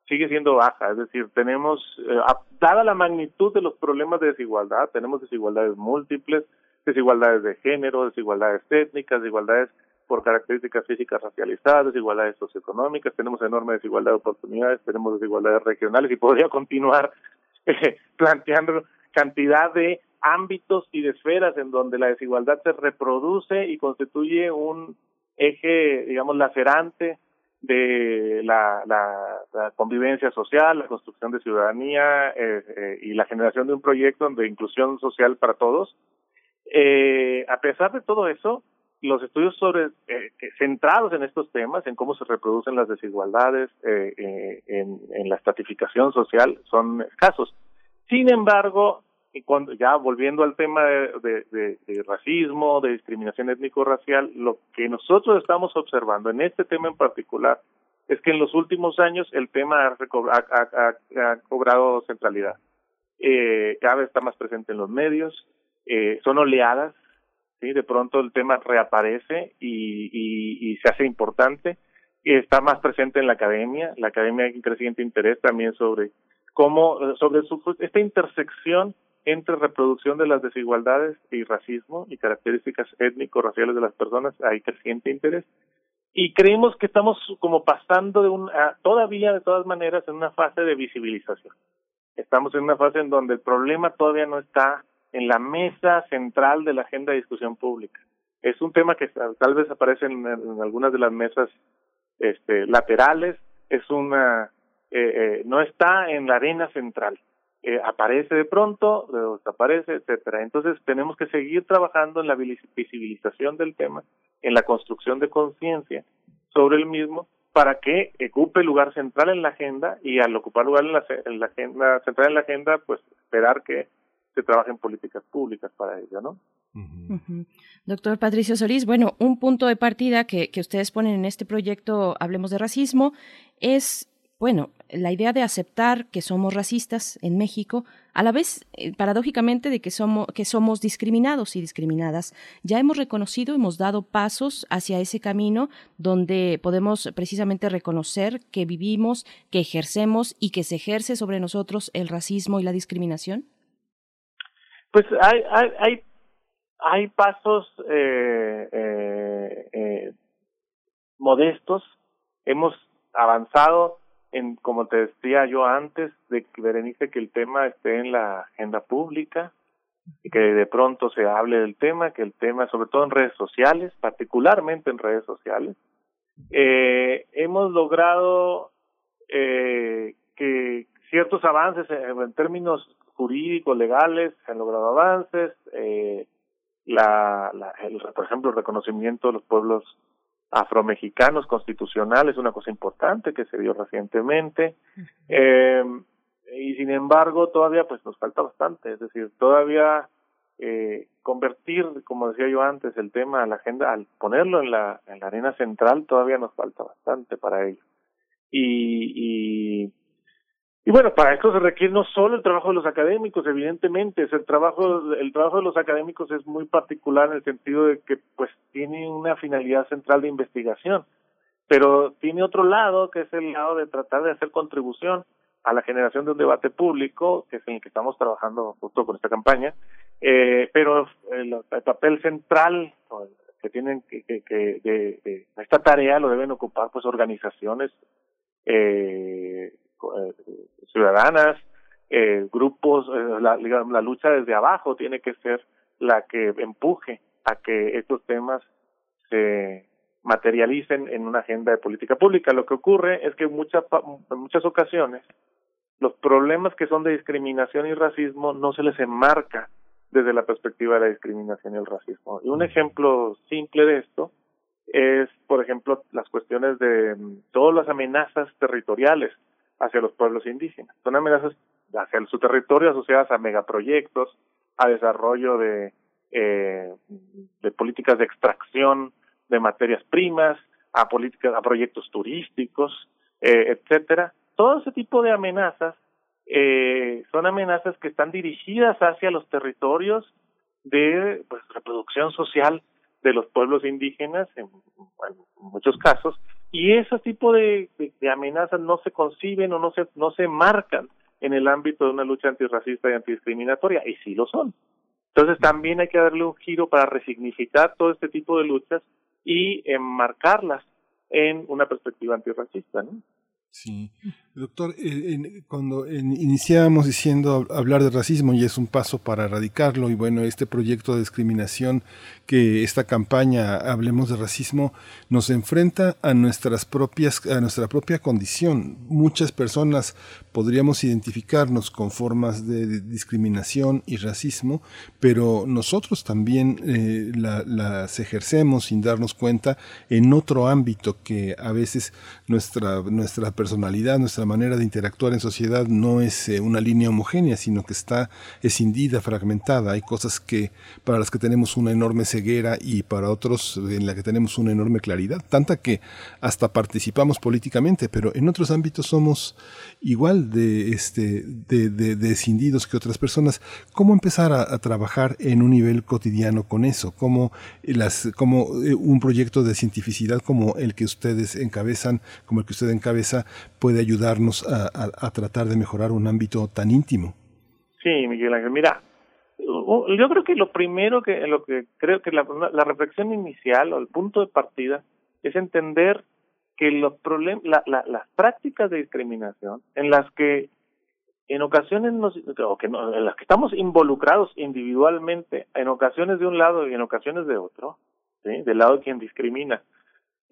sigue siendo baja. Es decir, tenemos, eh, dada la magnitud de los problemas de desigualdad, tenemos desigualdades múltiples, desigualdades de género, desigualdades étnicas, desigualdades por características físicas racializadas, desigualdades socioeconómicas, tenemos enorme desigualdad de oportunidades, tenemos desigualdades regionales y podría continuar eh, planteando cantidad de ámbitos y de esferas en donde la desigualdad se reproduce y constituye un eje, digamos, lacerante de la, convivencia social, la construcción de ciudadanía eh, eh, y la generación de un proyecto de inclusión social para todos. Eh, a pesar de todo eso, los estudios sobre centrados en estos temas, en cómo se reproducen las desigualdades, en, en la estratificación social, son escasos. Sin embargo, y cuando ya volviendo al tema de, de, racismo, de discriminación étnico-racial, lo que nosotros estamos observando en este tema en particular es que en los últimos años el tema ha, ha, cobrado centralidad. Eh, cada vez está más presente en los medios, eh, son oleadas, ¿sí? de pronto el tema reaparece y, y, y se hace importante, y está más presente en la academia, la academia hay un creciente interés también sobre cómo, sobre su, esta intersección entre reproducción de las desigualdades y racismo y características étnico-raciales de las personas hay creciente interés. Y creemos que estamos como pasando de un, todavía de todas maneras en una fase de visibilización. Estamos en una fase en donde el problema todavía no está en la mesa central de la agenda de discusión pública. Es un tema que tal vez aparece en, algunas de las mesas este, laterales, es una, eh, eh, no está en la arena central eh, aparece de pronto, desaparece, etcétera. Entonces tenemos que seguir trabajando en la visibilización del tema, en la construcción de conciencia sobre el mismo, para que ocupe lugar central en la agenda y al ocupar lugar en la, en la agenda central en la agenda, pues esperar que se trabajen políticas públicas para ello, ¿no? Doctor Patricio Solís, bueno, un punto de partida que, que ustedes ponen en este proyecto Hablemos de Racismo es bueno, la idea de aceptar que somos racistas en México, a la vez, eh, paradójicamente, de que somos, que somos discriminados y discriminadas. Ya hemos reconocido, hemos dado pasos hacia ese camino donde podemos precisamente reconocer que vivimos, que ejercemos y que se ejerce sobre nosotros el racismo y la discriminación. Pues hay, hay, hay, hay pasos eh, eh, eh modestos. Hemos avanzado en, como te decía yo antes, de Berenice, que el tema esté en la agenda pública, y que de pronto se hable del tema, que el tema, sobre todo en redes sociales, particularmente en redes sociales, eh, hemos logrado eh, que ciertos avances en, términos jurídicos, legales, se han logrado avances, eh, la, la, por ejemplo, el reconocimiento de los pueblos afromexicanos constitucionales, una cosa importante que se dio recientemente. Eh, y sin embargo, todavía pues nos falta bastante, es decir, todavía eh, convertir, como decía yo antes, el tema a la agenda, al ponerlo en la, en la arena central, todavía nos falta bastante para ello. Y, y y bueno, para esto se requiere no solo el trabajo de los académicos, evidentemente, es el trabajo el trabajo de los académicos es muy particular en el sentido de que pues tiene una finalidad central de investigación, pero tiene otro lado que es el lado de tratar de hacer contribución a la generación de un debate público, que es en el que estamos trabajando justo con esta campaña, eh, pero el, papel central que tienen que, que, que de, de, esta tarea lo deben ocupar pues organizaciones eh, ciudadanas, grupos, la, la lucha desde abajo tiene que ser la que empuje a que estos temas se materialicen en una agenda de política pública. Lo que ocurre es que en muchas, en muchas ocasiones los problemas que son de discriminación y racismo no se les enmarca desde la perspectiva de la discriminación y el racismo. Y un ejemplo simple de esto es, por ejemplo, las cuestiones de mm, todas las amenazas territoriales hacia los pueblos indígenas. Son amenazas hacia su territorio asociadas a megaproyectos, a desarrollo de, eh, políticas de extracción de materias primas, a políticas, a proyectos turísticos, eh, etcétera. Todo ese tipo de amenazas eh, son amenazas que están dirigidas hacia los territorios de pues, reproducción social de los pueblos indígenas en, muchos casos y ese tipo de, amenazas no se conciben o no se no se marcan en el ámbito de una lucha antirracista y antidiscriminatoria y sí lo son entonces también hay que darle un giro para resignificar todo este tipo de luchas y enmarcarlas en una perspectiva antirracista, ¿no? Sí. Doctor, eh, cuando iniciábamos diciendo hablar de racismo y es un paso para erradicarlo y bueno, este proyecto de discriminación que esta campaña Hablemos de Racismo nos enfrenta a nuestras propias a nuestra propia condición. Muchas personas podríamos identificarnos con formas de discriminación y racismo, pero nosotros también eh, las ejercemos sin darnos cuenta en otro ámbito que a veces nuestra nuestra personalidad, nuestra manera de interactuar en sociedad no es eh, una línea homogénea, sino que está escindida, fragmentada. Hay cosas que para las que tenemos una enorme ceguera y para otros en la que tenemos una enorme claridad, tanta que hasta participamos políticamente, pero en otros ámbitos somos igual de este de, de, escindidos que otras personas. ¿Cómo empezar a, trabajar en un nivel cotidiano con eso? ¿Cómo las como eh, un proyecto de cientificidad como el que ustedes encabezan, como el que usted encabeza puede ayudarnos a, tratar de mejorar un ámbito tan íntimo. Sí, Miguel Ángel, mira, yo creo que lo primero que lo que creo que la, la reflexión inicial o el punto de partida es entender que los problemas, la, las prácticas de discriminación en las que en ocasiones nos, o que en las que estamos involucrados individualmente, en ocasiones de un lado y en ocasiones de otro, ¿sí? del lado de quien discrimina,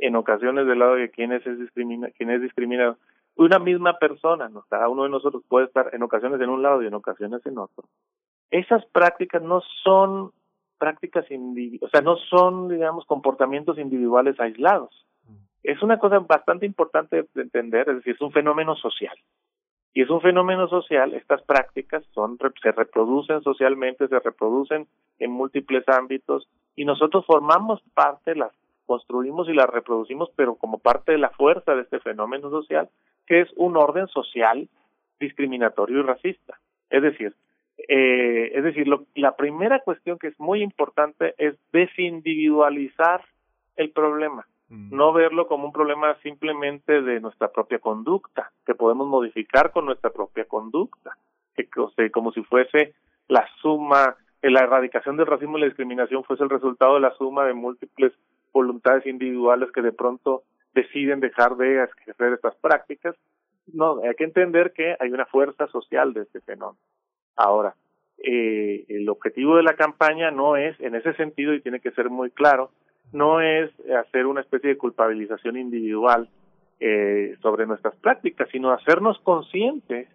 en ocasiones del lado de quien es, discrimina, quien es discriminado, una misma persona, ¿no? cada uno de nosotros puede estar en ocasiones en un lado y en ocasiones en otro. Esas prácticas no son prácticas o sea, no son, digamos, comportamientos individuales aislados. Es una cosa bastante importante de entender, es decir, es un fenómeno social. Y es un fenómeno social, estas prácticas son, se reproducen socialmente, se reproducen en múltiples ámbitos y nosotros formamos parte, las construimos y las reproducimos, pero como parte de la fuerza de este fenómeno social, que es un orden social discriminatorio y racista. Es decir, eh, es decir, lo, la primera cuestión que es muy importante es desindividualizar el problema, mm. no verlo como un problema simplemente de nuestra propia conducta, que podemos modificar con nuestra propia conducta, que como si fuese la suma, la erradicación del racismo y la discriminación fuese el resultado de la suma de múltiples voluntades individuales que de pronto deciden dejar de ejercer estas prácticas. No, hay que entender que hay una fuerza social de este fenómeno. Ahora, eh, el objetivo de la campaña no es, en ese sentido, y tiene que ser muy claro, no es hacer una especie de culpabilización individual eh, sobre nuestras prácticas, sino hacernos conscientes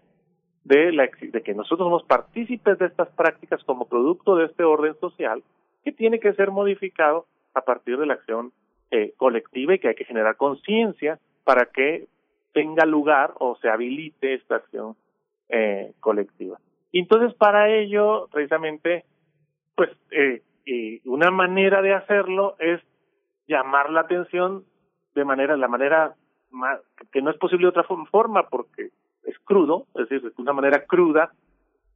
de, la, de que nosotros somos partícipes de estas prácticas como producto de este orden social que tiene que ser modificado a partir de la acción eh, colectiva y que hay que generar conciencia para que tenga lugar o se habilite esta acción eh, colectiva. Y entonces para ello, precisamente, pues eh, una manera de hacerlo es llamar la atención de manera, la manera que no es posible de otra forma porque es crudo, es decir, de una manera cruda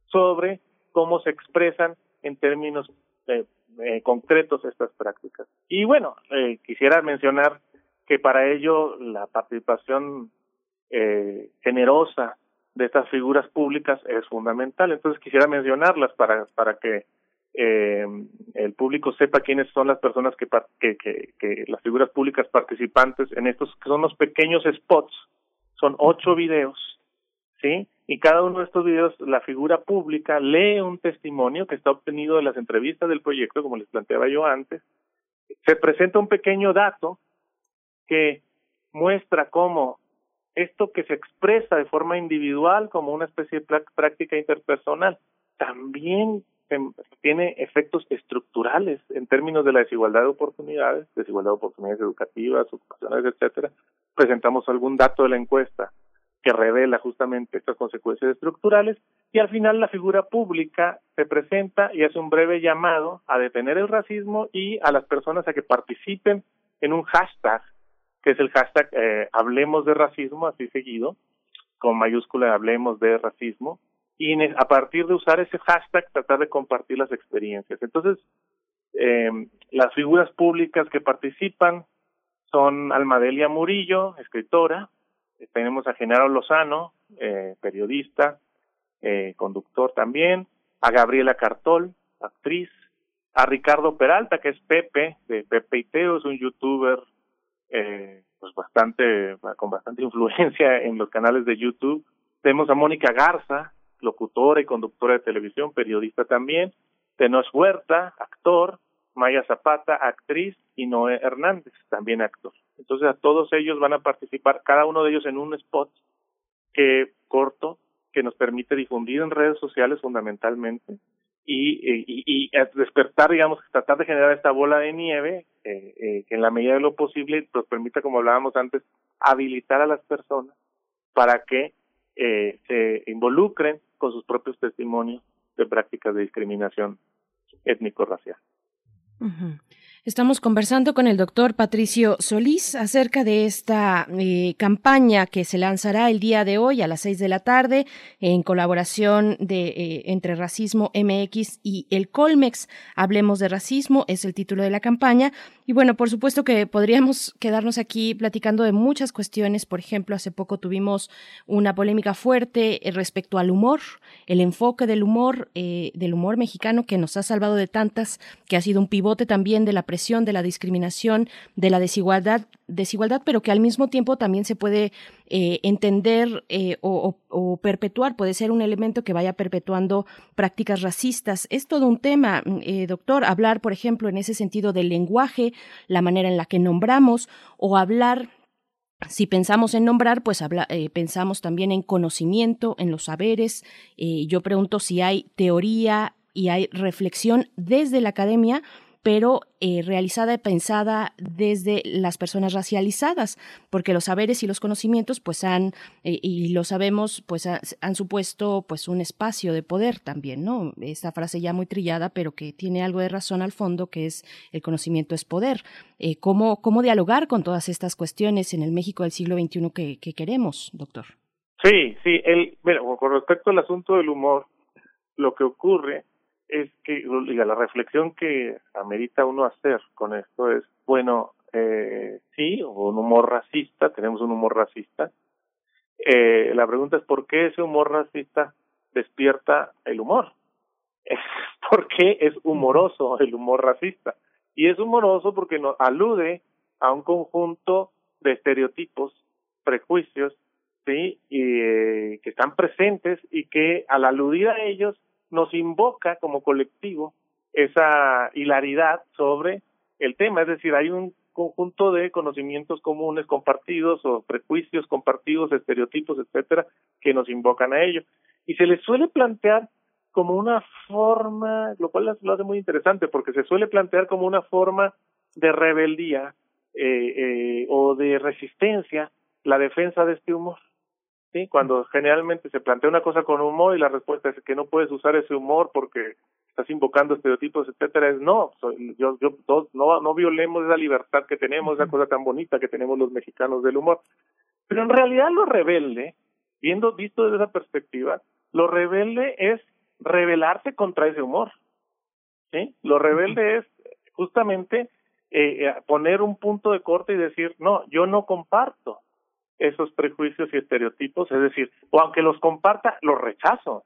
sobre cómo se expresan en términos eh, eh, concretos estas prácticas. Y bueno, eh, quisiera mencionar que para ello la participación eh, generosa de estas figuras públicas es fundamental. Entonces quisiera mencionarlas para para que eh, el público sepa quiénes son las personas que, que, las figuras públicas participantes en estos que son los pequeños spots. Son ocho videos ¿sí? Y cada uno de estos videos, la figura pública lee un testimonio que está obtenido de las entrevistas del proyecto, como les planteaba yo antes. Se presenta un pequeño dato que muestra cómo esto que se expresa de forma individual como una especie de práctica interpersonal también tiene efectos estructurales en términos de la desigualdad de oportunidades, desigualdad de oportunidades educativas, ocupacionales, etcétera. Presentamos algún dato de la encuesta que revela justamente estas consecuencias estructurales y al final la figura pública se presenta y hace un breve llamado a detener el racismo y a las personas a que participen en un hashtag que es el hashtag eh, Hablemos de Racismo, así seguido, con mayúscula Hablemos de Racismo, y a partir de usar ese hashtag tratar de compartir las experiencias. Entonces, eh, las figuras públicas que participan son Almadelia Murillo, escritora, tenemos a Genaro Lozano, eh, periodista, eh, conductor también, a Gabriela Cartol, actriz, a Ricardo Peralta, que es Pepe, de Pepe y Teo, es un youtuber eh, pues bastante, con bastante influencia en los canales de YouTube. Tenemos a Mónica Garza, locutora y conductora de televisión, periodista también, Tenoch Huerta, actor, Maya Zapata, actriz, y Noé Hernández, también actor. Entonces a todos ellos van a participar, cada uno de ellos en un spot que corto, que nos permite difundir en redes sociales fundamentalmente y, y, y despertar, digamos, tratar de generar esta bola de nieve eh, eh, que en la medida de lo posible nos permita, como hablábamos antes, habilitar a las personas para que eh, se involucren con sus propios testimonios de prácticas de discriminación étnico-racial. Estamos conversando con el doctor Patricio Solís acerca de esta eh, campaña que se lanzará el día de hoy a las seis de la tarde en colaboración de eh, entre Racismo MX y el Colmex. Hablemos de racismo es el título de la campaña y bueno, por supuesto que podríamos quedarnos aquí platicando de muchas cuestiones. Por ejemplo, hace poco tuvimos una polémica fuerte eh, respecto al humor, el enfoque del humor del humor mexicano que nos ha salvado de tantas, que ha sido un pivote también de la presión, de la discriminación, de la desigualdad, desigualdad, pero que al mismo tiempo también se puede eh, entender eh, o, perpetuar, puede ser un elemento que vaya perpetuando prácticas racistas. Es todo un tema, eh, doctor, hablar, por ejemplo, en ese sentido del lenguaje, la manera en la que nombramos o hablar si pensamos en nombrar, pues pensamos también en conocimiento, en los saberes. yo pregunto si hay teoría y hay reflexión desde la academia pero eh, realizada y pensada desde las personas racializadas, porque los saberes y los conocimientos, pues han, eh, y lo sabemos, pues han supuesto pues un espacio de poder también, ¿no? Esta frase ya muy trillada, pero que tiene algo de razón al fondo, que es el conocimiento es poder. Eh, ¿cómo, ¿Cómo dialogar con todas estas cuestiones en el México del siglo XXI que, que queremos, doctor? Sí, sí, el, bueno, con respecto al asunto del humor, lo que ocurre es que la reflexión que amerita uno hacer con esto es, bueno, eh, sí, un humor racista, tenemos un humor racista. Eh, la pregunta es por qué ese humor racista despierta el humor. ¿Por qué es humoroso el humor racista? Y es humoroso porque nos alude a un conjunto de estereotipos, prejuicios, sí, y, eh, que están presentes y que al aludir a ellos nos invoca como colectivo esa hilaridad sobre el tema, es decir, hay un conjunto de conocimientos comunes compartidos o prejuicios compartidos, estereotipos, etcétera, que nos invocan a ello. Y se les suele plantear como una forma, lo cual lo hace muy interesante, porque se suele plantear como una forma de rebeldía eh, eh, o de resistencia la defensa de este humor. ¿Sí? Cuando generalmente se plantea una cosa con humor y la respuesta es que no puedes usar ese humor porque estás invocando estereotipos, etcétera, es no, yo, yo, no, no violemos esa libertad que tenemos, esa cosa tan bonita que tenemos los mexicanos del humor. Pero en realidad lo rebelde, viendo, visto desde esa perspectiva, lo rebelde es rebelarse contra ese humor. ¿sí? Lo rebelde es justamente eh, eh, poner un punto de corte y decir, no, yo no comparto esos prejuicios y estereotipos, es decir, o aunque los comparta, los rechazo,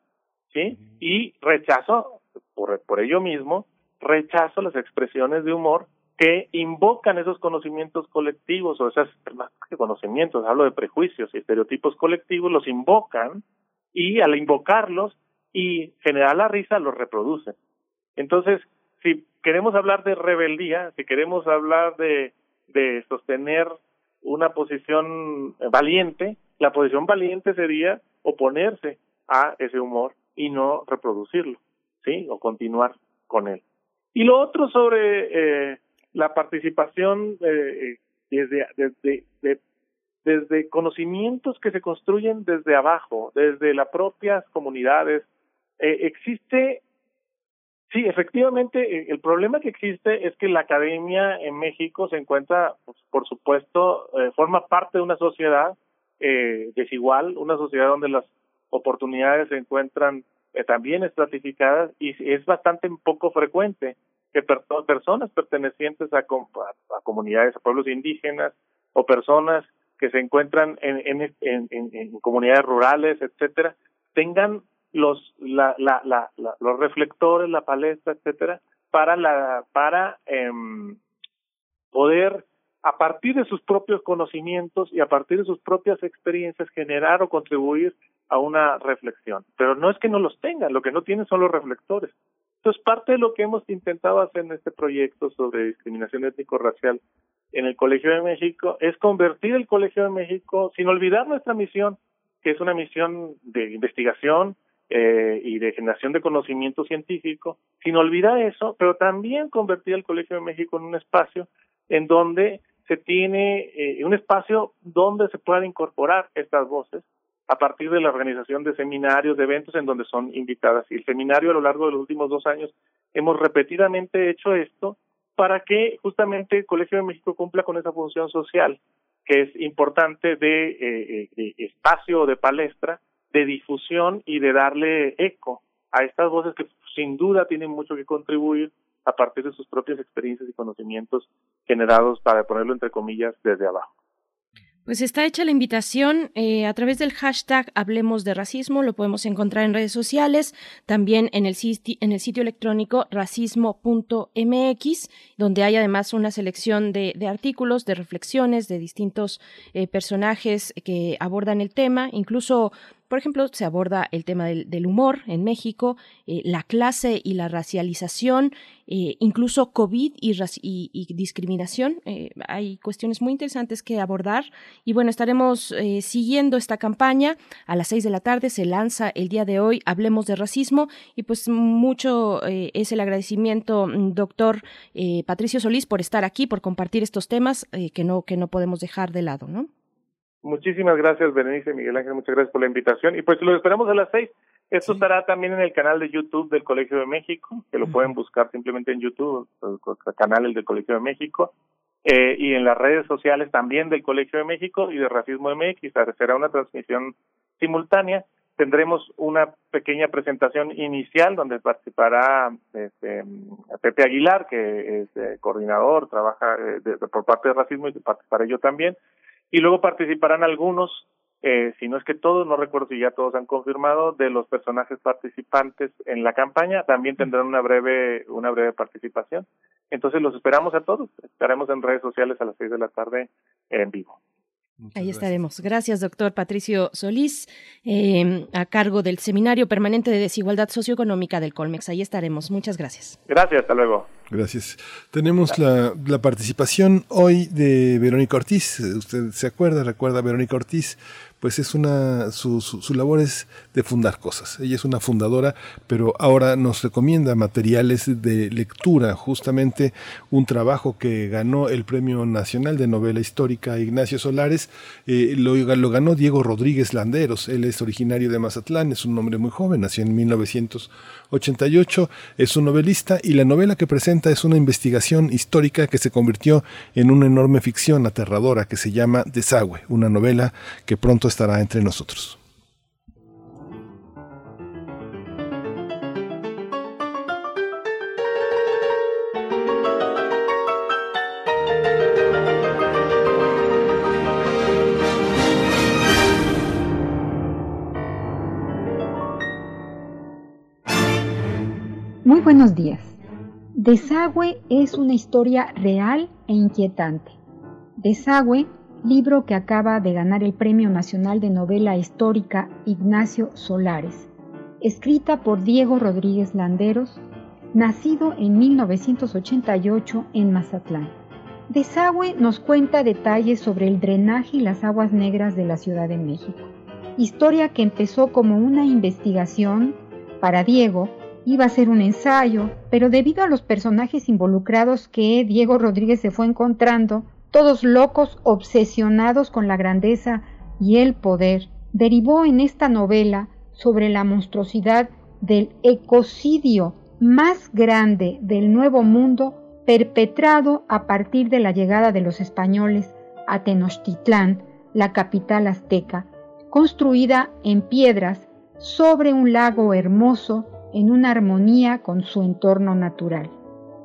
¿sí? Y rechazo, por, por ello mismo, rechazo las expresiones de humor que invocan esos conocimientos colectivos o esas más que conocimientos, hablo de prejuicios y estereotipos colectivos, los invocan y al invocarlos y generar la risa los reproducen. Entonces, si queremos hablar de rebeldía, si queremos hablar de, de sostener una posición valiente, la posición valiente sería oponerse a ese humor y no reproducirlo, ¿sí? O continuar con él. Y lo otro sobre eh, la participación eh, desde, desde, desde conocimientos que se construyen desde abajo, desde las propias comunidades. Eh, existe, sí, efectivamente, eh, el problema que existe es que la academia en México se encuentra, pues, por supuesto, eh, forma parte de una sociedad eh, desigual, una sociedad donde las oportunidades se encuentran eh, también estratificadas y es bastante poco frecuente que personas pertenecientes a, a, comunidades, a pueblos indígenas o personas que se encuentran en, en, en, en comunidades rurales, etcétera, tengan los la, la, la, los reflectores, la palestra, etcétera, para la para eh, poder a partir de sus propios conocimientos y a partir de sus propias experiencias generar o contribuir a una reflexión. Pero no es que no los tengan, lo que no tienen son los reflectores. Entonces, parte de lo que hemos intentado hacer en este proyecto sobre discriminación étnico-racial en el Colegio de México es convertir el Colegio de México, sin olvidar nuestra misión, que es una misión de investigación eh, y de generación de conocimiento científico, sin olvidar eso, pero también convertir el Colegio de México en un espacio en donde se tiene eh, un espacio donde se puedan incorporar estas voces a partir de la organización de seminarios, de eventos en donde son invitadas. Y el seminario a lo largo de los últimos dos años hemos repetidamente hecho esto para que justamente el Colegio de México cumpla con esa función social que es importante de, eh, de espacio de palestra, de difusión y de darle eco a estas voces que sin duda tienen mucho que contribuir a partir de sus propias experiencias y conocimientos generados, para ponerlo entre comillas, desde abajo. Pues está hecha la invitación eh, a través del hashtag Hablemos de Racismo, lo podemos encontrar en redes sociales, también en el, en el sitio electrónico racismo.mx, donde hay además una selección de, de artículos, de reflexiones de distintos eh, personajes que abordan el tema, incluso por ejemplo, se aborda el tema del, humor en México, eh, la clase y la racialización, eh, incluso COVID y, y, discriminación. Eh, hay cuestiones muy interesantes que abordar. Y bueno, estaremos siguiendo esta campaña. A las seis de la tarde se lanza el día de hoy Hablemos de Racismo. Y pues mucho es el agradecimiento, mm, doctor Patricio Solís, por estar aquí, por compartir estos temas que, no, que no podemos dejar de lado, ¿no? Muchísimas gracias, Berenice Miguel Ángel, muchas gracias por la invitación. Y pues lo esperamos a las seis. Esto estará también en el canal de YouTube del Colegio de México, que lo pueden buscar simplemente en YouTube, el canal del Colegio de México, eh, y en las redes sociales también del Colegio de México y de Racismo MX. Será una transmisión simultánea. Tendremos una pequeña presentación inicial donde participará este, Pepe Aguilar, que es eh, coordinador, trabaja eh, por parte de Racismo y participaré yo también y luego participarán algunos, eh, si no es que todos, no recuerdo si ya todos han confirmado, de los personajes participantes en la campaña, también tendrán una breve, una breve participación. Entonces los esperamos a todos, estaremos en redes sociales a las seis de la tarde en vivo. Ahí estaremos. Gracias, doctor Patricio Solís, eh, a cargo del Seminario Permanente de Desigualdad Socioeconómica del Colmex. Ahí estaremos. Muchas gracias. Gracias, hasta luego. Gracias. Tenemos la, la, participación hoy de Verónica Ortiz. Usted se acuerda, recuerda a Verónica Ortiz, pues es una, su, su, labor es de fundar cosas. Ella es una fundadora, pero ahora nos recomienda materiales de lectura, justamente un trabajo que ganó el Premio Nacional de Novela Histórica Ignacio Solares, eh, lo, lo, ganó Diego Rodríguez Landeros, él es originario de Mazatlán, es un hombre muy joven, nació en 1988, es un novelista y la novela que presenta es una investigación histórica que se convirtió en una enorme ficción aterradora que se llama Desagüe, una novela que pronto estará entre nosotros. Muy buenos días. Desagüe es una historia real e inquietante. Desagüe libro que acaba de ganar el Premio Nacional de Novela Histórica Ignacio Solares, escrita por Diego Rodríguez Landeros, nacido en 1988 en Mazatlán. Desagüe nos cuenta detalles sobre el drenaje y las aguas negras de la Ciudad de México. Historia que empezó como una investigación para Diego, iba a ser un ensayo, pero debido a los personajes involucrados que Diego Rodríguez se fue encontrando, todos locos, obsesionados con la grandeza y el poder, derivó en esta novela sobre la monstruosidad del ecocidio más grande del Nuevo Mundo perpetrado a partir de la llegada de los españoles a Tenochtitlán, la capital azteca, construida en piedras sobre un lago hermoso en una armonía con su entorno natural.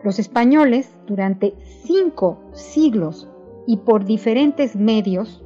Los españoles, durante cinco siglos y por diferentes medios,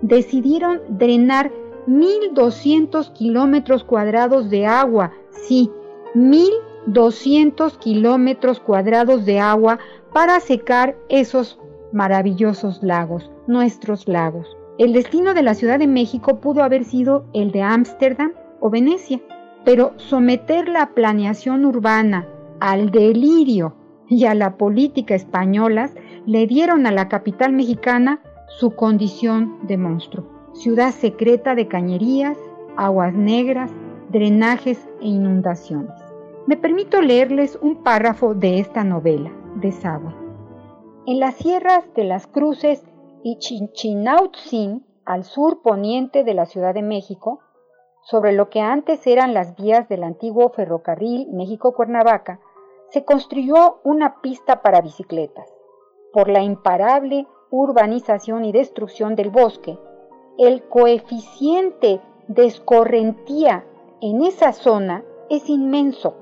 decidieron drenar 1.200 kilómetros cuadrados de agua, sí, 1.200 kilómetros cuadrados de agua para secar esos maravillosos lagos, nuestros lagos. El destino de la Ciudad de México pudo haber sido el de Ámsterdam o Venecia, pero someter la planeación urbana al delirio y a la política españolas le dieron a la capital mexicana su condición de monstruo ciudad secreta de cañerías, aguas negras, drenajes e inundaciones. Me permito leerles un párrafo de esta novela, Desagüe. En las sierras de las Cruces y Chinchinautzin, al sur poniente de la Ciudad de México, sobre lo que antes eran las vías del antiguo ferrocarril México-Cuernavaca, se construyó una pista para bicicletas. Por la imparable urbanización y destrucción del bosque, el coeficiente de escorrentía en esa zona es inmenso.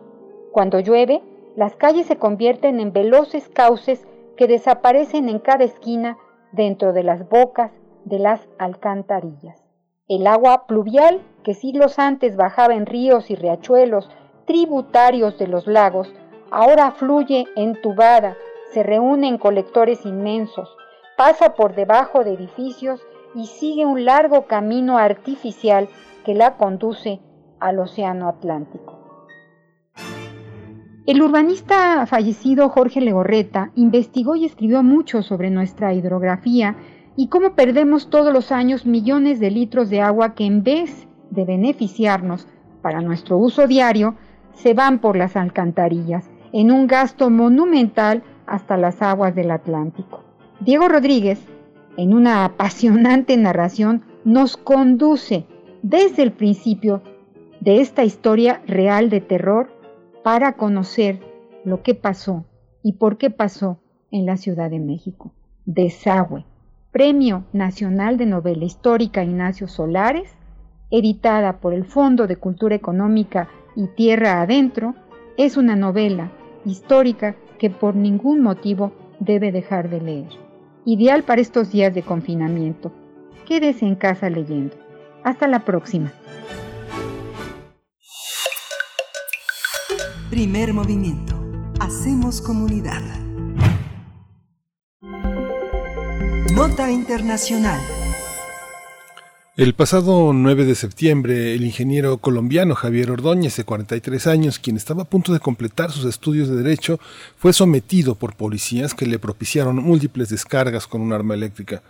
Cuando llueve, las calles se convierten en veloces cauces que desaparecen en cada esquina dentro de las bocas de las alcantarillas. El agua pluvial, que siglos antes bajaba en ríos y riachuelos tributarios de los lagos, ahora fluye entubada, se reúne en colectores inmensos, pasa por debajo de edificios y sigue un largo camino artificial que la conduce al Océano Atlántico. El urbanista fallecido Jorge Legorreta investigó y escribió mucho sobre nuestra hidrografía y cómo perdemos todos los años millones de litros de agua que en vez de beneficiarnos para nuestro uso diario, se van por las alcantarillas, en un gasto monumental hasta las aguas del Atlántico. Diego Rodríguez en una apasionante narración, nos conduce desde el principio de esta historia real de terror para conocer lo que pasó y por qué pasó en la Ciudad de México. Desagüe, Premio Nacional de Novela Histórica Ignacio Solares, editada por el Fondo de Cultura Económica y Tierra Adentro, es una novela histórica que por ningún motivo debe dejar de leer ideal para estos días de confinamiento. Quédese en casa leyendo. Hasta la próxima. Primer movimiento. Hacemos comunidad. Nota Internacional. El pasado 9 de septiembre, el ingeniero colombiano Javier Ordóñez, de 43 años, quien estaba a punto de completar sus estudios de derecho, fue sometido por policías que le propiciaron múltiples descargas con un arma eléctrica.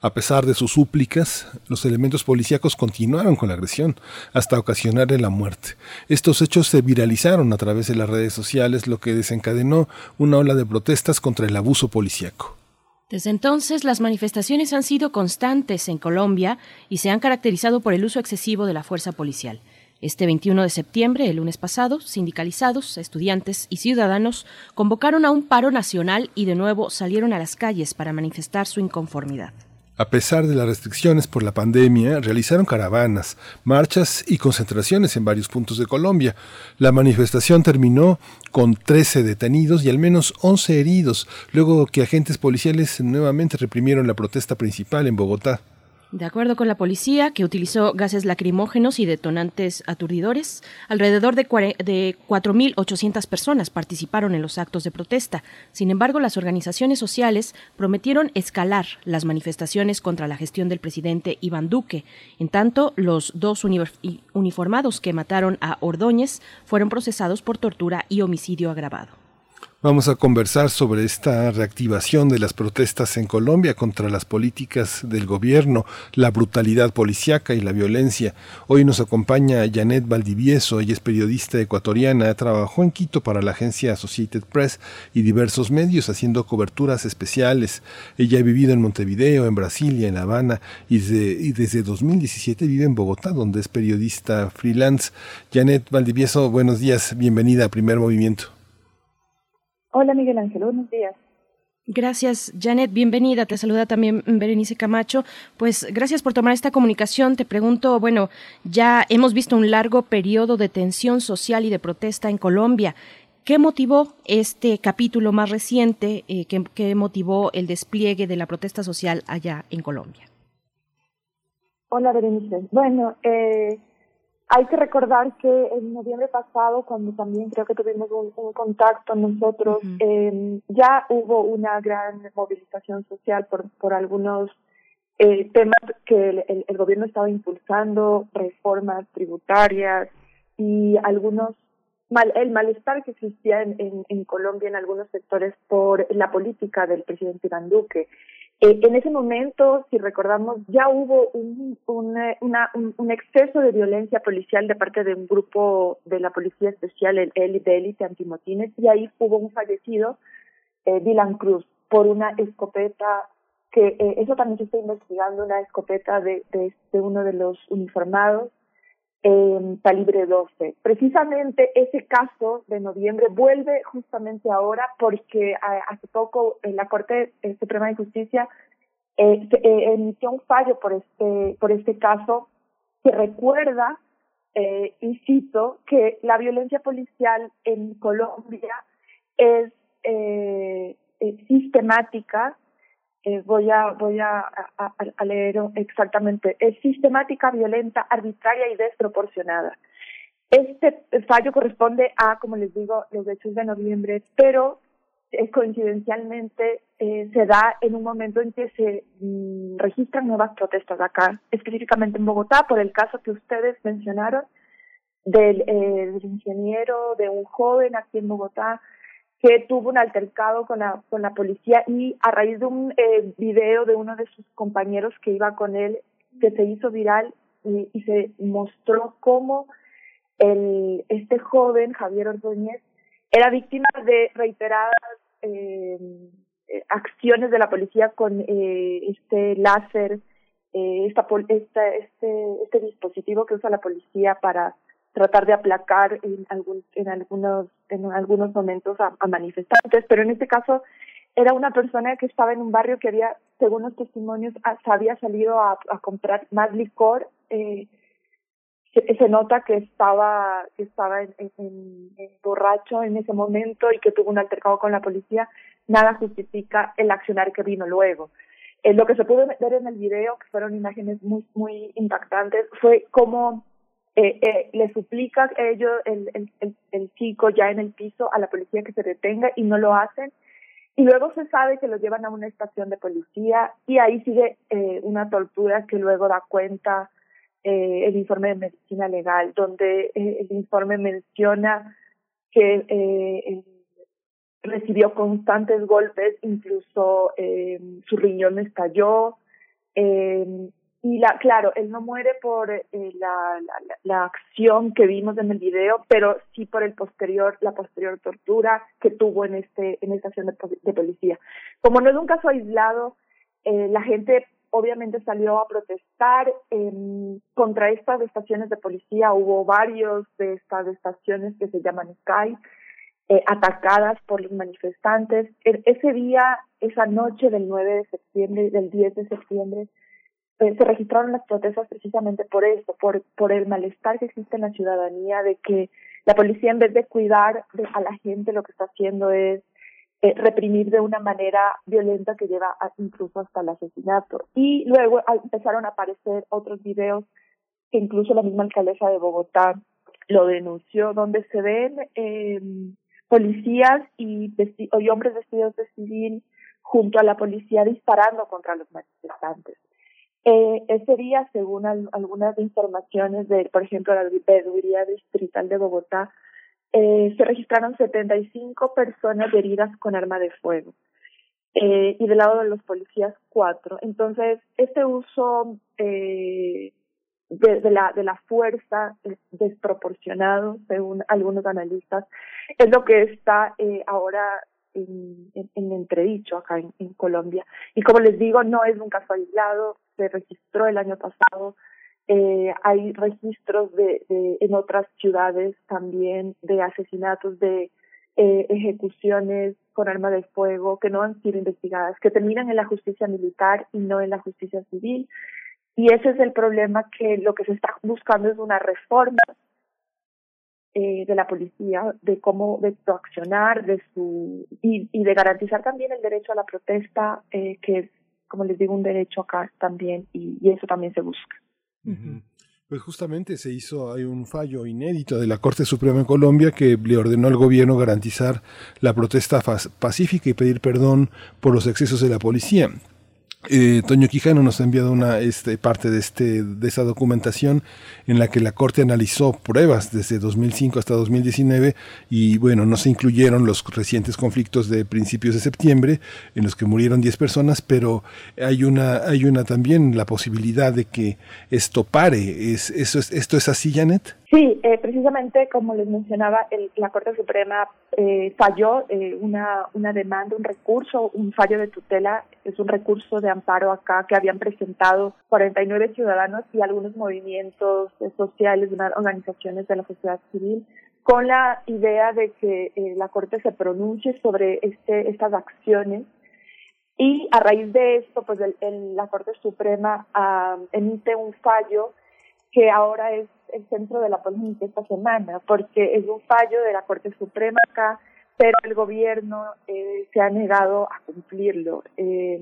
A pesar de sus súplicas, los elementos policíacos continuaron con la agresión hasta ocasionarle la muerte. Estos hechos se viralizaron a través de las redes sociales, lo que desencadenó una ola de protestas contra el abuso policíaco. Desde entonces, las manifestaciones han sido constantes en Colombia y se han caracterizado por el uso excesivo de la fuerza policial. Este 21 de septiembre, el lunes pasado, sindicalizados, estudiantes y ciudadanos convocaron a un paro nacional y de nuevo salieron a las calles para manifestar su inconformidad. A pesar de las restricciones por la pandemia, realizaron caravanas, marchas y concentraciones en varios puntos de Colombia. La manifestación terminó con 13 detenidos y al menos 11 heridos, luego que agentes policiales nuevamente reprimieron la protesta principal en Bogotá. De acuerdo con la policía, que utilizó gases lacrimógenos y detonantes aturdidores, alrededor de 4.800 personas participaron en los actos de protesta. Sin embargo, las organizaciones sociales prometieron escalar las manifestaciones contra la gestión del presidente Iván Duque. En tanto, los dos uniformados que mataron a Ordóñez fueron procesados por tortura y homicidio agravado. Vamos a conversar sobre esta reactivación de las protestas en Colombia contra las políticas del gobierno, la brutalidad policiaca y la violencia. Hoy nos acompaña Janet Valdivieso, ella es periodista ecuatoriana, trabajó en Quito para la agencia Associated Press y diversos medios haciendo coberturas especiales. Ella ha vivido en Montevideo, en Brasilia, en La Habana y desde, y desde 2017 vive en Bogotá, donde es periodista freelance. Janet Valdivieso, buenos días, bienvenida a Primer Movimiento. Hola Miguel Ángel, buenos días. Gracias, Janet. Bienvenida. Te saluda también Berenice Camacho. Pues gracias por tomar esta comunicación. Te pregunto, bueno, ya hemos visto un largo periodo de tensión social y de protesta en Colombia. ¿Qué motivó este capítulo más reciente? Eh, ¿qué, ¿Qué motivó el despliegue de la protesta social allá en Colombia? Hola, Berenice. Bueno, eh, hay que recordar que en noviembre pasado, cuando también creo que tuvimos un, contacto nosotros, eh, ya hubo una gran movilización social por, por algunos eh, temas que el, el, gobierno estaba impulsando, reformas tributarias y algunos mal, el malestar que existía en, en, en Colombia en algunos sectores por la política del presidente Iván Duque. Eh, en ese momento, si recordamos, ya hubo un, un, exceso de violencia policial de parte de un grupo de la Policía Especial, el, de élite antimotines, y ahí hubo un fallecido, eh, Dylan Cruz, por una escopeta que eh, eso también se está investigando, una escopeta de, de uno de los uniformados en calibre 12. Precisamente ese caso de noviembre vuelve justamente ahora porque hace poco la Corte Suprema de Justicia eh, eh, emitió un fallo por este, por este caso que recuerda, eh, cito, que la violencia policial en Colombia es eh, sistemática eh, voy a voy a, a, leer exactamente. Es sistemática violenta arbitraria y desproporcionada. Este fallo corresponde a como les digo los hechos de noviembre pero eh, coincidencialmente eh, se da en un momento en que se mm, registran nuevas protestas acá específicamente en Bogotá por el caso que ustedes mencionaron del, eh, del ingeniero de un joven aquí en Bogotá que tuvo un altercado con la, con la policía y a raíz de un eh, video de uno de sus compañeros que iba con él, que se hizo viral y, se mostró cómo el, este joven, Javier Ordóñez, era víctima de reiteradas eh, acciones de la policía con eh, este láser, eh, esta, esta, este, este dispositivo que usa la policía para tratar de aplacar en, algún, en algunos en algunos momentos a, manifestantes, pero en este caso era una persona que estaba en un barrio que había, según los testimonios, había salido a, comprar más licor. Eh, se, nota que estaba que estaba en, en, borracho en ese momento y que tuvo un altercado con la policía. Nada justifica el accionar que vino luego. Eh, lo que se pudo ver en el video, que fueron imágenes muy muy impactantes, fue cómo eh, eh, le suplica ellos, el, el, el, chico ya en el piso, a la policía que se detenga y no lo hacen. Y luego se sabe que lo llevan a una estación de policía y ahí sigue eh, una tortura que luego da cuenta eh, el informe de medicina legal, donde eh, el informe menciona que recibió constantes golpes, incluso su riñón estalló, eh, y la, claro, él no muere por eh, la, la, la, acción que vimos en el video, pero sí por el posterior, la posterior tortura que tuvo en este, en esta acción de, policía. Como no es un caso aislado, eh, la gente obviamente salió a protestar eh, contra estas estaciones de policía. Hubo varios de estas estaciones que se llaman Sky, eh, atacadas por los manifestantes. E ese día, esa noche del 9 de septiembre, del 10 de septiembre, eh, se registraron las protestas precisamente por eso, por, por el malestar que existe en la ciudadanía de que la policía en vez de cuidar a la gente lo que está haciendo es eh, reprimir de una manera violenta que lleva incluso hasta el asesinato. Y luego empezaron a aparecer otros videos que incluso la misma alcaldesa de Bogotá lo denunció, donde se ven eh, policías y hombres vestidos de civil junto a la policía disparando contra los manifestantes. Eh, ese día, según algunas informaciones de, por ejemplo, la Veeduría Distrital de Bogotá, eh, se registraron 75 personas heridas con arma de fuego. Eh, y del lado de los policías, cuatro. Entonces, este uso eh, de, la, de la fuerza desproporcionado, según algunos analistas, es lo que está eh, ahora en, en, entredicho acá en, Colombia. Y como les digo, no es un caso aislado, se registró el año pasado, eh, hay registros de, de, en otras ciudades también de asesinatos, de eh, ejecuciones con arma de fuego que no han sido investigadas, que terminan en la justicia militar y no en la justicia civil. Y ese es el problema que lo que se está buscando es una reforma eh, de la policía, de cómo de su accionar, de su y, de garantizar también el derecho a la protesta, eh, que como les digo, un derecho acá también, y, y eso también se busca. Pues justamente se hizo, hay un fallo inédito de la Corte Suprema en Colombia que le ordenó al gobierno garantizar la protesta pacífica y pedir perdón por los excesos de la policía. Eh, Toño Quijano nos ha enviado una este, parte de, este, de esa documentación en la que la Corte analizó pruebas desde 2005 hasta 2019 y bueno, no se incluyeron los recientes conflictos de principios de septiembre en los que murieron 10 personas, pero hay una, hay una también la posibilidad de que esto pare. ¿Es, eso es, ¿Esto es así, Janet? Sí, eh, precisamente como les mencionaba, el, la Corte Suprema eh, falló eh, una, una demanda, un recurso, un fallo de tutela, es un recurso de amparo acá que habían presentado 49 ciudadanos y algunos movimientos sociales, organizaciones de la sociedad civil, con la idea de que eh, la Corte se pronuncie sobre este, estas acciones. Y a raíz de esto, pues el, el, la Corte Suprema ah, emite un fallo que ahora es el centro de la polémica esta semana, porque es un fallo de la Corte Suprema acá, pero el gobierno eh, se ha negado a cumplirlo. Eh,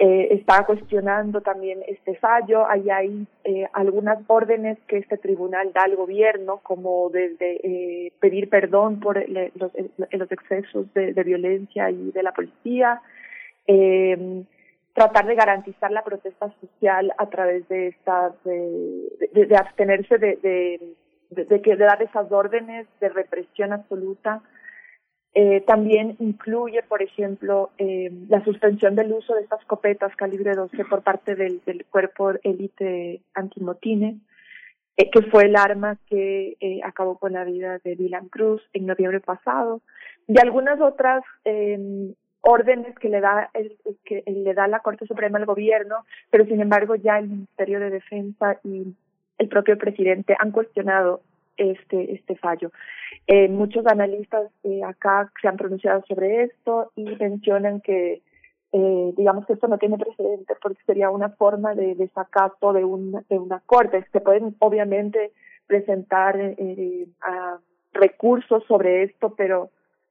eh, está cuestionando también este fallo. Ahí hay eh, algunas órdenes que este tribunal da al gobierno, como desde eh, pedir perdón por los, los, excesos de, de, violencia y de la policía, eh, tratar de garantizar la protesta social a través de estas, de, abstenerse de, de, de, que, de dar esas órdenes de represión absoluta. Eh, también incluye, por ejemplo, eh, la suspensión del uso de estas copetas calibre 12 por parte del, cuerpo élite antimotines, eh, que fue el arma que acabó con la vida de Dylan Cruz en noviembre pasado, y algunas otras órdenes que le da el, que le da la Corte Suprema al gobierno, pero sin embargo ya el Ministerio de Defensa y el propio presidente han cuestionado este este fallo. Eh, muchos analistas eh, acá se han pronunciado sobre esto y mencionan que eh, digamos que esto no tiene precedente porque sería una forma de desacato de una de una corte. Se pueden obviamente presentar eh, a recursos sobre esto, pero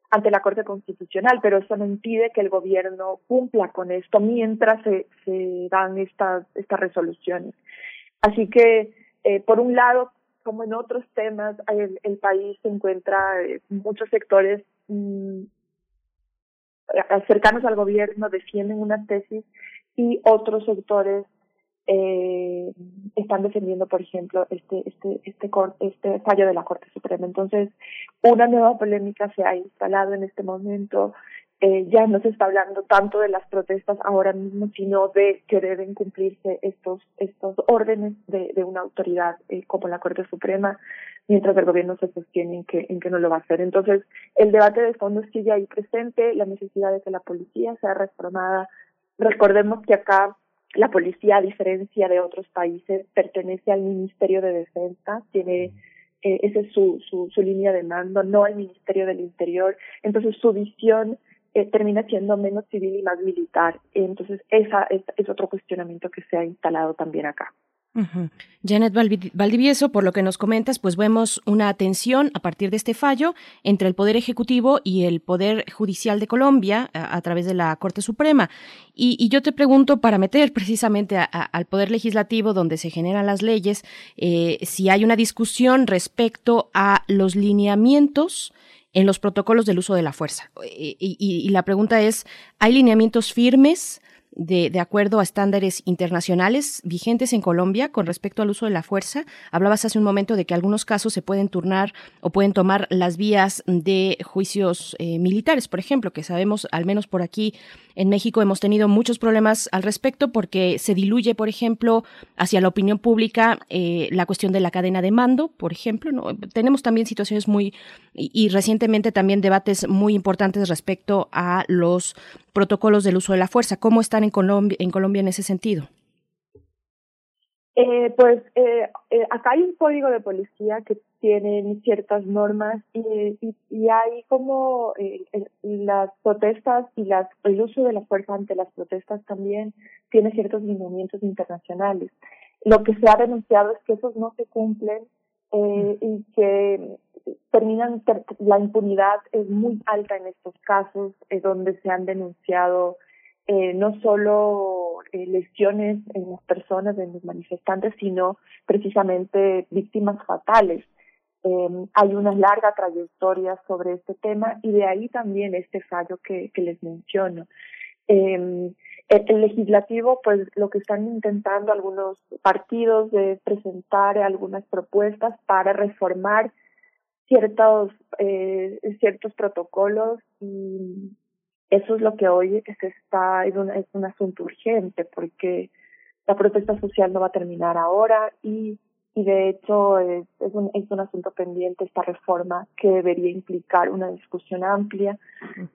ante la Corte Constitucional, pero eso no impide que el gobierno cumpla con esto mientras se, se dan estas, estas resoluciones. Así que, eh, por un lado, como en otros temas, el, país se encuentra eh, muchos sectores mmm, cercanos al gobierno defienden una tesis y otros sectores eh, están defendiendo, por ejemplo, este, este, este, este fallo de la Corte Suprema. Entonces, una nueva polémica se ha instalado en este momento. Eh, ya no se está hablando tanto de las protestas ahora mismo, sino de que deben cumplirse estos, estos órdenes de, una autoridad eh, como la Corte Suprema, mientras el gobierno se sostiene en que, en que no lo va a hacer. Entonces, el debate de fondo sigue ahí presente, la necesidad de que la policía sea reformada. Recordemos que acá la policía, a diferencia de otros países, pertenece al Ministerio de Defensa, tiene eh, esa es su, su, su línea de mando, no al Ministerio del Interior. Entonces su visión eh, termina siendo menos civil y más militar. Entonces esa es, es otro cuestionamiento que se ha instalado también acá. Janet Valdivieso, por lo que nos comentas, pues vemos una tensión a partir de este fallo entre el Poder Ejecutivo y el Poder Judicial de Colombia a, través de la Corte Suprema. Y, yo te pregunto, para meter precisamente al Poder Legislativo, donde se generan las leyes, eh, si hay una discusión respecto a los lineamientos en los protocolos del uso de la fuerza. y la pregunta es, ¿hay lineamientos firmes? De, de, acuerdo a estándares internacionales vigentes en Colombia con respecto al uso de la fuerza. Hablabas hace un momento de que algunos casos se pueden turnar o pueden tomar las vías de juicios eh, militares, por ejemplo, que sabemos, al menos por aquí en México, hemos tenido muchos problemas al respecto porque se diluye, por ejemplo, hacia la opinión pública eh, la cuestión de la cadena de mando, por ejemplo. ¿no? Tenemos también situaciones muy, y, y recientemente también debates muy importantes respecto a los protocolos del uso de la fuerza. ¿Cómo están en Colombia en, Colombia en ese sentido? Eh, pues eh, eh, acá hay un código de policía que tiene ciertas normas y, y, hay como eh, las protestas y las, el uso de la fuerza ante las protestas también tiene ciertos lineamientos internacionales. Lo que se ha denunciado es que esos no se cumplen eh, y que terminan, la impunidad es muy alta en estos casos, es donde se han denunciado eh, no solo eh, lesiones en las personas, en los manifestantes, sino precisamente víctimas fatales. Eh, hay una larga trayectoria sobre este tema y de ahí también este fallo que, que les menciono. Eh, el, legislativo, pues lo que están intentando algunos partidos de presentar algunas propuestas para reformar ciertos, eh, ciertos protocolos y eso es lo que hoy se está, es un, es un asunto urgente porque la protesta social no va a terminar ahora y, y de hecho es, es, un, es un asunto pendiente esta reforma que debería implicar una discusión amplia,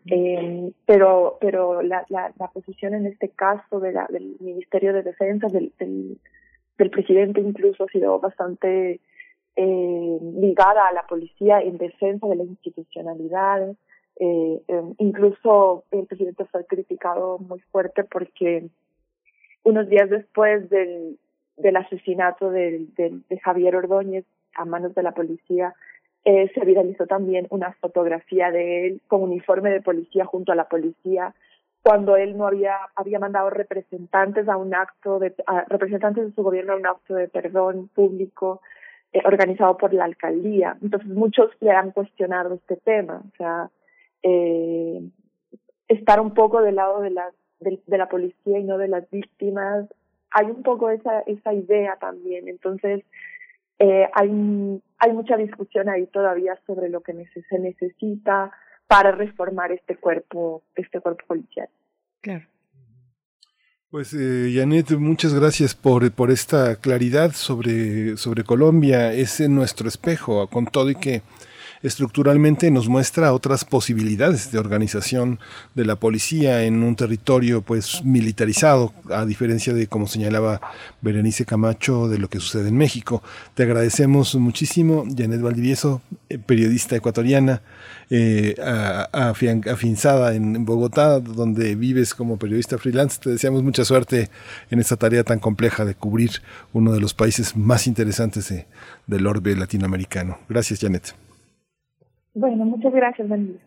eh, pero, pero la, la, la posición en este caso de la, del Ministerio de Defensa, del, del, del presidente incluso ha sido bastante eh, ligada a la policía en defensa de la institucionalidad. Eh, eh, incluso el presidente fue criticado muy fuerte porque unos días después del, del asesinato de, de, Javier Ordóñez a manos de la policía, se viralizó también una fotografía de él con uniforme de policía junto a la policía cuando él no había había mandado representantes a un acto de representantes de su gobierno a un acto de perdón público eh, organizado por la alcaldía. Entonces muchos le han cuestionado este tema, o sea, eh, estar un poco del lado de la, de, la policía y no de las víctimas. Hay un poco esa, esa idea también. Entonces, eh, hay, hay mucha discusión ahí todavía sobre lo que se necesita para reformar este cuerpo, este cuerpo policial. Claro. Pues eh, Janet, muchas gracias por, por esta claridad sobre, sobre Colombia. Es nuestro espejo, con todo y que estructuralmente nos muestra otras posibilidades de organización de la policía en un territorio pues militarizado, a diferencia de como señalaba Berenice Camacho de lo que sucede en México. Te agradecemos muchísimo, Janet Valdivieso, eh, periodista ecuatoriana, eh, en Bogotá, donde vives como periodista freelance. Te deseamos mucha suerte en esta tarea tan compleja de cubrir uno de los países más interesantes del orbe latinoamericano. Gracias, Janet. Bueno, muchas gracias, Daniel.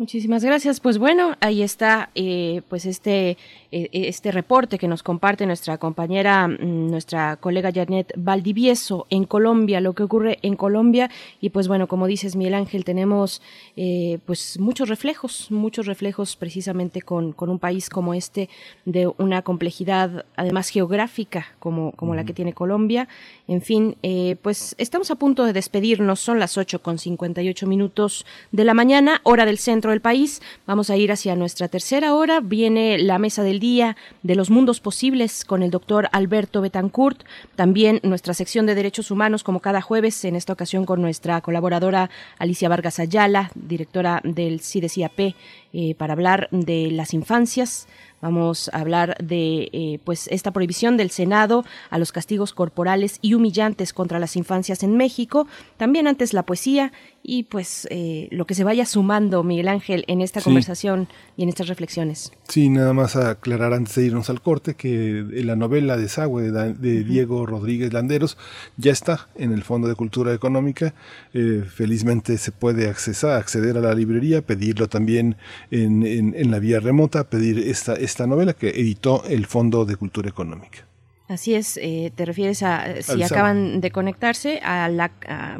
Muchísimas gracias. Pues bueno, ahí está eh, pues este, eh, este reporte que nos comparte nuestra compañera, mm, nuestra colega Janet Valdivieso en Colombia, lo que ocurre en Colombia. Y pues bueno, como dices, Miguel Ángel, tenemos eh, pues muchos reflejos, muchos reflejos precisamente con, con un país como este, de una complejidad además geográfica como, como la que tiene Colombia. En fin, pues estamos a punto de despedirnos, son las 8 con 58 minutos de la mañana, hora del centro del país. Vamos a ir hacia nuestra tercera hora. Viene la mesa del día de los mundos posibles con el doctor Alberto Betancourt. También nuestra sección de derechos humanos, como cada jueves, en esta ocasión con nuestra colaboradora Alicia Vargas Ayala, directora del CIDESIAP, eh, para hablar de las infancias Vamos a hablar de eh, pues esta prohibición del Senado a los castigos corporales y humillantes contra las infancias en México. También antes la poesía y pues eh, lo que se vaya sumando, Miguel Ángel, en esta conversación y en estas reflexiones. Sí, nada más aclarar antes de irnos al corte que la novela de Sagüe de, Diego Rodríguez Landeros ya está en el Fondo de Cultura Económica. Eh, felizmente se puede accesar, acceder a la librería, pedirlo también en, en, la vía remota, pedir esta, esta novela que editó el Fondo de Cultura Económica. Así es, eh, te refieres a, si acaban de conectarse, a la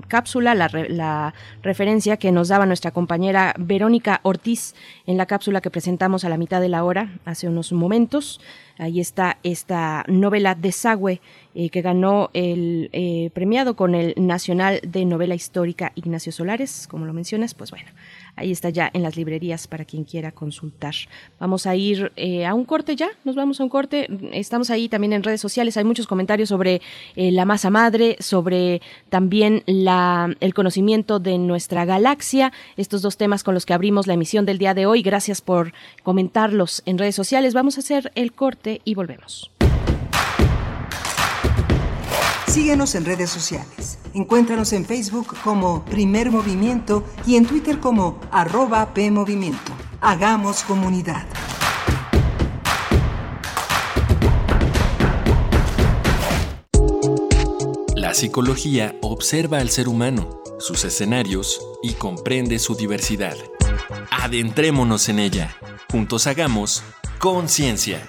cápsula, la, la, referencia que nos daba nuestra compañera Verónica Ortiz en la cápsula que presentamos a la mitad de la hora hace unos momentos. Ahí está esta novela Desagüe eh, que ganó el eh, premiado con el Nacional de Novela Histórica Ignacio Solares, como lo mencionas, pues bueno, ahí está ya en las librerías para quien quiera consultar. Vamos a ir eh, a un corte ya, nos vamos a un corte, estamos ahí también en redes sociales, hay muchos comentarios sobre la masa madre, sobre también la, el conocimiento de nuestra galaxia, estos dos temas con los que abrimos la emisión del día de hoy, gracias por comentarlos en redes sociales, vamos a hacer el corte y volvemos. Síguenos en redes sociales. Encuéntranos en Facebook como Primer Movimiento y en Twitter como arroba PMovimiento. Hagamos comunidad. La psicología observa al ser humano, sus escenarios y comprende su diversidad. Adentrémonos en ella. Juntos hagamos conciencia.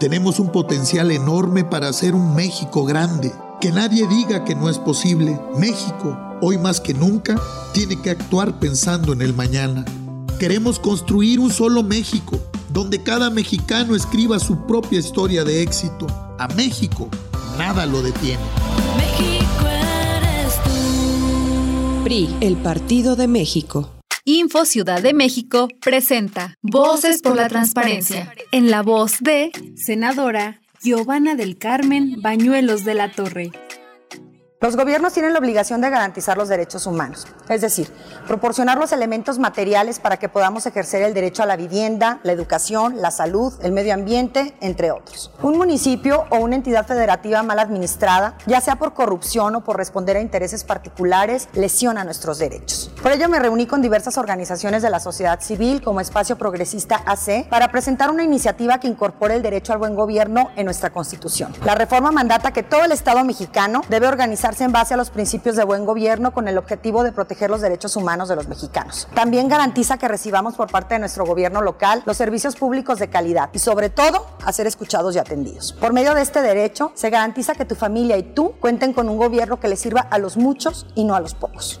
Tenemos un potencial enorme para hacer un México grande. Que nadie diga que no es posible. México, hoy más que nunca, tiene que actuar pensando en el mañana. Queremos construir un solo México, donde cada mexicano escriba su propia historia de éxito. A México, nada lo detiene. México eres tú. PRI, el Partido de México. Info Ciudad de México presenta Voces por la Transparencia, en la voz de senadora Giovanna del Carmen Bañuelos de la Torre. Los gobiernos tienen la obligación de garantizar los derechos humanos, es decir, proporcionar los elementos materiales para que podamos ejercer el derecho a la vivienda, la educación, la salud, el medio ambiente, entre otros. Un municipio o una entidad federativa mal administrada, ya sea por corrupción o por responder a intereses particulares, lesiona nuestros derechos. Por ello me reuní con diversas organizaciones de la sociedad civil como Espacio Progresista AC para presentar una iniciativa que incorpore el derecho al buen gobierno en nuestra Constitución. La reforma mandata que todo el Estado mexicano debe organizar en base a los principios de buen gobierno con el objetivo de proteger los derechos humanos de los mexicanos. También garantiza que recibamos por parte de nuestro gobierno local los servicios públicos de calidad y sobre todo a ser escuchados y atendidos. Por medio de este derecho se garantiza que tu familia y tú cuenten con un gobierno que les sirva a los muchos y no a los pocos.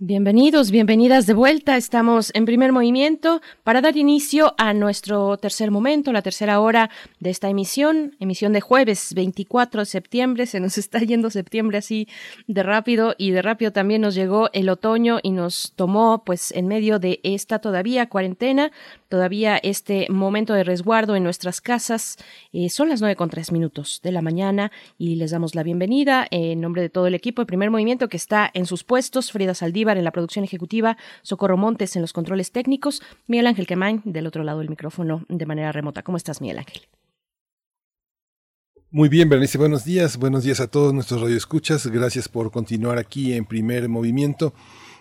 Bienvenidos, bienvenidas de vuelta. Estamos en primer movimiento para dar inicio a nuestro tercer momento, la tercera hora de esta emisión, emisión de jueves 24 de septiembre. Se nos está yendo septiembre así de rápido y de rápido también nos llegó el otoño y nos tomó pues en medio de esta todavía cuarentena, todavía este momento de resguardo en nuestras casas. Eh, son las nueve con tres minutos de la mañana y les damos la bienvenida en nombre de todo el equipo de primer movimiento que está en sus puestos, Frida Saldívar en la producción ejecutiva, Socorro Montes en los controles técnicos, Miguel Ángel Quemain del otro lado del micrófono de manera remota. ¿Cómo estás, Miguel Ángel? Muy bien, Bernice, buenos días. Buenos días a todos nuestros radioescuchas. Gracias por continuar aquí en Primer Movimiento.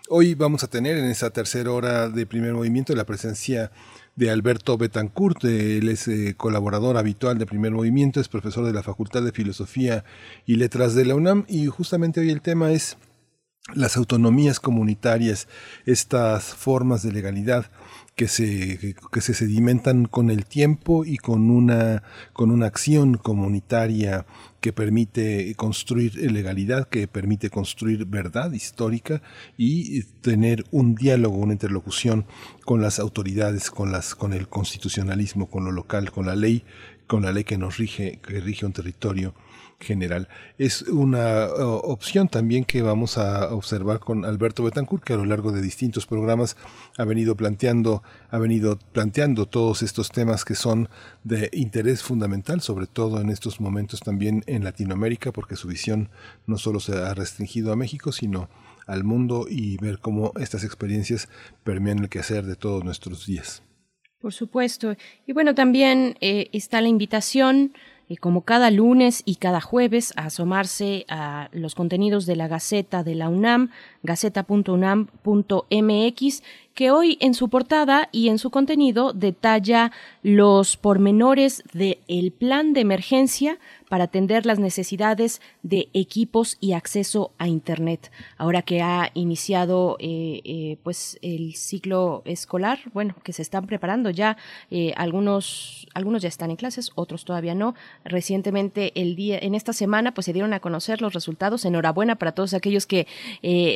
Hoy vamos a tener en esta tercera hora de Primer Movimiento la presencia de Alberto Betancourt. Él es eh, colaborador habitual de Primer Movimiento, es profesor de la Facultad de Filosofía y Letras de la UNAM y justamente hoy el tema es las autonomías comunitarias, estas formas de legalidad que se, que se sedimentan con el tiempo y con una, con una acción comunitaria que permite construir legalidad, que permite construir verdad histórica y tener un diálogo, una interlocución con las autoridades, con las, con el constitucionalismo, con lo local, con la ley, con la ley que nos rige, que rige un territorio general. Es una uh, opción también que vamos a observar con Alberto Betancourt, que a lo largo de distintos programas ha venido planteando, ha venido planteando todos estos temas que son de interés fundamental, sobre todo en estos momentos también en Latinoamérica, porque su visión no solo se ha restringido a México, sino al mundo y ver cómo estas experiencias permean el quehacer de todos nuestros días. Por supuesto. Y bueno, también eh, está la invitación como cada lunes y cada jueves, a asomarse a los contenidos de la Gaceta de la UNAM, gaceta.unam.mx, que hoy en su portada y en su contenido detalla los pormenores del plan de emergencia para atender las necesidades de equipos y acceso a Internet. Ahora que ha iniciado eh, eh, pues el ciclo escolar, bueno, que se están preparando ya, eh, algunos, algunos ya están en clases, otros todavía no. Recientemente, el día, en esta semana, pues se dieron a conocer los resultados. Enhorabuena para todos aquellos que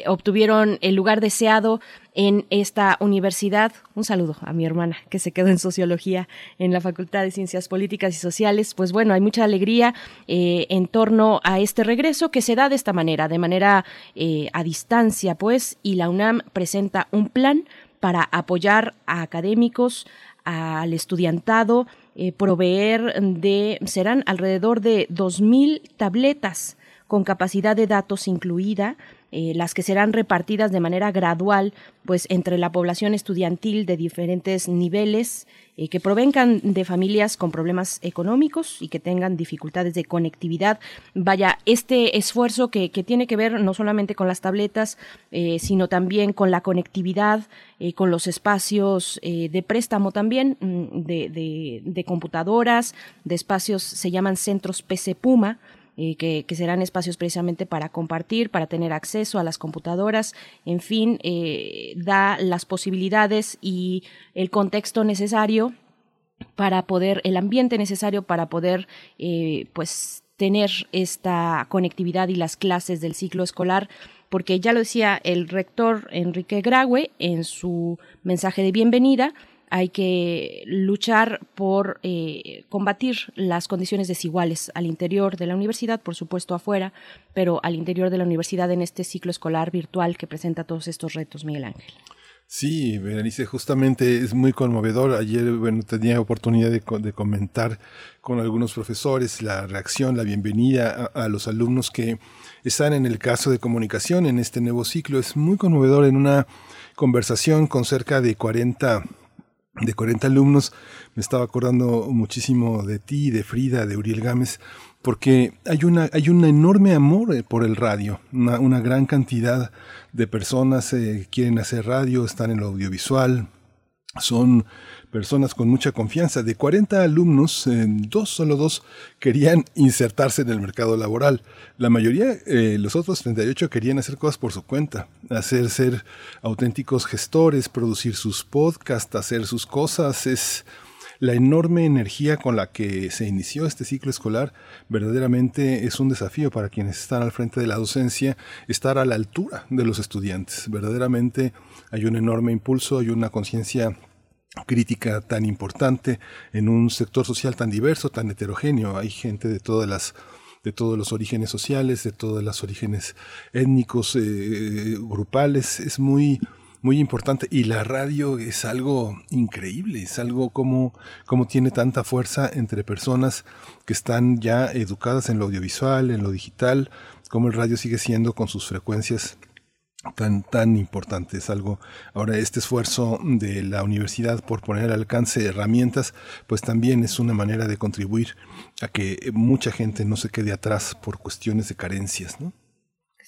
obtuvieron el lugar deseado en esta universidad. Un saludo a mi hermana que se quedó en sociología en la Facultad de Ciencias Políticas y Sociales. Pues bueno, hay mucha alegría eh, en torno a este regreso que se da de esta manera, de manera eh, a distancia, pues, y la UNAM presenta un plan para apoyar a académicos, al estudiantado, eh, proveer de, serán alrededor de 2.000 tabletas con capacidad de datos incluida, eh, las que serán repartidas de manera gradual pues entre la población estudiantil de diferentes niveles eh, que provengan de familias con problemas económicos y que tengan dificultades de conectividad. Vaya, este esfuerzo que, tiene que ver no solamente con las tabletas, eh, sino también con la conectividad, con los espacios de préstamo también mm, de, de computadoras, de espacios, se llaman centros PC Puma, eh, que, serán espacios precisamente para compartir, para tener acceso a las computadoras, en fin, eh, da las posibilidades y el contexto necesario para poder, el ambiente necesario para poder, eh, pues, tener esta conectividad y las clases del ciclo escolar porque ya lo decía el rector Enrique Graue en su mensaje de bienvenida, hay que luchar por eh, combatir las condiciones desiguales al interior de la universidad, por supuesto afuera, pero al interior de la universidad en este ciclo escolar virtual que presenta todos estos retos, Miguel Ángel. Sí, Berenice, justamente es muy conmovedor. Ayer bueno, tenía oportunidad de, comentar con algunos profesores la reacción, la bienvenida a, a, los alumnos que están en el caso de comunicación en este nuevo ciclo. Es muy conmovedor en una conversación con cerca de 40 de 40 alumnos, me estaba acordando muchísimo de ti, de Frida, de Uriel Gámez, porque hay, una, hay un enorme amor eh, por el radio, una, gran cantidad de personas eh, quieren hacer radio, están en lo audiovisual, son personas con mucha confianza. De 40 alumnos, dos, solo dos, querían insertarse en el mercado laboral. La mayoría, eh, los otros 38, querían hacer cosas por su cuenta, hacer ser auténticos gestores, producir sus podcasts, hacer sus cosas. Es la enorme energía con la que se inició este ciclo escolar verdaderamente es un desafío para quienes están al frente de la docencia, estar a la altura de los estudiantes. Verdaderamente hay un enorme impulso, hay una conciencia crítica tan importante en un sector social tan diverso, tan heterogéneo. Hay gente de todas las de todos los orígenes sociales, de todos los orígenes étnicos, eh, grupales. Es muy, muy importante. Y la radio es algo increíble, es algo como, como tiene tanta fuerza entre personas que están ya educadas en lo audiovisual, en lo digital, como el radio sigue siendo con sus frecuencias tan, tan importante. Es algo, ahora este esfuerzo de la universidad por poner al alcance herramientas, pues también es una manera de contribuir a que mucha gente no se quede atrás por cuestiones de carencias, ¿no?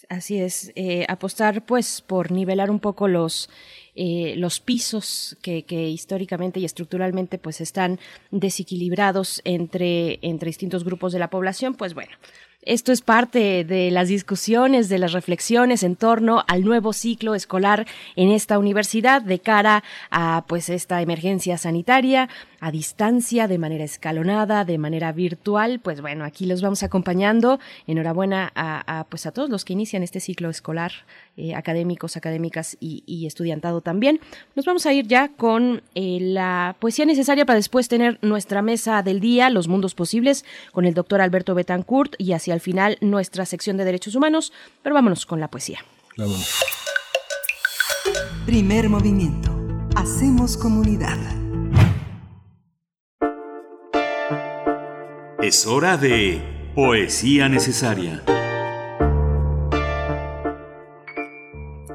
Así es, eh, apostar pues por nivelar un poco los eh, los pisos que, que, históricamente y estructuralmente pues están desequilibrados entre, entre distintos grupos de la población, pues bueno, esto es parte de las discusiones, de las reflexiones en torno al nuevo ciclo escolar en esta universidad de cara a pues esta emergencia sanitaria a distancia, de manera escalonada, de manera virtual. Pues bueno, aquí los vamos acompañando. Enhorabuena a, pues a todos los que inician este ciclo escolar, eh, académicos, académicas y, estudiantado también. Nos vamos a ir ya con eh, la poesía necesaria para después tener nuestra mesa del día, Los Mundos Posibles, con el doctor Alberto Betancourt y hacia el final nuestra sección de Derechos Humanos. Pero vámonos con la poesía. Primer movimiento. Hacemos comunidad. Es hora de Poesía Necesaria.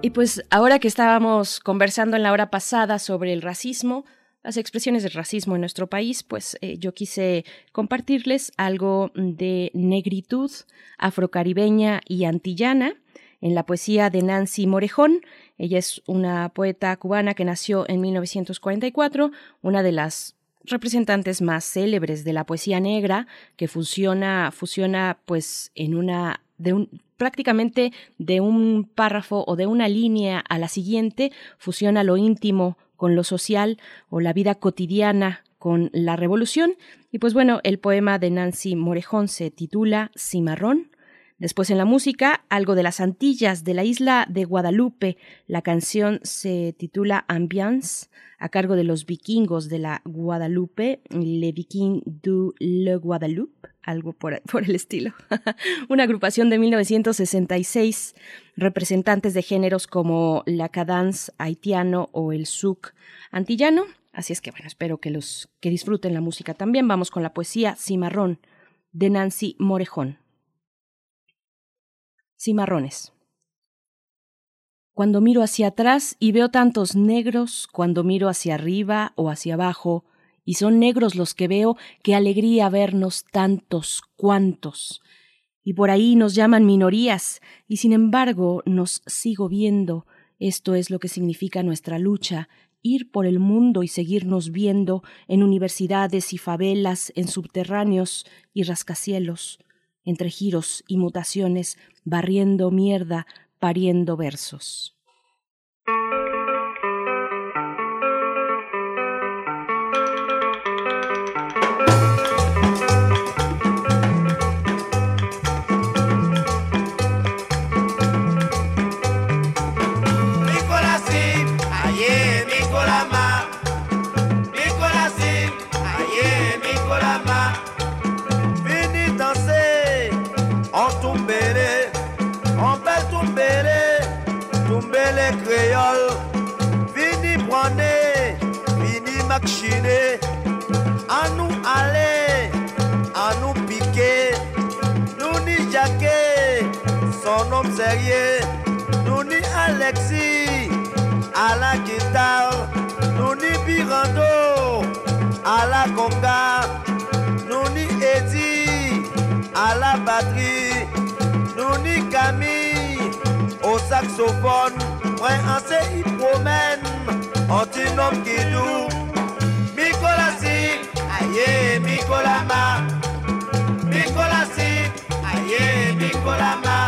Y pues ahora que estábamos conversando en la hora pasada sobre el racismo, las expresiones del racismo en nuestro país, pues eh, yo quise compartirles algo de negritud afrocaribeña y antillana en la poesía de Nancy Morejón. Ella es una poeta cubana que nació en 1944, una de las representantes más célebres de la poesía negra, que fusiona, pues en una de un, prácticamente de un párrafo o de una línea a la siguiente, fusiona lo íntimo con lo social o la vida cotidiana con la revolución. Y pues bueno, el poema de Nancy Morejón se titula Cimarrón. Después en la música, algo de las Antillas, de la isla de Guadalupe. La canción se titula Ambiance a cargo de los vikingos de la Guadalupe, Le Viking du Le Guadalupe, algo por, el estilo. Una agrupación de 1966, representantes de géneros como la cadence haitiano o el souk antillano. Así es que bueno, espero que los que disfruten la música también. Vamos con la poesía Cimarrón de Nancy Morejón. Cimarrones. Cuando miro hacia atrás y veo tantos negros, cuando miro hacia arriba o hacia abajo, y son negros los que veo, qué alegría vernos tantos, cuantos. Y por ahí nos llaman minorías, y sin embargo nos sigo viendo. Esto es lo que significa nuestra lucha, ir por el mundo y seguirnos viendo en universidades y favelas, en subterráneos y rascacielos, entre giros y mutaciones, barriendo mierda, pariendo versos. la conga, nous ni Eddie, à la batterie, nous ni Camille, au saxophone, moi en CI promène, antinome qui nous, Nicolas aïe, Nicolas ma, Nicolas aïe, Nicolas.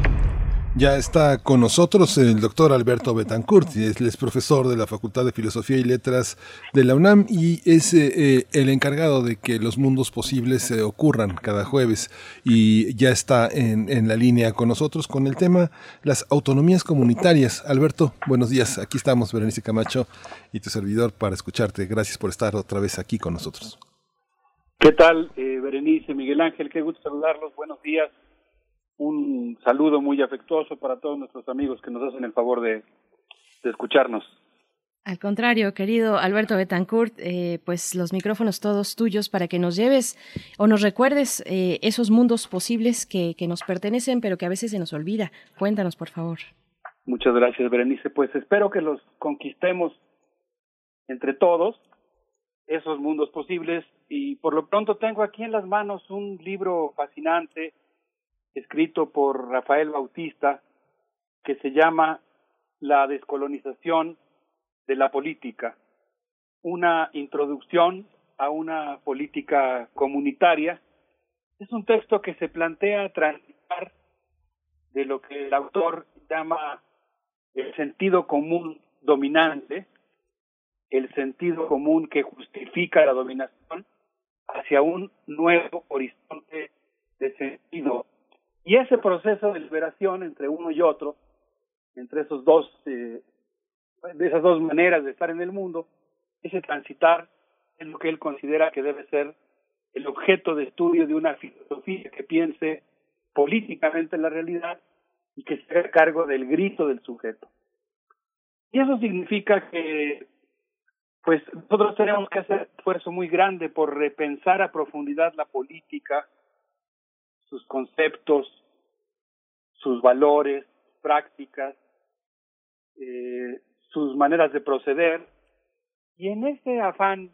Ya está con nosotros el doctor Alberto Betancourt, él es profesor de la Facultad de Filosofía y Letras de la UNAM y es eh, el encargado de que los mundos posibles se ocurran cada jueves y ya está en, la línea con nosotros con el tema las autonomías comunitarias. Alberto, buenos días, aquí estamos Berenice Camacho y tu servidor para escucharte. Gracias por estar otra vez aquí con nosotros. ¿Qué tal, eh, Berenice, Miguel Ángel? Qué gusto saludarlos, buenos días un saludo muy afectuoso para todos nuestros amigos que nos hacen el favor de, de escucharnos. Al contrario, querido Alberto Betancourt, eh, pues los micrófonos todos tuyos para que nos lleves o nos recuerdes eh, esos mundos posibles que, que nos pertenecen, pero que a veces se nos olvida. Cuéntanos, por favor. Muchas gracias, Berenice. Pues espero que los conquistemos entre todos, esos mundos posibles. Y por lo pronto tengo aquí en las manos un libro fascinante escrito por Rafael Bautista que se llama La descolonización de la política, una introducción a una política comunitaria. Es un texto que se plantea transitar de lo que el autor llama el sentido común dominante, el sentido común que justifica la dominación, hacia un nuevo horizonte de sentido y ese proceso de liberación entre uno y otro, entre esos dos, eh, de esas dos maneras de estar en el mundo, ese transitar es lo que él considera que debe ser el objeto de estudio de una filosofía que piense políticamente en la realidad y que se haga cargo del grito del sujeto. Y eso significa que pues nosotros tenemos que hacer un esfuerzo muy grande por repensar a profundidad la política, sus conceptos, sus valores, prácticas, eh, sus maneras de proceder. Y en ese afán,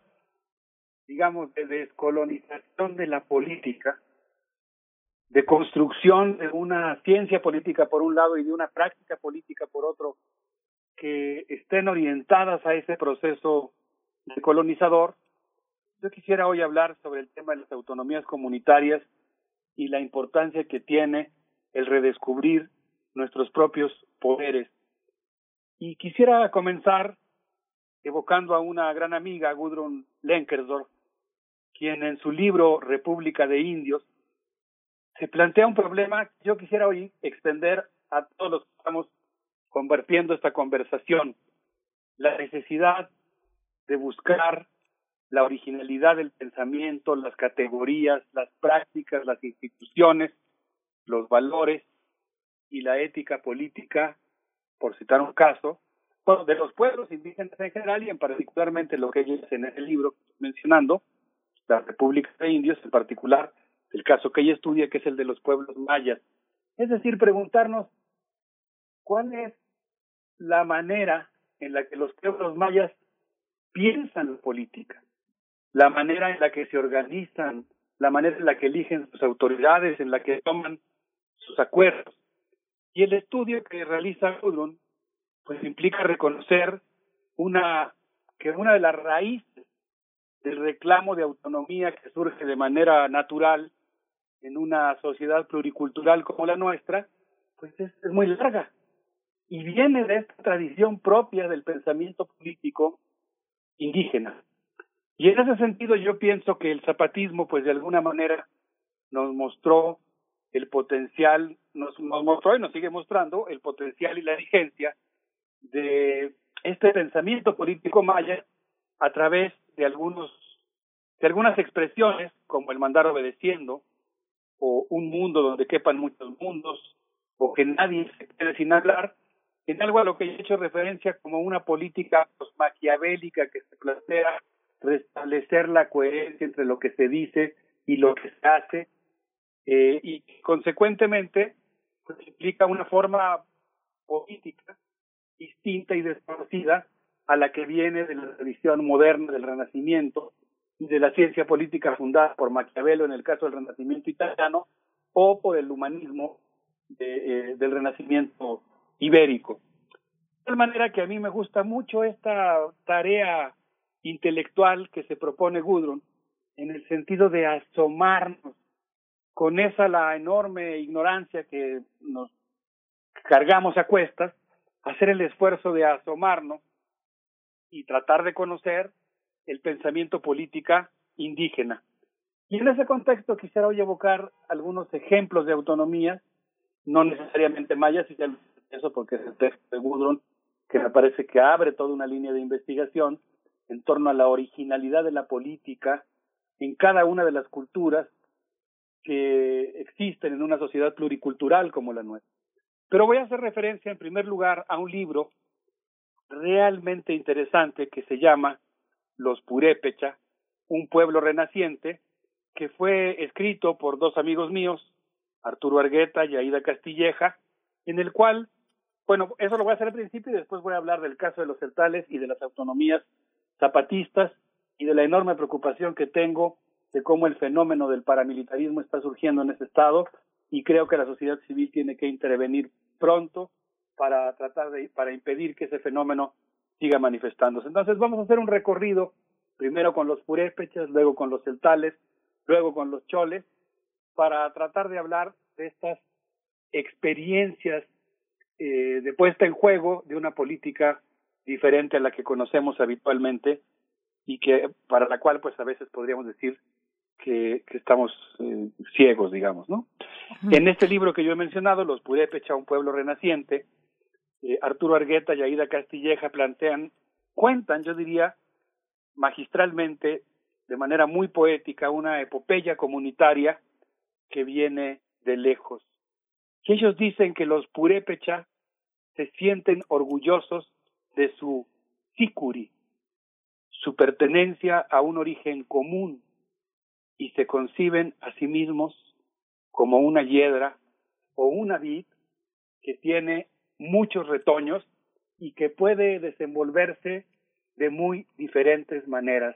digamos, de descolonización de la política, de construcción de una ciencia política por un lado y de una práctica política por otro, que estén orientadas a ese proceso decolonizador, yo quisiera hoy hablar sobre el tema de las autonomías comunitarias y la importancia que tiene el redescubrir nuestros propios poderes. Y quisiera comenzar evocando a una gran amiga, Gudrun Lenkersdorf, quien en su libro República de Indios se plantea un problema que yo quisiera hoy extender a todos los que estamos convirtiendo esta conversación, la necesidad de buscar la originalidad del pensamiento, las categorías, las prácticas, las instituciones, los valores y la ética política, por citar un caso, de los pueblos indígenas en general y en particularmente lo que ellos en el libro mencionando, la República de Indios, en particular el caso que ella estudia, que es el de los pueblos mayas. Es decir, preguntarnos cuál es la manera en la que los pueblos mayas piensan la política, la manera en la que se organizan, la manera en la que eligen sus autoridades, en la que toman sus acuerdos. Y el estudio que realiza Gudrun, pues implica reconocer una que una de las raíces del reclamo de autonomía que surge de manera natural en una sociedad pluricultural como la nuestra, pues es muy larga y viene de esta tradición propia del pensamiento político indígena. Y en ese sentido yo pienso que el zapatismo, pues de alguna manera, nos mostró el potencial, nos, nos mostró y nos sigue mostrando el potencial y la vigencia de este pensamiento político maya a través de algunos de algunas expresiones como el mandar obedeciendo, o un mundo donde quepan muchos mundos, o que nadie se quede sin hablar, en algo a lo que he hecho referencia como una política pues, maquiavélica que se plantea restablecer la coherencia entre lo que se dice y lo que se hace, eh, y consecuentemente pues, implica una forma política distinta y desconocida a la que viene de la tradición moderna del Renacimiento y de la ciencia política fundada por Maquiavelo en el caso del Renacimiento italiano o por el humanismo de, eh, del Renacimiento ibérico. De tal manera que a mí me gusta mucho esta tarea intelectual que se propone Gudrun en el sentido de asomarnos con esa la enorme ignorancia que nos cargamos a cuestas, hacer el esfuerzo de asomarnos y tratar de conocer el pensamiento política indígena. Y en ese contexto quisiera hoy evocar algunos ejemplos de autonomía, no necesariamente mayas, y eso porque es el texto de Gudrun que me parece que abre toda una línea de investigación en torno a la originalidad de la política en cada una de las culturas que existen en una sociedad pluricultural como la nuestra. Pero voy a hacer referencia en primer lugar a un libro realmente interesante que se llama Los Purépecha, un pueblo renaciente, que fue escrito por dos amigos míos, Arturo Argueta y Aida Castilleja, en el cual, bueno, eso lo voy a hacer al principio y después voy a hablar del caso de los celtales y de las autonomías zapatistas y de la enorme preocupación que tengo de cómo el fenómeno del paramilitarismo está surgiendo en ese estado y creo que la sociedad civil tiene que intervenir pronto para tratar de para impedir que ese fenómeno siga manifestándose. Entonces vamos a hacer un recorrido primero con los purépechas, luego con los celtales, luego con los choles para tratar de hablar de estas experiencias eh, de puesta en juego de una política diferente a la que conocemos habitualmente y que para la cual pues a veces podríamos decir que, que estamos eh, ciegos, digamos, ¿no? En este libro que yo he mencionado, Los Purépecha, un pueblo renaciente, eh, Arturo Argueta y Aida Castilleja plantean, cuentan, yo diría, magistralmente, de manera muy poética, una epopeya comunitaria que viene de lejos. Que ellos dicen que los purépecha se sienten orgullosos de su sikuri, su pertenencia a un origen común, y se conciben a sí mismos como una hiedra o una vid que tiene muchos retoños y que puede desenvolverse de muy diferentes maneras.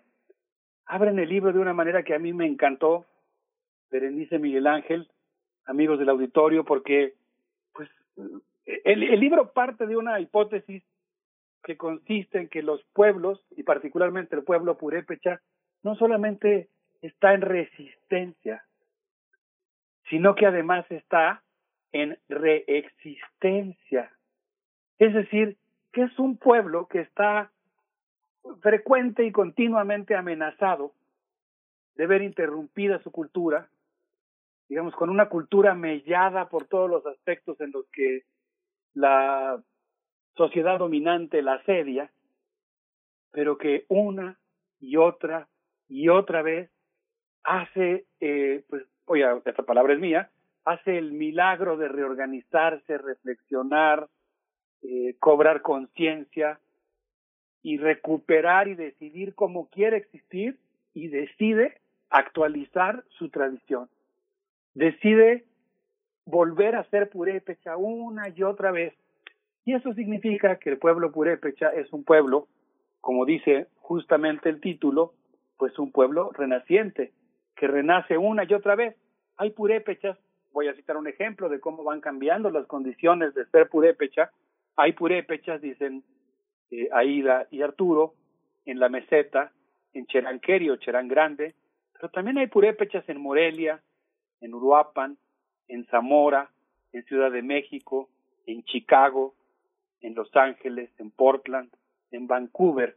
Abren el libro de una manera que a mí me encantó, Berenice Miguel Ángel, amigos del auditorio, porque pues el, el libro parte de una hipótesis que consiste en que los pueblos, y particularmente el pueblo purépecha, no solamente está en resistencia, sino que además está en reexistencia. Es decir, que es un pueblo que está frecuente y continuamente amenazado de ver interrumpida su cultura, digamos, con una cultura mellada por todos los aspectos en los que la sociedad dominante la asedia, pero que una y otra y otra vez hace, eh, pues, oye, esta palabra es mía, hace el milagro de reorganizarse, reflexionar, eh, cobrar conciencia y recuperar y decidir cómo quiere existir y decide actualizar su tradición. Decide volver a ser purépecha una y otra vez. Y eso significa que el pueblo purépecha es un pueblo, como dice justamente el título, pues un pueblo renaciente, que renace una y otra vez. Hay purépechas, voy a citar un ejemplo de cómo van cambiando las condiciones de ser purépecha. Hay purépechas, dicen eh, Aida y Arturo, en la meseta, en Cheranqueri o Cherán Grande, pero también hay purépechas en Morelia, en Uruapan, en Zamora, en Ciudad de México, en Chicago, en Los Ángeles, en Portland, en Vancouver.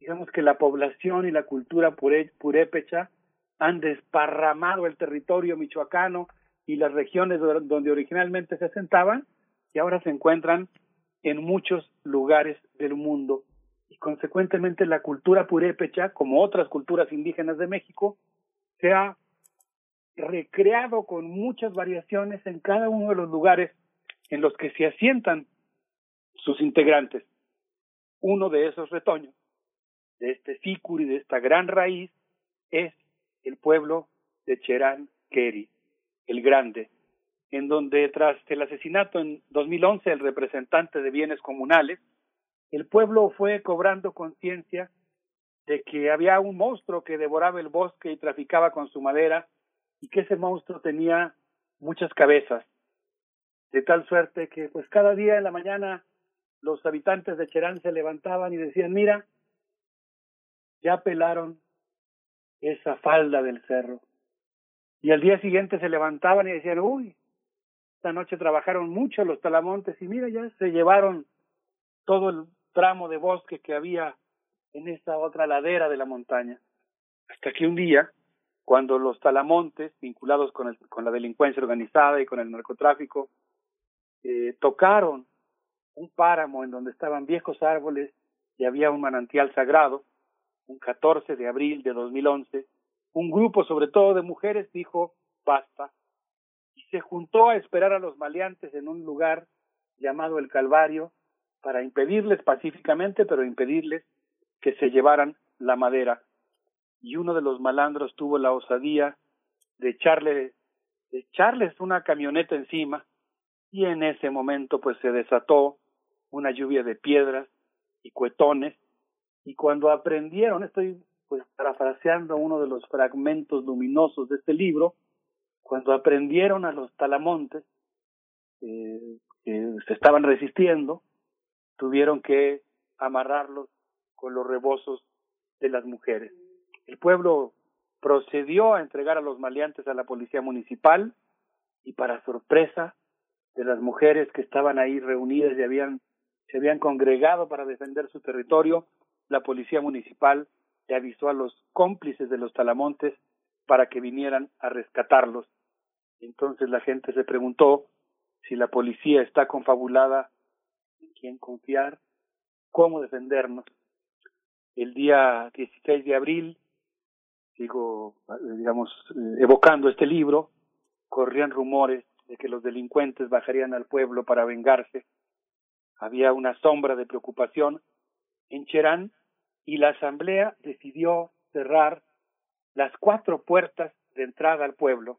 Digamos que la población y la cultura purépecha han desparramado el territorio michoacano y las regiones donde originalmente se asentaban y ahora se encuentran en muchos lugares del mundo. Y consecuentemente la cultura purépecha, como otras culturas indígenas de México, se ha recreado con muchas variaciones en cada uno de los lugares en los que se asientan sus integrantes. Uno de esos retoños, de este sicuri, de esta gran raíz, es el pueblo de Cherán Keri, el Grande, en donde tras el asesinato en 2011 del representante de bienes comunales, el pueblo fue cobrando conciencia de que había un monstruo que devoraba el bosque y traficaba con su madera y que ese monstruo tenía muchas cabezas, de tal suerte que pues cada día en la mañana los habitantes de Cherán se levantaban y decían, mira, ya pelaron esa falda del cerro. Y al día siguiente se levantaban y decían, uy, esta noche trabajaron mucho los talamontes y mira, ya se llevaron todo el tramo de bosque que había en esta otra ladera de la montaña. Hasta que un día, cuando los talamontes, vinculados con, el, con la delincuencia organizada y con el narcotráfico, eh, tocaron un páramo en donde estaban viejos árboles y había un manantial sagrado, un 14 de abril de 2011, un grupo sobre todo de mujeres dijo basta y se juntó a esperar a los maleantes en un lugar llamado el Calvario para impedirles pacíficamente, pero impedirles que se llevaran la madera. Y uno de los malandros tuvo la osadía de echarle de echarles una camioneta encima y en ese momento pues se desató una lluvia de piedras y cuetones y cuando aprendieron, estoy pues parafraseando uno de los fragmentos luminosos de este libro, cuando aprendieron a los talamontes eh, que se estaban resistiendo, tuvieron que amarrarlos con los rebozos de las mujeres. El pueblo procedió a entregar a los maleantes a la policía municipal y para sorpresa de las mujeres que estaban ahí reunidas y habían se habían congregado para defender su territorio, la policía municipal le avisó a los cómplices de los talamontes para que vinieran a rescatarlos. Entonces la gente se preguntó si la policía está confabulada, en quién confiar, cómo defendernos. El día 16 de abril, digo, digamos, eh, evocando este libro, corrían rumores de que los delincuentes bajarían al pueblo para vengarse. Había una sombra de preocupación en Cherán y la asamblea decidió cerrar las cuatro puertas de entrada al pueblo.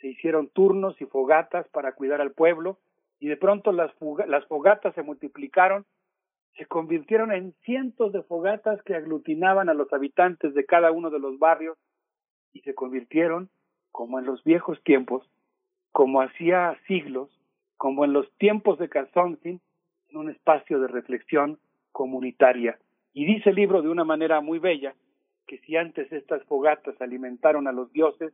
Se hicieron turnos y fogatas para cuidar al pueblo y de pronto las, las fogatas se multiplicaron, se convirtieron en cientos de fogatas que aglutinaban a los habitantes de cada uno de los barrios y se convirtieron, como en los viejos tiempos, como hacía siglos, como en los tiempos de Calzonsin, en un espacio de reflexión comunitaria. Y dice el libro de una manera muy bella que si antes estas fogatas alimentaron a los dioses,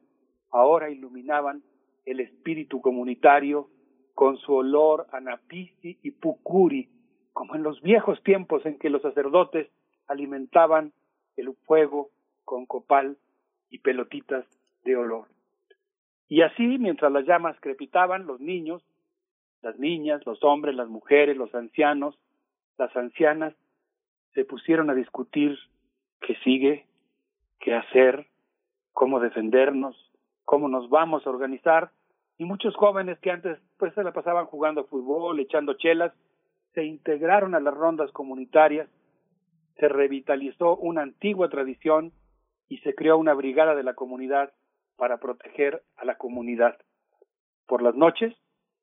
ahora iluminaban el espíritu comunitario con su olor a napisi y pucuri, como en los viejos tiempos en que los sacerdotes alimentaban el fuego con copal y pelotitas de olor. Y así, mientras las llamas crepitaban, los niños, las niñas, los hombres, las mujeres, los ancianos, las ancianas se pusieron a discutir qué sigue, qué hacer, cómo defendernos, cómo nos vamos a organizar, y muchos jóvenes que antes pues se la pasaban jugando fútbol, echando chelas, se integraron a las rondas comunitarias, se revitalizó una antigua tradición y se creó una brigada de la comunidad para proteger a la comunidad. Por las noches,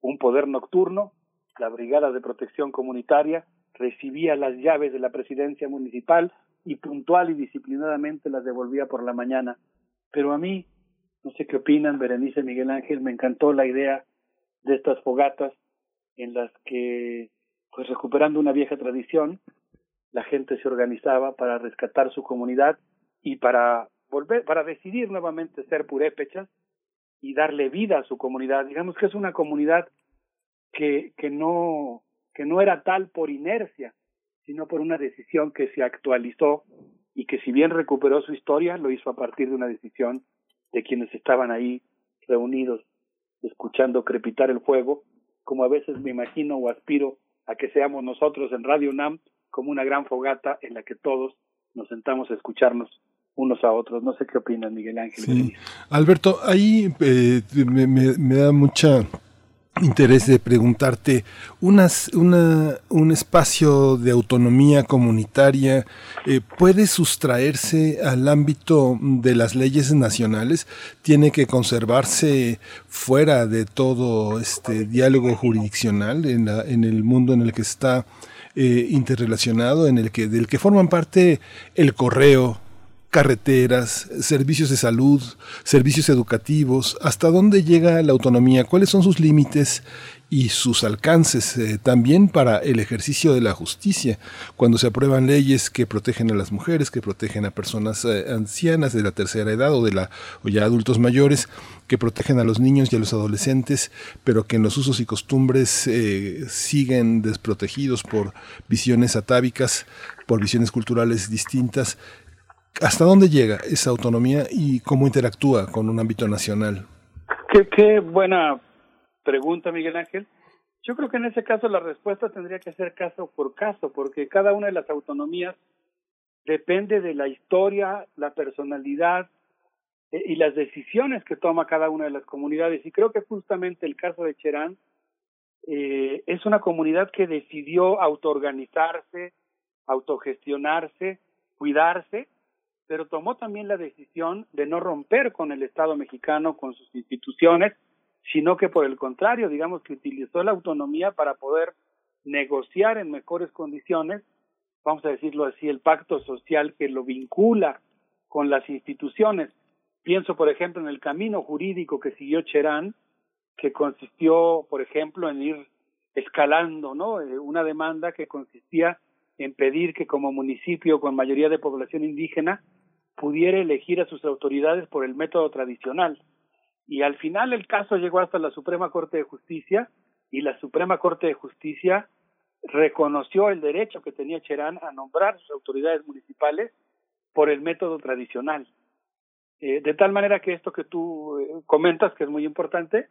un poder nocturno, la Brigada de Protección Comunitaria, recibía las llaves de la presidencia municipal y puntual y disciplinadamente las devolvía por la mañana. Pero a mí, no sé qué opinan, Berenice Miguel Ángel, me encantó la idea de estas fogatas en las que, pues recuperando una vieja tradición, la gente se organizaba para rescatar su comunidad y para volver, para decidir nuevamente ser purépechas y darle vida a su comunidad. Digamos que es una comunidad que, que no que no era tal por inercia, sino por una decisión que se actualizó y que si bien recuperó su historia, lo hizo a partir de una decisión de quienes estaban ahí reunidos, escuchando crepitar el fuego, como a veces me imagino o aspiro a que seamos nosotros en Radio UNAM como una gran fogata en la que todos nos sentamos a escucharnos unos a otros. No sé qué opinan, Miguel Ángel. Sí. Alberto, ahí eh, me, me, me da mucha interés de preguntarte unas, una, un espacio de autonomía comunitaria eh, puede sustraerse al ámbito de las leyes nacionales tiene que conservarse fuera de todo este diálogo jurisdiccional en, la, en el mundo en el que está eh, interrelacionado en el que del que forman parte el correo carreteras, servicios de salud, servicios educativos, hasta dónde llega la autonomía, cuáles son sus límites y sus alcances eh, también para el ejercicio de la justicia, cuando se aprueban leyes que protegen a las mujeres, que protegen a personas eh, ancianas de la tercera edad o de la o ya adultos mayores, que protegen a los niños y a los adolescentes, pero que en los usos y costumbres eh, siguen desprotegidos por visiones atávicas, por visiones culturales distintas. ¿Hasta dónde llega esa autonomía y cómo interactúa con un ámbito nacional? Qué, buena pregunta, Miguel Ángel. Yo creo que en ese caso la respuesta tendría que ser caso por caso, porque cada una de las autonomías depende de la historia, la personalidad eh, y las decisiones que toma cada una de las comunidades. Y creo que justamente el caso de Cherán eh, es una comunidad que decidió autoorganizarse, autogestionarse, cuidarse pero tomó también la decisión de no romper con el Estado mexicano, con sus instituciones, sino que por el contrario, digamos que utilizó la autonomía para poder negociar en mejores condiciones, vamos a decirlo así, el pacto social que lo vincula con las instituciones. Pienso, por ejemplo, en el camino jurídico que siguió Cherán, que consistió, por ejemplo, en ir escalando, ¿no? Eh, una demanda que consistía en pedir que como municipio con mayoría de población indígena pudiera elegir a sus autoridades por el método tradicional. Y al final el caso llegó hasta la Suprema Corte de Justicia y la Suprema Corte de Justicia reconoció el derecho que tenía Cherán a nombrar sus autoridades municipales por el método tradicional. Eh, de tal manera que esto que tú eh, comentas, que es muy importante,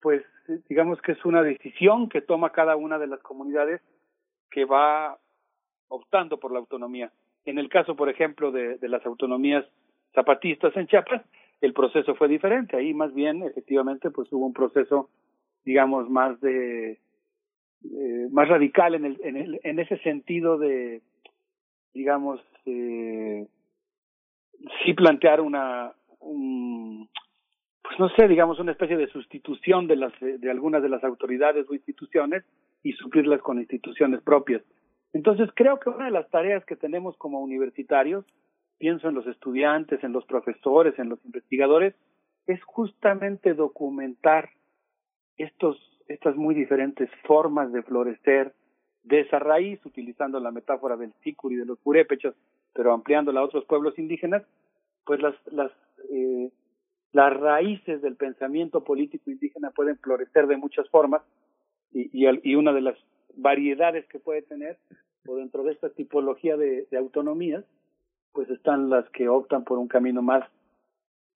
pues digamos que es una decisión que toma cada una de las comunidades que va optando por la autonomía. En el caso, por ejemplo, de, las autonomías zapatistas en Chiapas, el proceso fue diferente. Ahí más bien, efectivamente, pues hubo un proceso, digamos, más de más radical en el, en el en ese sentido de, digamos, eh, sí plantear una un, pues no sé, digamos, una especie de sustitución de las de algunas de las autoridades o instituciones y suplirlas con instituciones propias. Entonces creo que una de las tareas que tenemos como universitarios, pienso en los estudiantes, en los profesores, en los investigadores, es justamente documentar estos, estas muy diferentes formas de florecer de esa raíz, utilizando la metáfora del sícur y de los purépechas, pero ampliándola a otros pueblos indígenas, pues las, las, eh, las raíces del pensamiento político indígena pueden florecer de muchas formas y, y, y una de las variedades que puede tener, o dentro de esta tipología de, autonomías, pues están las que optan por un camino más,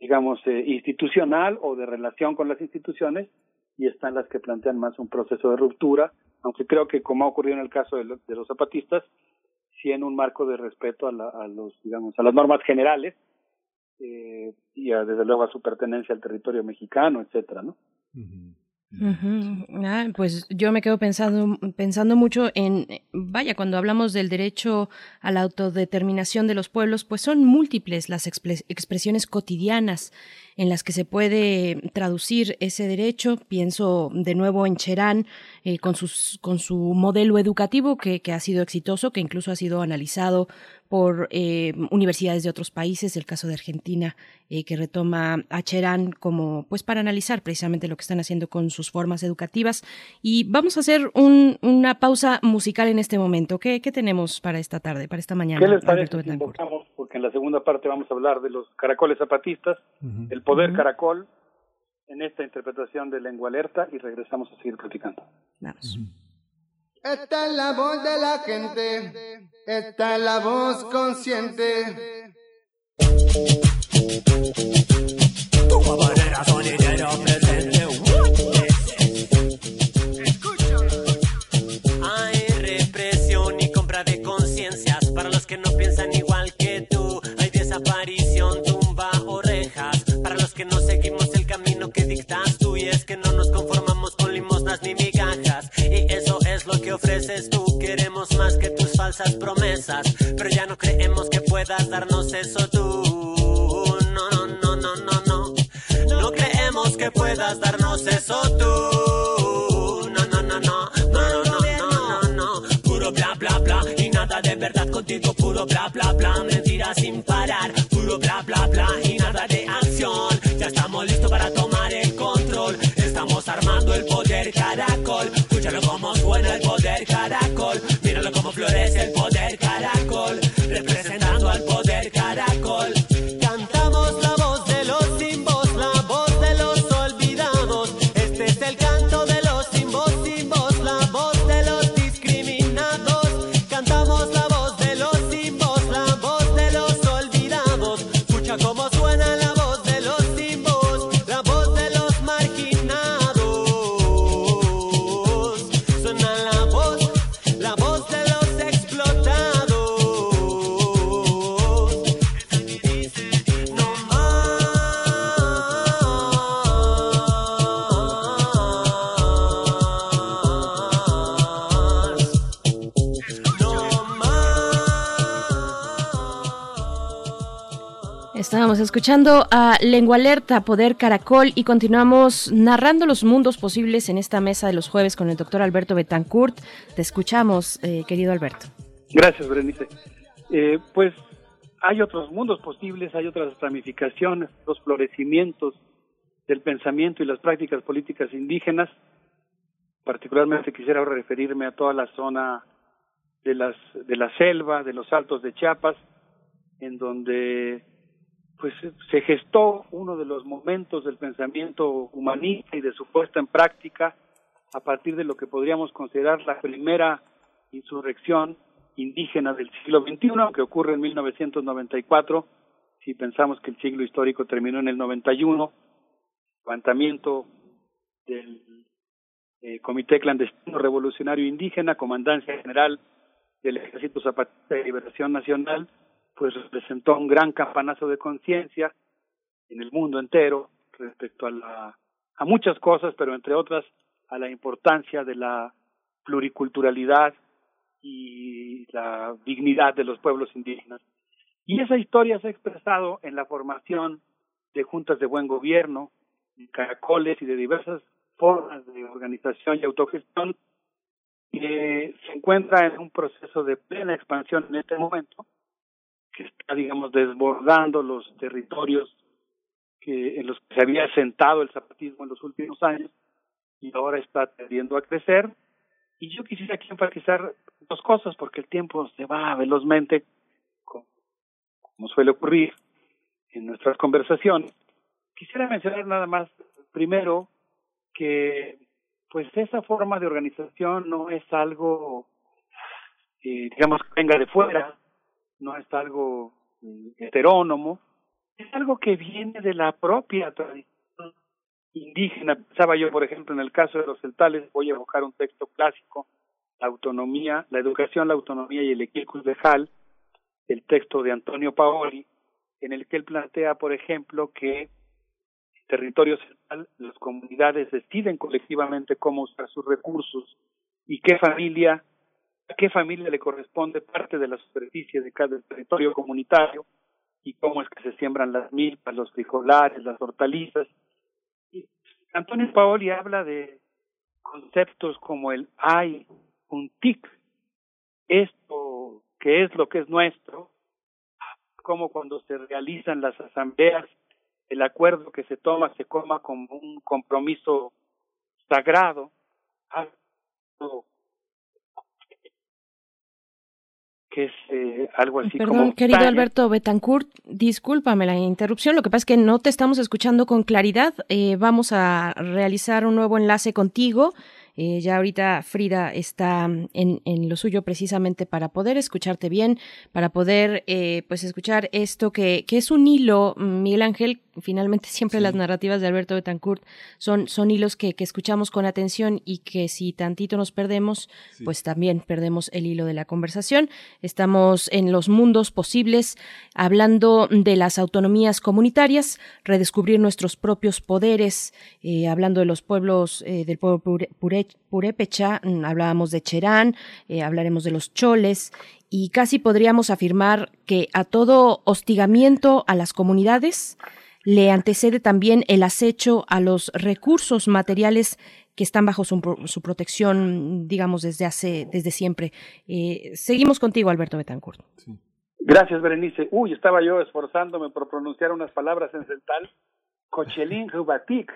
digamos, eh, institucional o de relación con las instituciones, y están las que plantean más un proceso de ruptura, aunque creo que como ha ocurrido en el caso de, de los zapatistas, sí en un marco de respeto a, la, a los, digamos, a las normas generales eh, y a, desde luego a su pertenencia al territorio mexicano, etcétera, ¿no? Ah, pues yo me quedo pensando, pensando mucho en, vaya, cuando hablamos del derecho a la autodeterminación de los pueblos, pues son múltiples las expresiones cotidianas en las que se puede traducir ese derecho. Pienso de nuevo en Cherán, eh, con, sus, con su modelo educativo que, que, ha sido exitoso, que incluso ha sido analizado por eh, universidades de otros países, el caso de Argentina, eh, que retoma a Cherán como, pues, para analizar precisamente lo que están haciendo con sus formas educativas. Y vamos a hacer un, una pausa musical en este momento. ¿Qué, ¿Qué, tenemos para esta tarde, para esta mañana? ¿Qué les parece si invocamos? Porque en la segunda parte vamos a hablar de los caracoles zapatistas, uh -huh. el poder uh -huh. caracol, en esta interpretación de lengua alerta, y regresamos a seguir platicando. Vamos. Esta es la voz de la gente, esta es la voz consciente. Tu Tú y es que no nos conformamos con limosnas ni migajas. Y eso es lo que ofreces tú. Queremos más que tus falsas promesas. Pero ya no creemos que puedas darnos eso tú. No, no, no, no, no, no. No creemos que puedas darnos eso tú. No, no, no, no. No, no, no, no, no, no. Puro bla, bla, bla. Y nada de verdad contigo. Puro bla, bla, bla. Mentiras sin parar. Puro bla, bla, bla. Y nada de acción estamos listos para tomar el control. Estamos armando el poder caracol. Escúchalo como suena el Estábamos escuchando a Lengua Alerta, Poder Caracol y continuamos narrando los mundos posibles en esta mesa de los jueves con el doctor Alberto Betancourt. Te escuchamos, eh, querido Alberto. Gracias, Berenice. Eh, pues hay otros mundos posibles, hay otras ramificaciones, los florecimientos del pensamiento y las prácticas políticas indígenas. Particularmente quisiera ahora referirme a toda la zona de las de la selva, de los altos de Chiapas, en donde pues se gestó uno de los momentos del pensamiento humanista y de su puesta en práctica a partir de lo que podríamos considerar la primera insurrección indígena del siglo XXI, que ocurre en 1994, si pensamos que el siglo histórico terminó en el 91, levantamiento del eh, Comité Clandestino Revolucionario Indígena, Comandancia General del Ejército Zapatista de Liberación Nacional, pues representó un gran campanazo de conciencia en el mundo entero respecto a la a muchas cosas, pero entre otras a la importancia de la pluriculturalidad y la dignidad de los pueblos indígenas. Y esa historia se ha expresado en la formación de juntas de buen gobierno, de caracoles y de diversas formas de organización y autogestión que se encuentra en un proceso de plena expansión en este momento que está, digamos, desbordando los territorios que, en los que se había asentado el zapatismo en los últimos años y ahora está tendiendo a crecer. Y yo quisiera aquí enfatizar dos cosas, porque el tiempo se va velozmente, como, como suele ocurrir en nuestras conversaciones. Quisiera mencionar nada más, primero, que pues esa forma de organización no es algo, eh, digamos, que venga de fuera, no es algo heterónomo, es algo que viene de la propia tradición indígena. Pensaba yo, por ejemplo, en el caso de los celtales, voy a evocar un texto clásico, la autonomía, la educación, la autonomía y el equilcus de Hall, el texto de Antonio Paoli, en el que él plantea, por ejemplo, que en territorio central las comunidades deciden colectivamente cómo usar sus recursos y qué familia a qué familia le corresponde parte de la superficie de cada territorio comunitario y cómo es que se siembran las milpas, los frijolares, las hortalizas. Antonio Paoli habla de conceptos como el hay, un tic, esto que es lo que es nuestro, como cuando se realizan las asambleas, el acuerdo que se toma se coma como un compromiso sagrado, que es eh, algo así Perdón, como querido. Alberto Betancourt, discúlpame la interrupción. Lo que pasa es que no te estamos escuchando con claridad. Eh, vamos a realizar un nuevo enlace contigo. Eh, ya ahorita Frida está mm, en, en lo suyo precisamente para poder escucharte bien, para poder eh, pues escuchar esto que, que es un hilo, mm, Miguel Ángel, finalmente siempre las narrativas de Alberto Betancourt son, son hilos que, que, escuchamos con atención y que si tantito nos perdemos, pues también perdemos el hilo de la conversación. Estamos en los mundos posibles hablando de las autonomías comunitarias, redescubrir nuestros propios poderes, eh, hablando de los pueblos eh, del pueblo purépecha, mm, hablábamos de Cherán, eh, hablaremos de los choles y casi podríamos afirmar que a todo hostigamiento a las comunidades le antecede también el acecho a los recursos materiales que están bajo su, protección, digamos, desde hace, desde siempre. Eh, seguimos contigo, Alberto Betancourt. Gracias, Berenice. Uy, estaba yo esforzándome por pronunciar unas palabras en celtal. Cochelín Jubatik,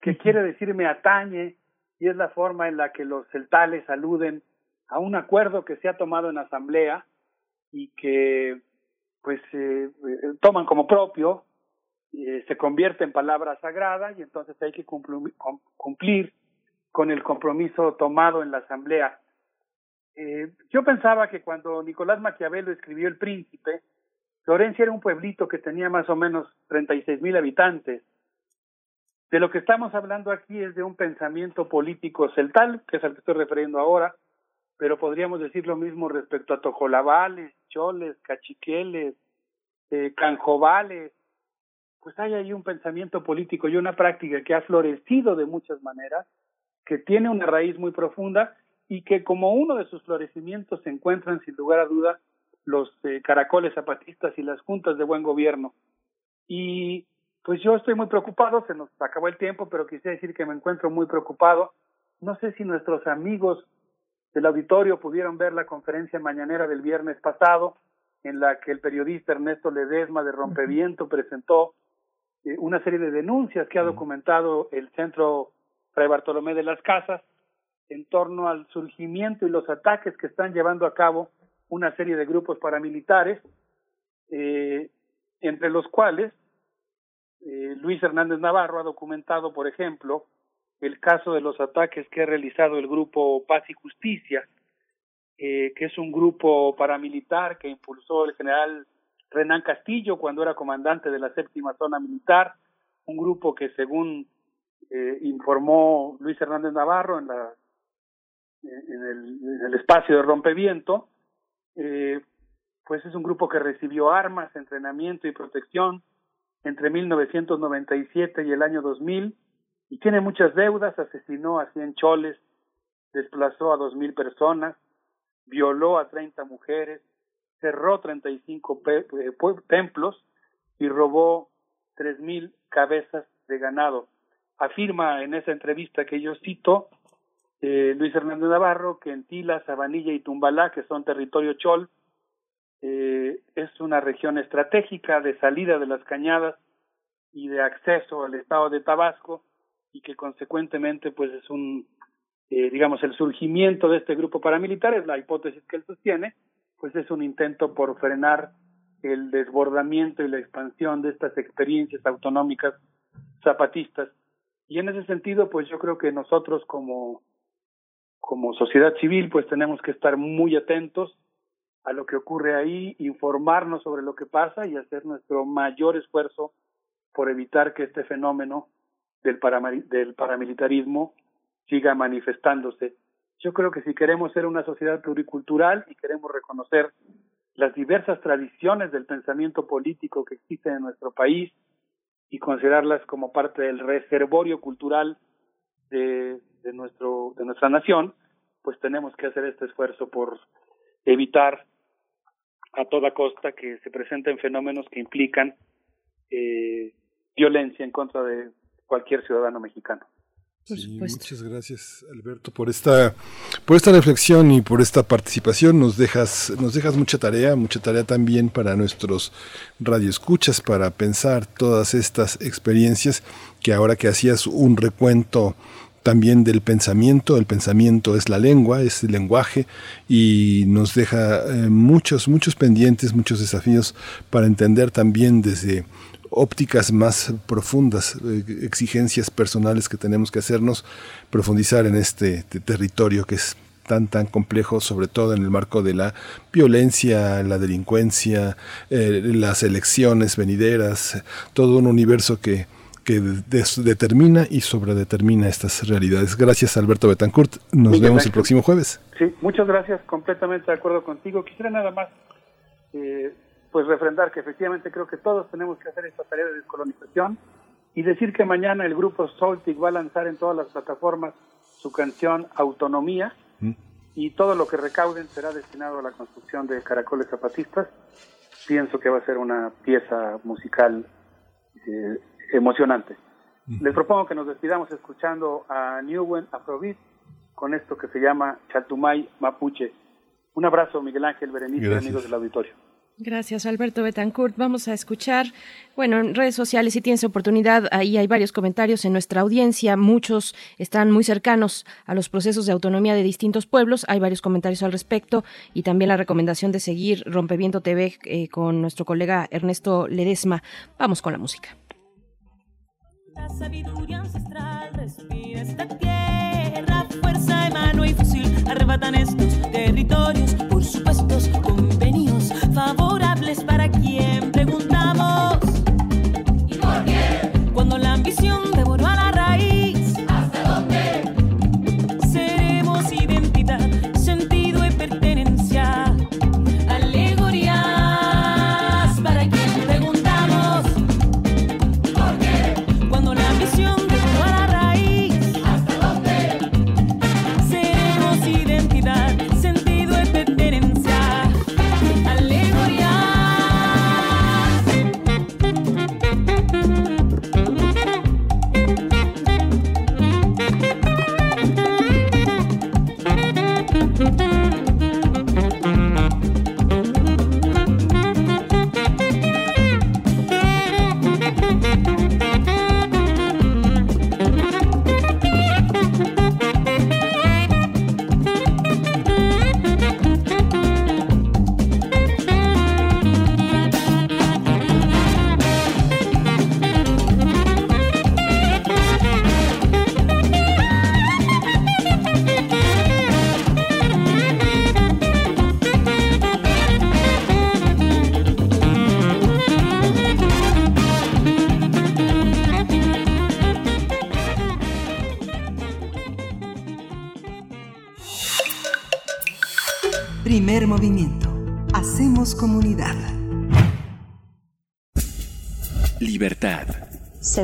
que quiere decir me atañe, y es la forma en la que los celtales aluden a un acuerdo que se ha tomado en asamblea y que pues eh, eh, toman como propio, eh, se convierte en palabra sagrada y entonces hay que cumplir, con el compromiso tomado en la asamblea. Eh, yo pensaba que cuando Nicolás Maquiavelo escribió El Príncipe, Florencia era un pueblito que tenía más o menos 36 mil habitantes. De lo que estamos hablando aquí es de un pensamiento político celtal, que es al que estoy refiriendo ahora, pero podríamos decir lo mismo respecto a tojolabales, choles, cachiqueles, eh, canjobales. Pues hay ahí un pensamiento político y una práctica que ha florecido de muchas maneras, que tiene una raíz muy profunda y que como uno de sus florecimientos se encuentran sin lugar a duda los eh, caracoles zapatistas y las juntas de buen gobierno. Y pues yo estoy muy preocupado, se nos acabó el tiempo, pero quisiera decir que me encuentro muy preocupado. No sé si nuestros amigos del auditorio pudieron ver la conferencia mañanera del viernes pasado, en la que el periodista Ernesto Ledesma de Rompeviento presentó eh, una serie de denuncias que ha documentado el Centro Fray Bartolomé de las Casas en torno al surgimiento y los ataques que están llevando a cabo una serie de grupos paramilitares, eh, entre los cuales eh, Luis Hernández Navarro ha documentado, por ejemplo, el caso de los ataques que ha realizado el grupo Paz y Justicia, eh, que es un grupo paramilitar que impulsó el general Renán Castillo cuando era comandante de la séptima zona militar, un grupo que según eh, informó Luis Hernández Navarro en, la, en, el, espacio de rompeviento, eh, pues es un grupo que recibió armas, entrenamiento y protección entre 1997 y el año 2000 y tiene muchas deudas, asesinó a 100 choles, desplazó a 2.000 personas, violó a 30 mujeres, cerró 35 eh, templos y robó 3.000 cabezas de ganado. Afirma en esa entrevista que yo cito eh, Luis Hernández Navarro que en Tila, Sabanilla y Tumbalá, que son territorio chol, eh, es una región estratégica de salida de las cañadas y de acceso al estado de Tabasco y que consecuentemente pues es un eh, digamos el surgimiento de este grupo paramilitar es la hipótesis que él sostiene pues es un intento por frenar el desbordamiento y la expansión de estas experiencias autonómicas zapatistas y en ese sentido pues yo creo que nosotros como como sociedad civil pues tenemos que estar muy atentos a lo que ocurre ahí, informarnos sobre lo que pasa y hacer nuestro mayor esfuerzo por evitar que este fenómeno del, del paramilitarismo siga manifestándose. Yo creo que si queremos ser una sociedad pluricultural y queremos reconocer las diversas tradiciones del pensamiento político que existen en nuestro país y considerarlas como parte del reservorio cultural de, nuestro, de nuestra nación, pues tenemos que hacer este esfuerzo por evitar a toda costa que se presenten fenómenos que implican eh, violencia en contra de cualquier ciudadano mexicano. Muchas gracias Alberto por esta por esta reflexión y por esta participación nos dejas nos dejas mucha tarea mucha tarea también para nuestros radioescuchas para pensar todas estas experiencias que ahora que hacías un recuento también del pensamiento. El pensamiento es la lengua, es el lenguaje y nos deja eh, muchos, muchos pendientes, muchos desafíos para entender también desde ópticas más profundas, eh, exigencias personales que tenemos que hacernos, profundizar en este territorio que es tan, tan complejo, sobre todo en el marco de la violencia, la delincuencia, eh, las elecciones venideras, todo un universo que, que determina y sobredetermina estas realidades. Gracias, Alberto Betancourt. Nos vemos el próximo jueves. Sí, muchas gracias. Completamente de acuerdo contigo. Quisiera nada más eh, pues refrendar que efectivamente creo que todos tenemos que hacer esta tarea de descolonización y decir que mañana el grupo Soltic va a lanzar en todas las plataformas su canción Autonomía Mm. y todo lo que recauden será destinado a la construcción de caracoles zapatistas. Pienso que va a ser una pieza musical eh, emocionante. Les propongo que nos despidamos escuchando a Newen Afrobeat con esto que se llama Chatumay Mapuche. Un abrazo, Miguel Ángel Berenice, Gracias. amigos del auditorio. Gracias, Alberto Betancourt. Vamos a escuchar, bueno, en redes sociales, si tienes oportunidad, ahí hay varios comentarios en nuestra audiencia. Muchos están muy cercanos a los procesos de autonomía de distintos pueblos. Hay varios comentarios al respecto y también la recomendación de seguir Rompeviento TV eh, con nuestro colega Ernesto Ledesma. Vamos con la música. La sabiduría ancestral respira esta tierra, fuerza de mano y fusil arrebatan estos territorios por supuestos convenios favorables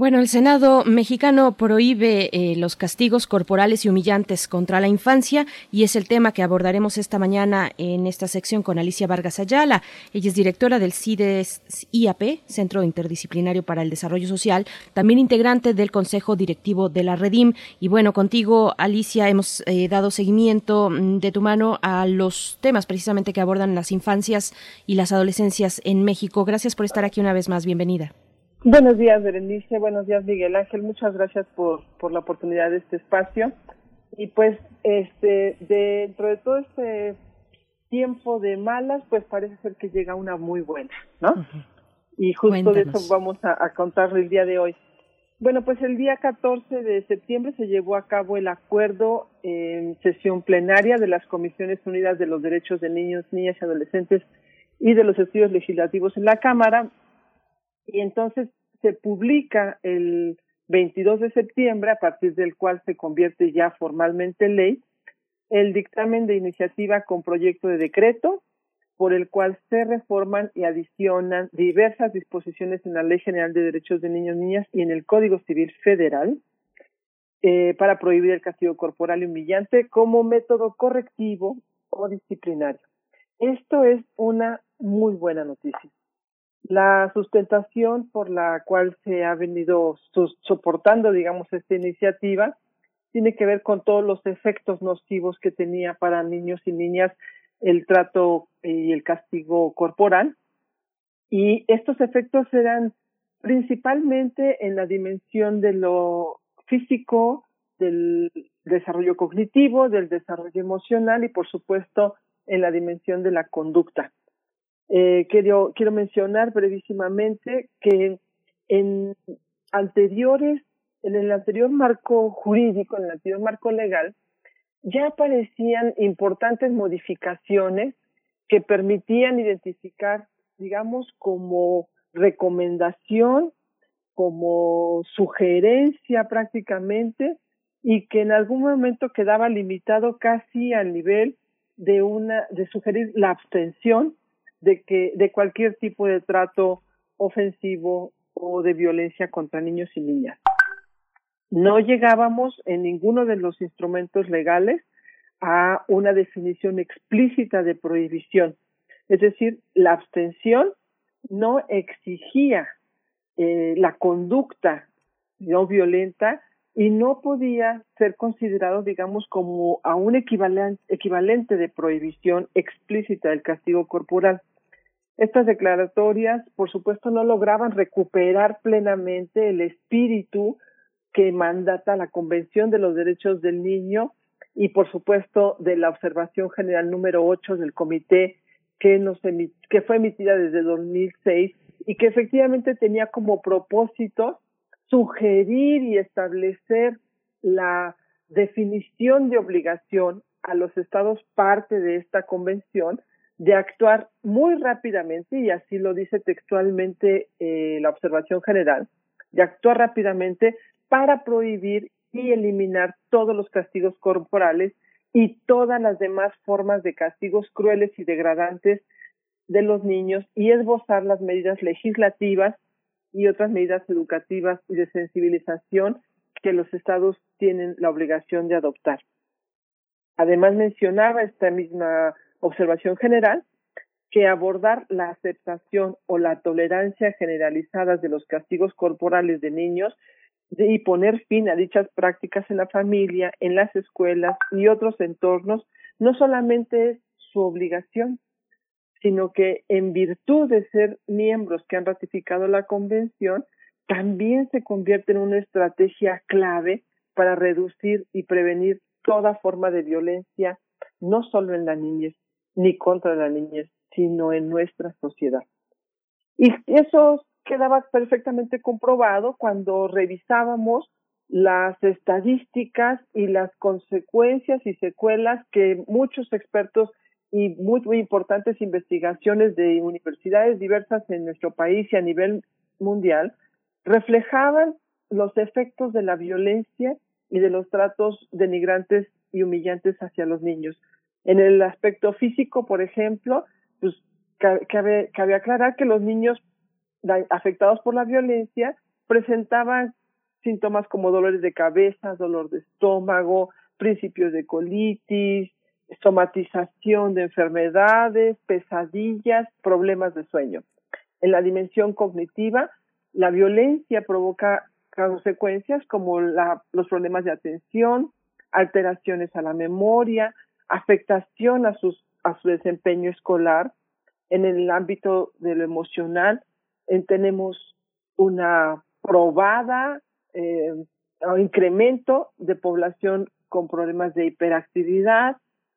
Bueno, el Senado mexicano prohíbe eh, los castigos corporales y humillantes contra la infancia y es el tema que abordaremos esta mañana en esta sección con Alicia Vargas Ayala. Ella es directora del CIDES IAP, Centro Interdisciplinario para el Desarrollo Social, también integrante del Consejo Directivo de la Redim. Y bueno, contigo, Alicia, hemos eh, dado seguimiento mm, de tu mano a los temas precisamente que abordan las infancias y las adolescencias en México. Gracias por estar aquí una vez más. Bienvenida. Buenos días, Berenice. Buenos días, Miguel Ángel. Muchas gracias por, por la oportunidad de este espacio. Y pues, este, dentro de todo este tiempo de malas, pues parece ser que llega una muy buena, ¿no? Y justo de eso vamos a, a contarle el día de hoy. Bueno, pues el día 14 de septiembre se llevó a cabo el acuerdo en sesión plenaria de las Comisiones Unidas de los Derechos de Niños, Niñas y Adolescentes y de los estudios legislativos en la Cámara y entonces se publica el 22 de septiembre, a partir del cual se convierte ya formalmente en ley, el dictamen de iniciativa con proyecto de decreto por el cual se reforman y adicionan diversas disposiciones en la Ley General de Derechos de Niños y Niñas y en el Código Civil Federal eh, para prohibir el castigo corporal y humillante como método correctivo o disciplinario. Esto es una muy buena noticia. La sustentación por la cual se ha venido soportando, digamos, esta iniciativa tiene que ver con todos los efectos nocivos que tenía para niños y niñas el trato y el castigo corporal. Y estos efectos eran principalmente en la dimensión de lo físico, del desarrollo cognitivo, del desarrollo emocional y, por supuesto, en la dimensión de la conducta. Eh, quiero, quiero mencionar brevísimamente que en anteriores, en el anterior marco jurídico, en el anterior marco legal, ya aparecían importantes modificaciones que permitían identificar, digamos, como recomendación, como sugerencia prácticamente, y que en algún momento quedaba limitado casi al nivel de una, de sugerir la abstención de que, de cualquier tipo de trato ofensivo o de violencia contra niños y niñas. No llegábamos en ninguno de los instrumentos legales a una definición explícita de prohibición. Es decir, la abstención no exigía eh, la conducta no violenta y no podía ser considerado, digamos, como a un equivalente, equivalente de prohibición explícita del castigo corporal. Estas declaratorias, por supuesto, no lograban recuperar plenamente el espíritu que mandata la Convención de los Derechos del Niño y, por supuesto, de la Observación General número 8 del Comité que, nos que fue emitida desde 2006 y que efectivamente tenía como propósito sugerir y establecer la definición de obligación a los estados parte de esta convención de actuar muy rápidamente, y así lo dice textualmente eh, la observación general, de actuar rápidamente para prohibir y eliminar todos los castigos corporales y todas las demás formas de castigos crueles y degradantes de los niños y esbozar las medidas legislativas y otras medidas educativas y de sensibilización que los estados tienen la obligación de adoptar. Además mencionaba esta misma observación general que abordar la aceptación o la tolerancia generalizadas de los castigos corporales de niños y poner fin a dichas prácticas en la familia, en las escuelas y otros entornos no solamente es su obligación, sino que en virtud de ser miembros que han ratificado la convención, también se convierte en una estrategia clave para reducir y prevenir toda forma de violencia, no solo en la niñez ni contra la niñez, sino en nuestra sociedad. Y eso quedaba perfectamente comprobado cuando revisábamos las estadísticas y las consecuencias y secuelas que muchos expertos y muy, muy importantes investigaciones de universidades diversas en nuestro país y a nivel mundial reflejaban los efectos de la violencia y de los tratos denigrantes y humillantes hacia los niños. En el aspecto físico, por ejemplo, pues cabe, cabe aclarar que los niños afectados por la violencia presentaban síntomas como dolores de cabeza, dolor de estómago, principios de colitis, somatización de enfermedades, pesadillas, problemas de sueño. En la dimensión cognitiva, la violencia provoca consecuencias como la, los problemas de atención, alteraciones a la memoria, afectación a, sus, a su desempeño escolar. En el ámbito de lo emocional, tenemos una probada eh, incremento de población con problemas de hiperactividad,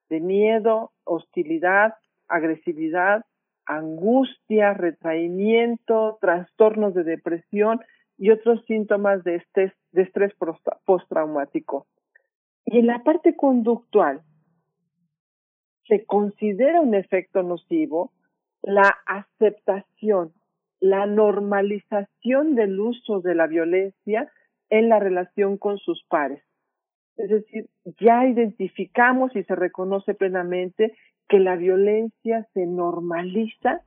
de miedo, hostilidad, agresividad, angustia, retraimiento, trastornos de depresión y otros síntomas de estrés, de estrés postraumático. Y en la parte conductual, se considera un efecto nocivo la aceptación, la normalización del uso de la violencia en la relación con sus pares. Es decir, ya identificamos y se reconoce plenamente que la violencia se normaliza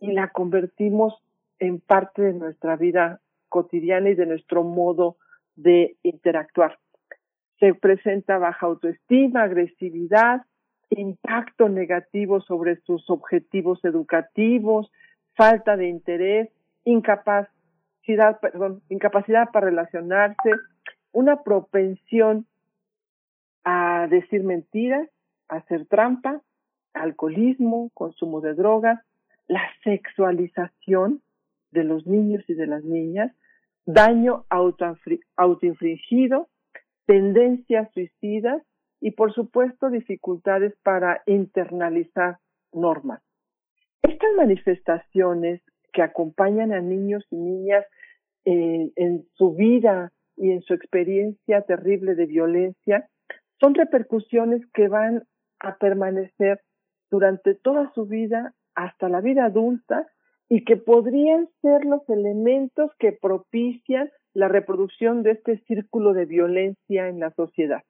y la convertimos en parte de nuestra vida cotidiana y de nuestro modo de interactuar. Se presenta baja autoestima, agresividad, impacto negativo sobre sus objetivos educativos, falta de interés, incapacidad, para relacionarse, una propensión a decir mentiras, a hacer trampa, alcoholismo, consumo de drogas, la sexualización de los niños y de las niñas, daño autoinfligido, tendencias suicidas y por supuesto dificultades para internalizar normas. Estas manifestaciones que acompañan a niños y niñas eh, en su vida y en su experiencia terrible de violencia son repercusiones que van a permanecer durante toda su vida hasta la vida adulta y que podrían ser los elementos que propician la reproducción de este círculo de violencia en la sociedad.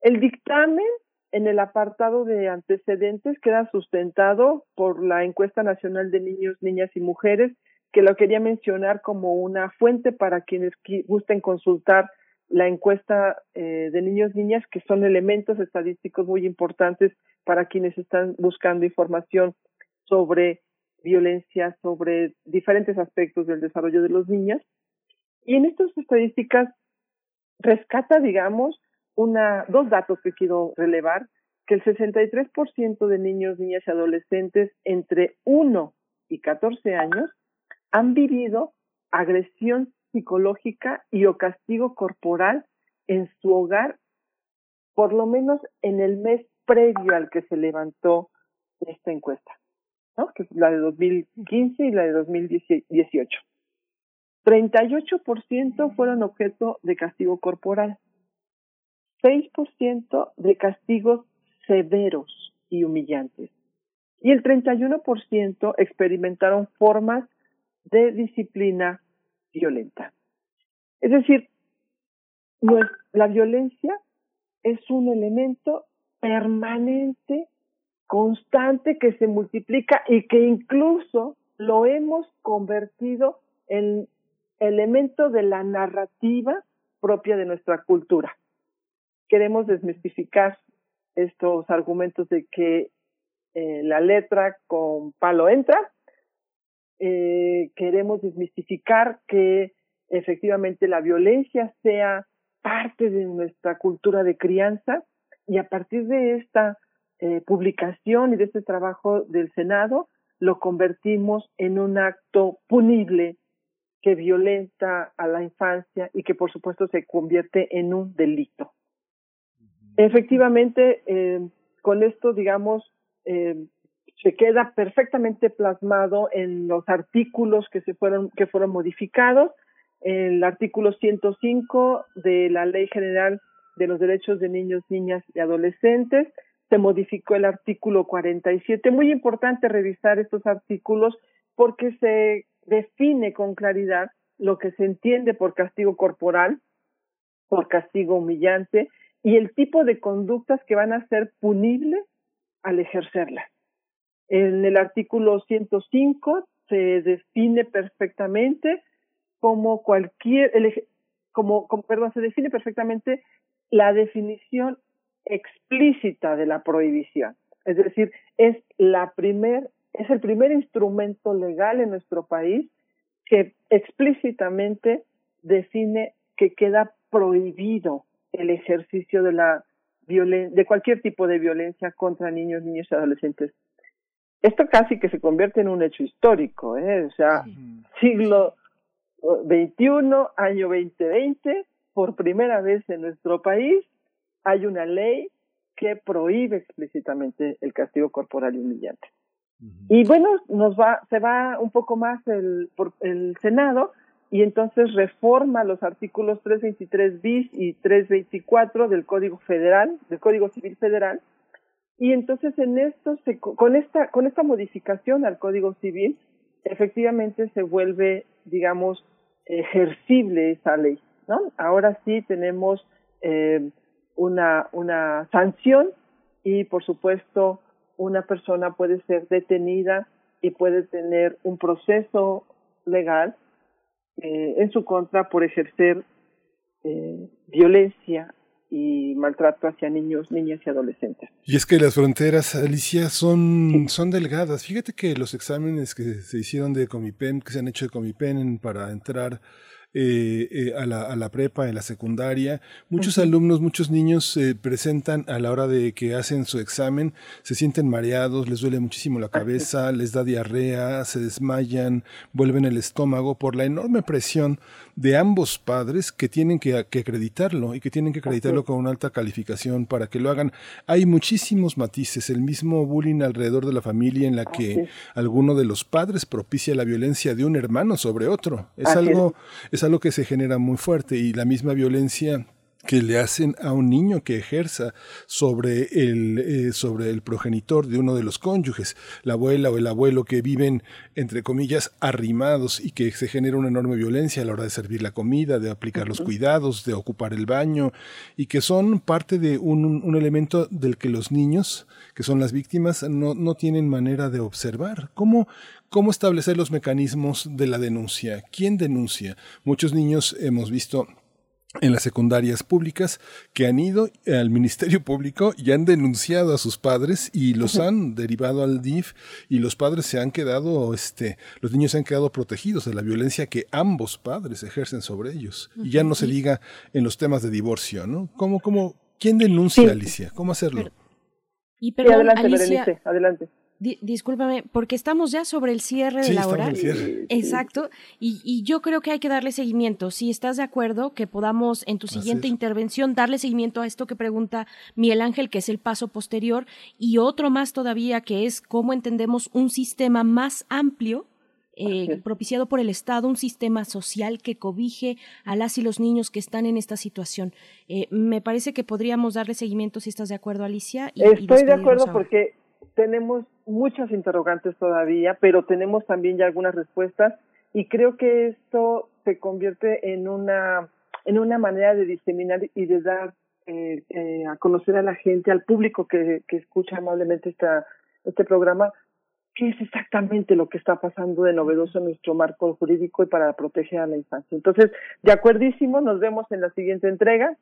El dictamen en el apartado de antecedentes queda sustentado por la encuesta nacional de niños, niñas y mujeres, que lo quería mencionar como una fuente para quienes gusten consultar la encuesta eh, de niños, niñas, que son elementos estadísticos muy importantes para quienes están buscando información sobre violencia, sobre diferentes aspectos del desarrollo de los niños. Y en estas estadísticas rescata, digamos, una, dos datos que quiero relevar, que el 63% de niños, niñas y adolescentes entre 1 y 14 años han vivido agresión psicológica y o castigo corporal en su hogar, por lo menos en el mes previo al que se levantó esta encuesta, ¿no? que es la de 2015 y la de 2018. 38% fueron objeto de castigo corporal, 6% de castigos severos y humillantes, y el 31% experimentaron formas de disciplina violenta. Es decir, la violencia es un elemento permanente, constante, que se multiplica y que incluso lo hemos convertido en elemento de la narrativa propia de nuestra cultura. Queremos desmistificar estos argumentos de que eh, la letra con palo entra. Eh, queremos desmistificar que efectivamente la violencia sea parte de nuestra cultura de crianza y a partir de esta eh, publicación y de este trabajo del Senado lo convertimos en un acto punible que violenta a la infancia y que por supuesto se convierte en un delito. Efectivamente, eh, con esto, digamos, eh, se queda perfectamente plasmado en los artículos que se fueron que fueron modificados. El artículo 105 de la Ley General de los Derechos de Niños, Niñas y Adolescentes se modificó el artículo 47. Muy importante revisar estos artículos porque se define con claridad lo que se entiende por castigo corporal, por castigo humillante y el tipo de conductas que van a ser punibles al ejercerlas. En el artículo 105 se define perfectamente como cualquier, como, como, perdón, se define perfectamente la definición explícita de la prohibición. Es decir, es la primer, es el primer instrumento legal en nuestro país que explícitamente define que queda prohibido el ejercicio de la de cualquier tipo de violencia contra niños, niños y adolescentes. Esto casi que se convierte en un hecho histórico, ¿eh? o sea, siglo XXI, año 2020, por primera vez en nuestro país hay una ley que prohíbe explícitamente el castigo corporal y humillante. Y bueno, nos va, se va un poco más el, por el Senado y entonces reforma los artículos 323 bis y 324 del Código Federal, del Código Civil Federal, y entonces en esto se, con esta con esta modificación al Código Civil efectivamente se vuelve digamos ejercible esa ley, ¿no? Ahora sí tenemos eh, una una sanción y por supuesto una persona puede ser detenida y puede tener un proceso legal eh, en su contra por ejercer eh, violencia y maltrato hacia niños, niñas y adolescentes. Y es que las fronteras, Alicia, son, son delgadas. Fíjate que los exámenes que se hicieron de Comipen, que se han hecho de Comipen para entrar eh, eh, a, la, a, la, prepa, en la secundaria. Muchos alumnos, muchos niños se presentan a la hora de que hacen su examen, se sienten mareados, les duele muchísimo la cabeza, les da diarrea, se desmayan, vuelven el estómago por la enorme presión de ambos padres que tienen que, que acreditarlo y que tienen que acreditarlo con una alta calificación para que lo hagan. Hay muchísimos matices, el mismo bullying alrededor de la familia en la que alguno de los padres propicia la violencia de un hermano sobre otro. Es algo, es algo que se genera muy fuerte y la misma violencia que le hacen a un niño que ejerza sobre el, eh, sobre el progenitor de uno de los cónyuges, la abuela o el abuelo que viven, entre comillas, arrimados y que se genera una enorme violencia a la hora de servir la comida, de aplicar los cuidados, de ocupar el baño, y que son parte de un, un elemento del que los niños, que son las víctimas, no, no tienen manera de observar. ¿Cómo, ¿Cómo establecer los mecanismos de la denuncia? ¿Quién denuncia? Muchos niños hemos visto en las secundarias públicas que han ido al Ministerio Público y han denunciado a sus padres y los han derivado al DIF y los padres se han quedado, este, los niños se han quedado protegidos de la violencia que ambos padres ejercen sobre ellos. Y ya no se diga en los temas de divorcio, ¿no? ¿Cómo, cómo, quién denuncia, Alicia? ¿Cómo hacerlo? Y perdón, adelante, Alicia, Berenice, adelante. Di, discúlpame, porque estamos ya sobre el cierre sí, de la hora. El cierre. Exacto. Y, y, yo creo que hay que darle seguimiento. Si estás de acuerdo, que podamos en tu siguiente intervención darle seguimiento a esto que pregunta Miguel Ángel, que es el paso posterior, y otro más todavía, que es cómo entendemos un sistema más amplio. Eh, propiciado por el Estado, un sistema social que cobije a las y los niños que están en esta situación. Eh, me parece que podríamos darle seguimiento si estás de acuerdo, Alicia. Y, Estoy y de acuerdo ahora. porque tenemos muchas interrogantes todavía, pero tenemos también ya algunas respuestas y creo que esto se convierte en una en una manera de diseminar y de dar eh, eh, a conocer a la gente, al público que, que escucha amablemente esta, este programa, qué es exactamente lo que está pasando de novedoso en nuestro marco jurídico y para proteger a la infancia. Entonces, de acuerdísimo, nos vemos en la siguiente entrega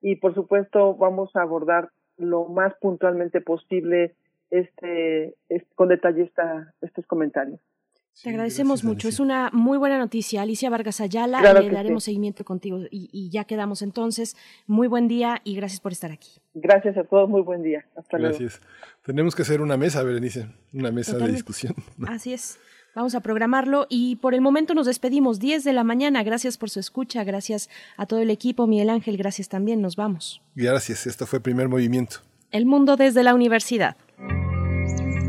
y por supuesto vamos a abordar lo más puntualmente posible este, este con detalle esta, estos comentarios. Sí, Te agradecemos gracias, mucho. Es una muy buena noticia. Alicia Vargas Ayala, claro le daremos sí. seguimiento contigo y, y, ya quedamos entonces. Muy buen día y gracias por estar aquí. Gracias a todos, muy buen día. Hasta gracias. luego. Tenemos que hacer una mesa, Berenice, una mesa Totalmente. de discusión. Así es. Vamos a programarlo y por el momento nos despedimos 10 de la mañana. Gracias por su escucha, gracias a todo el equipo. Miguel Ángel, gracias también. Nos vamos. Gracias. Esto fue Primer Movimiento. El mundo desde la universidad.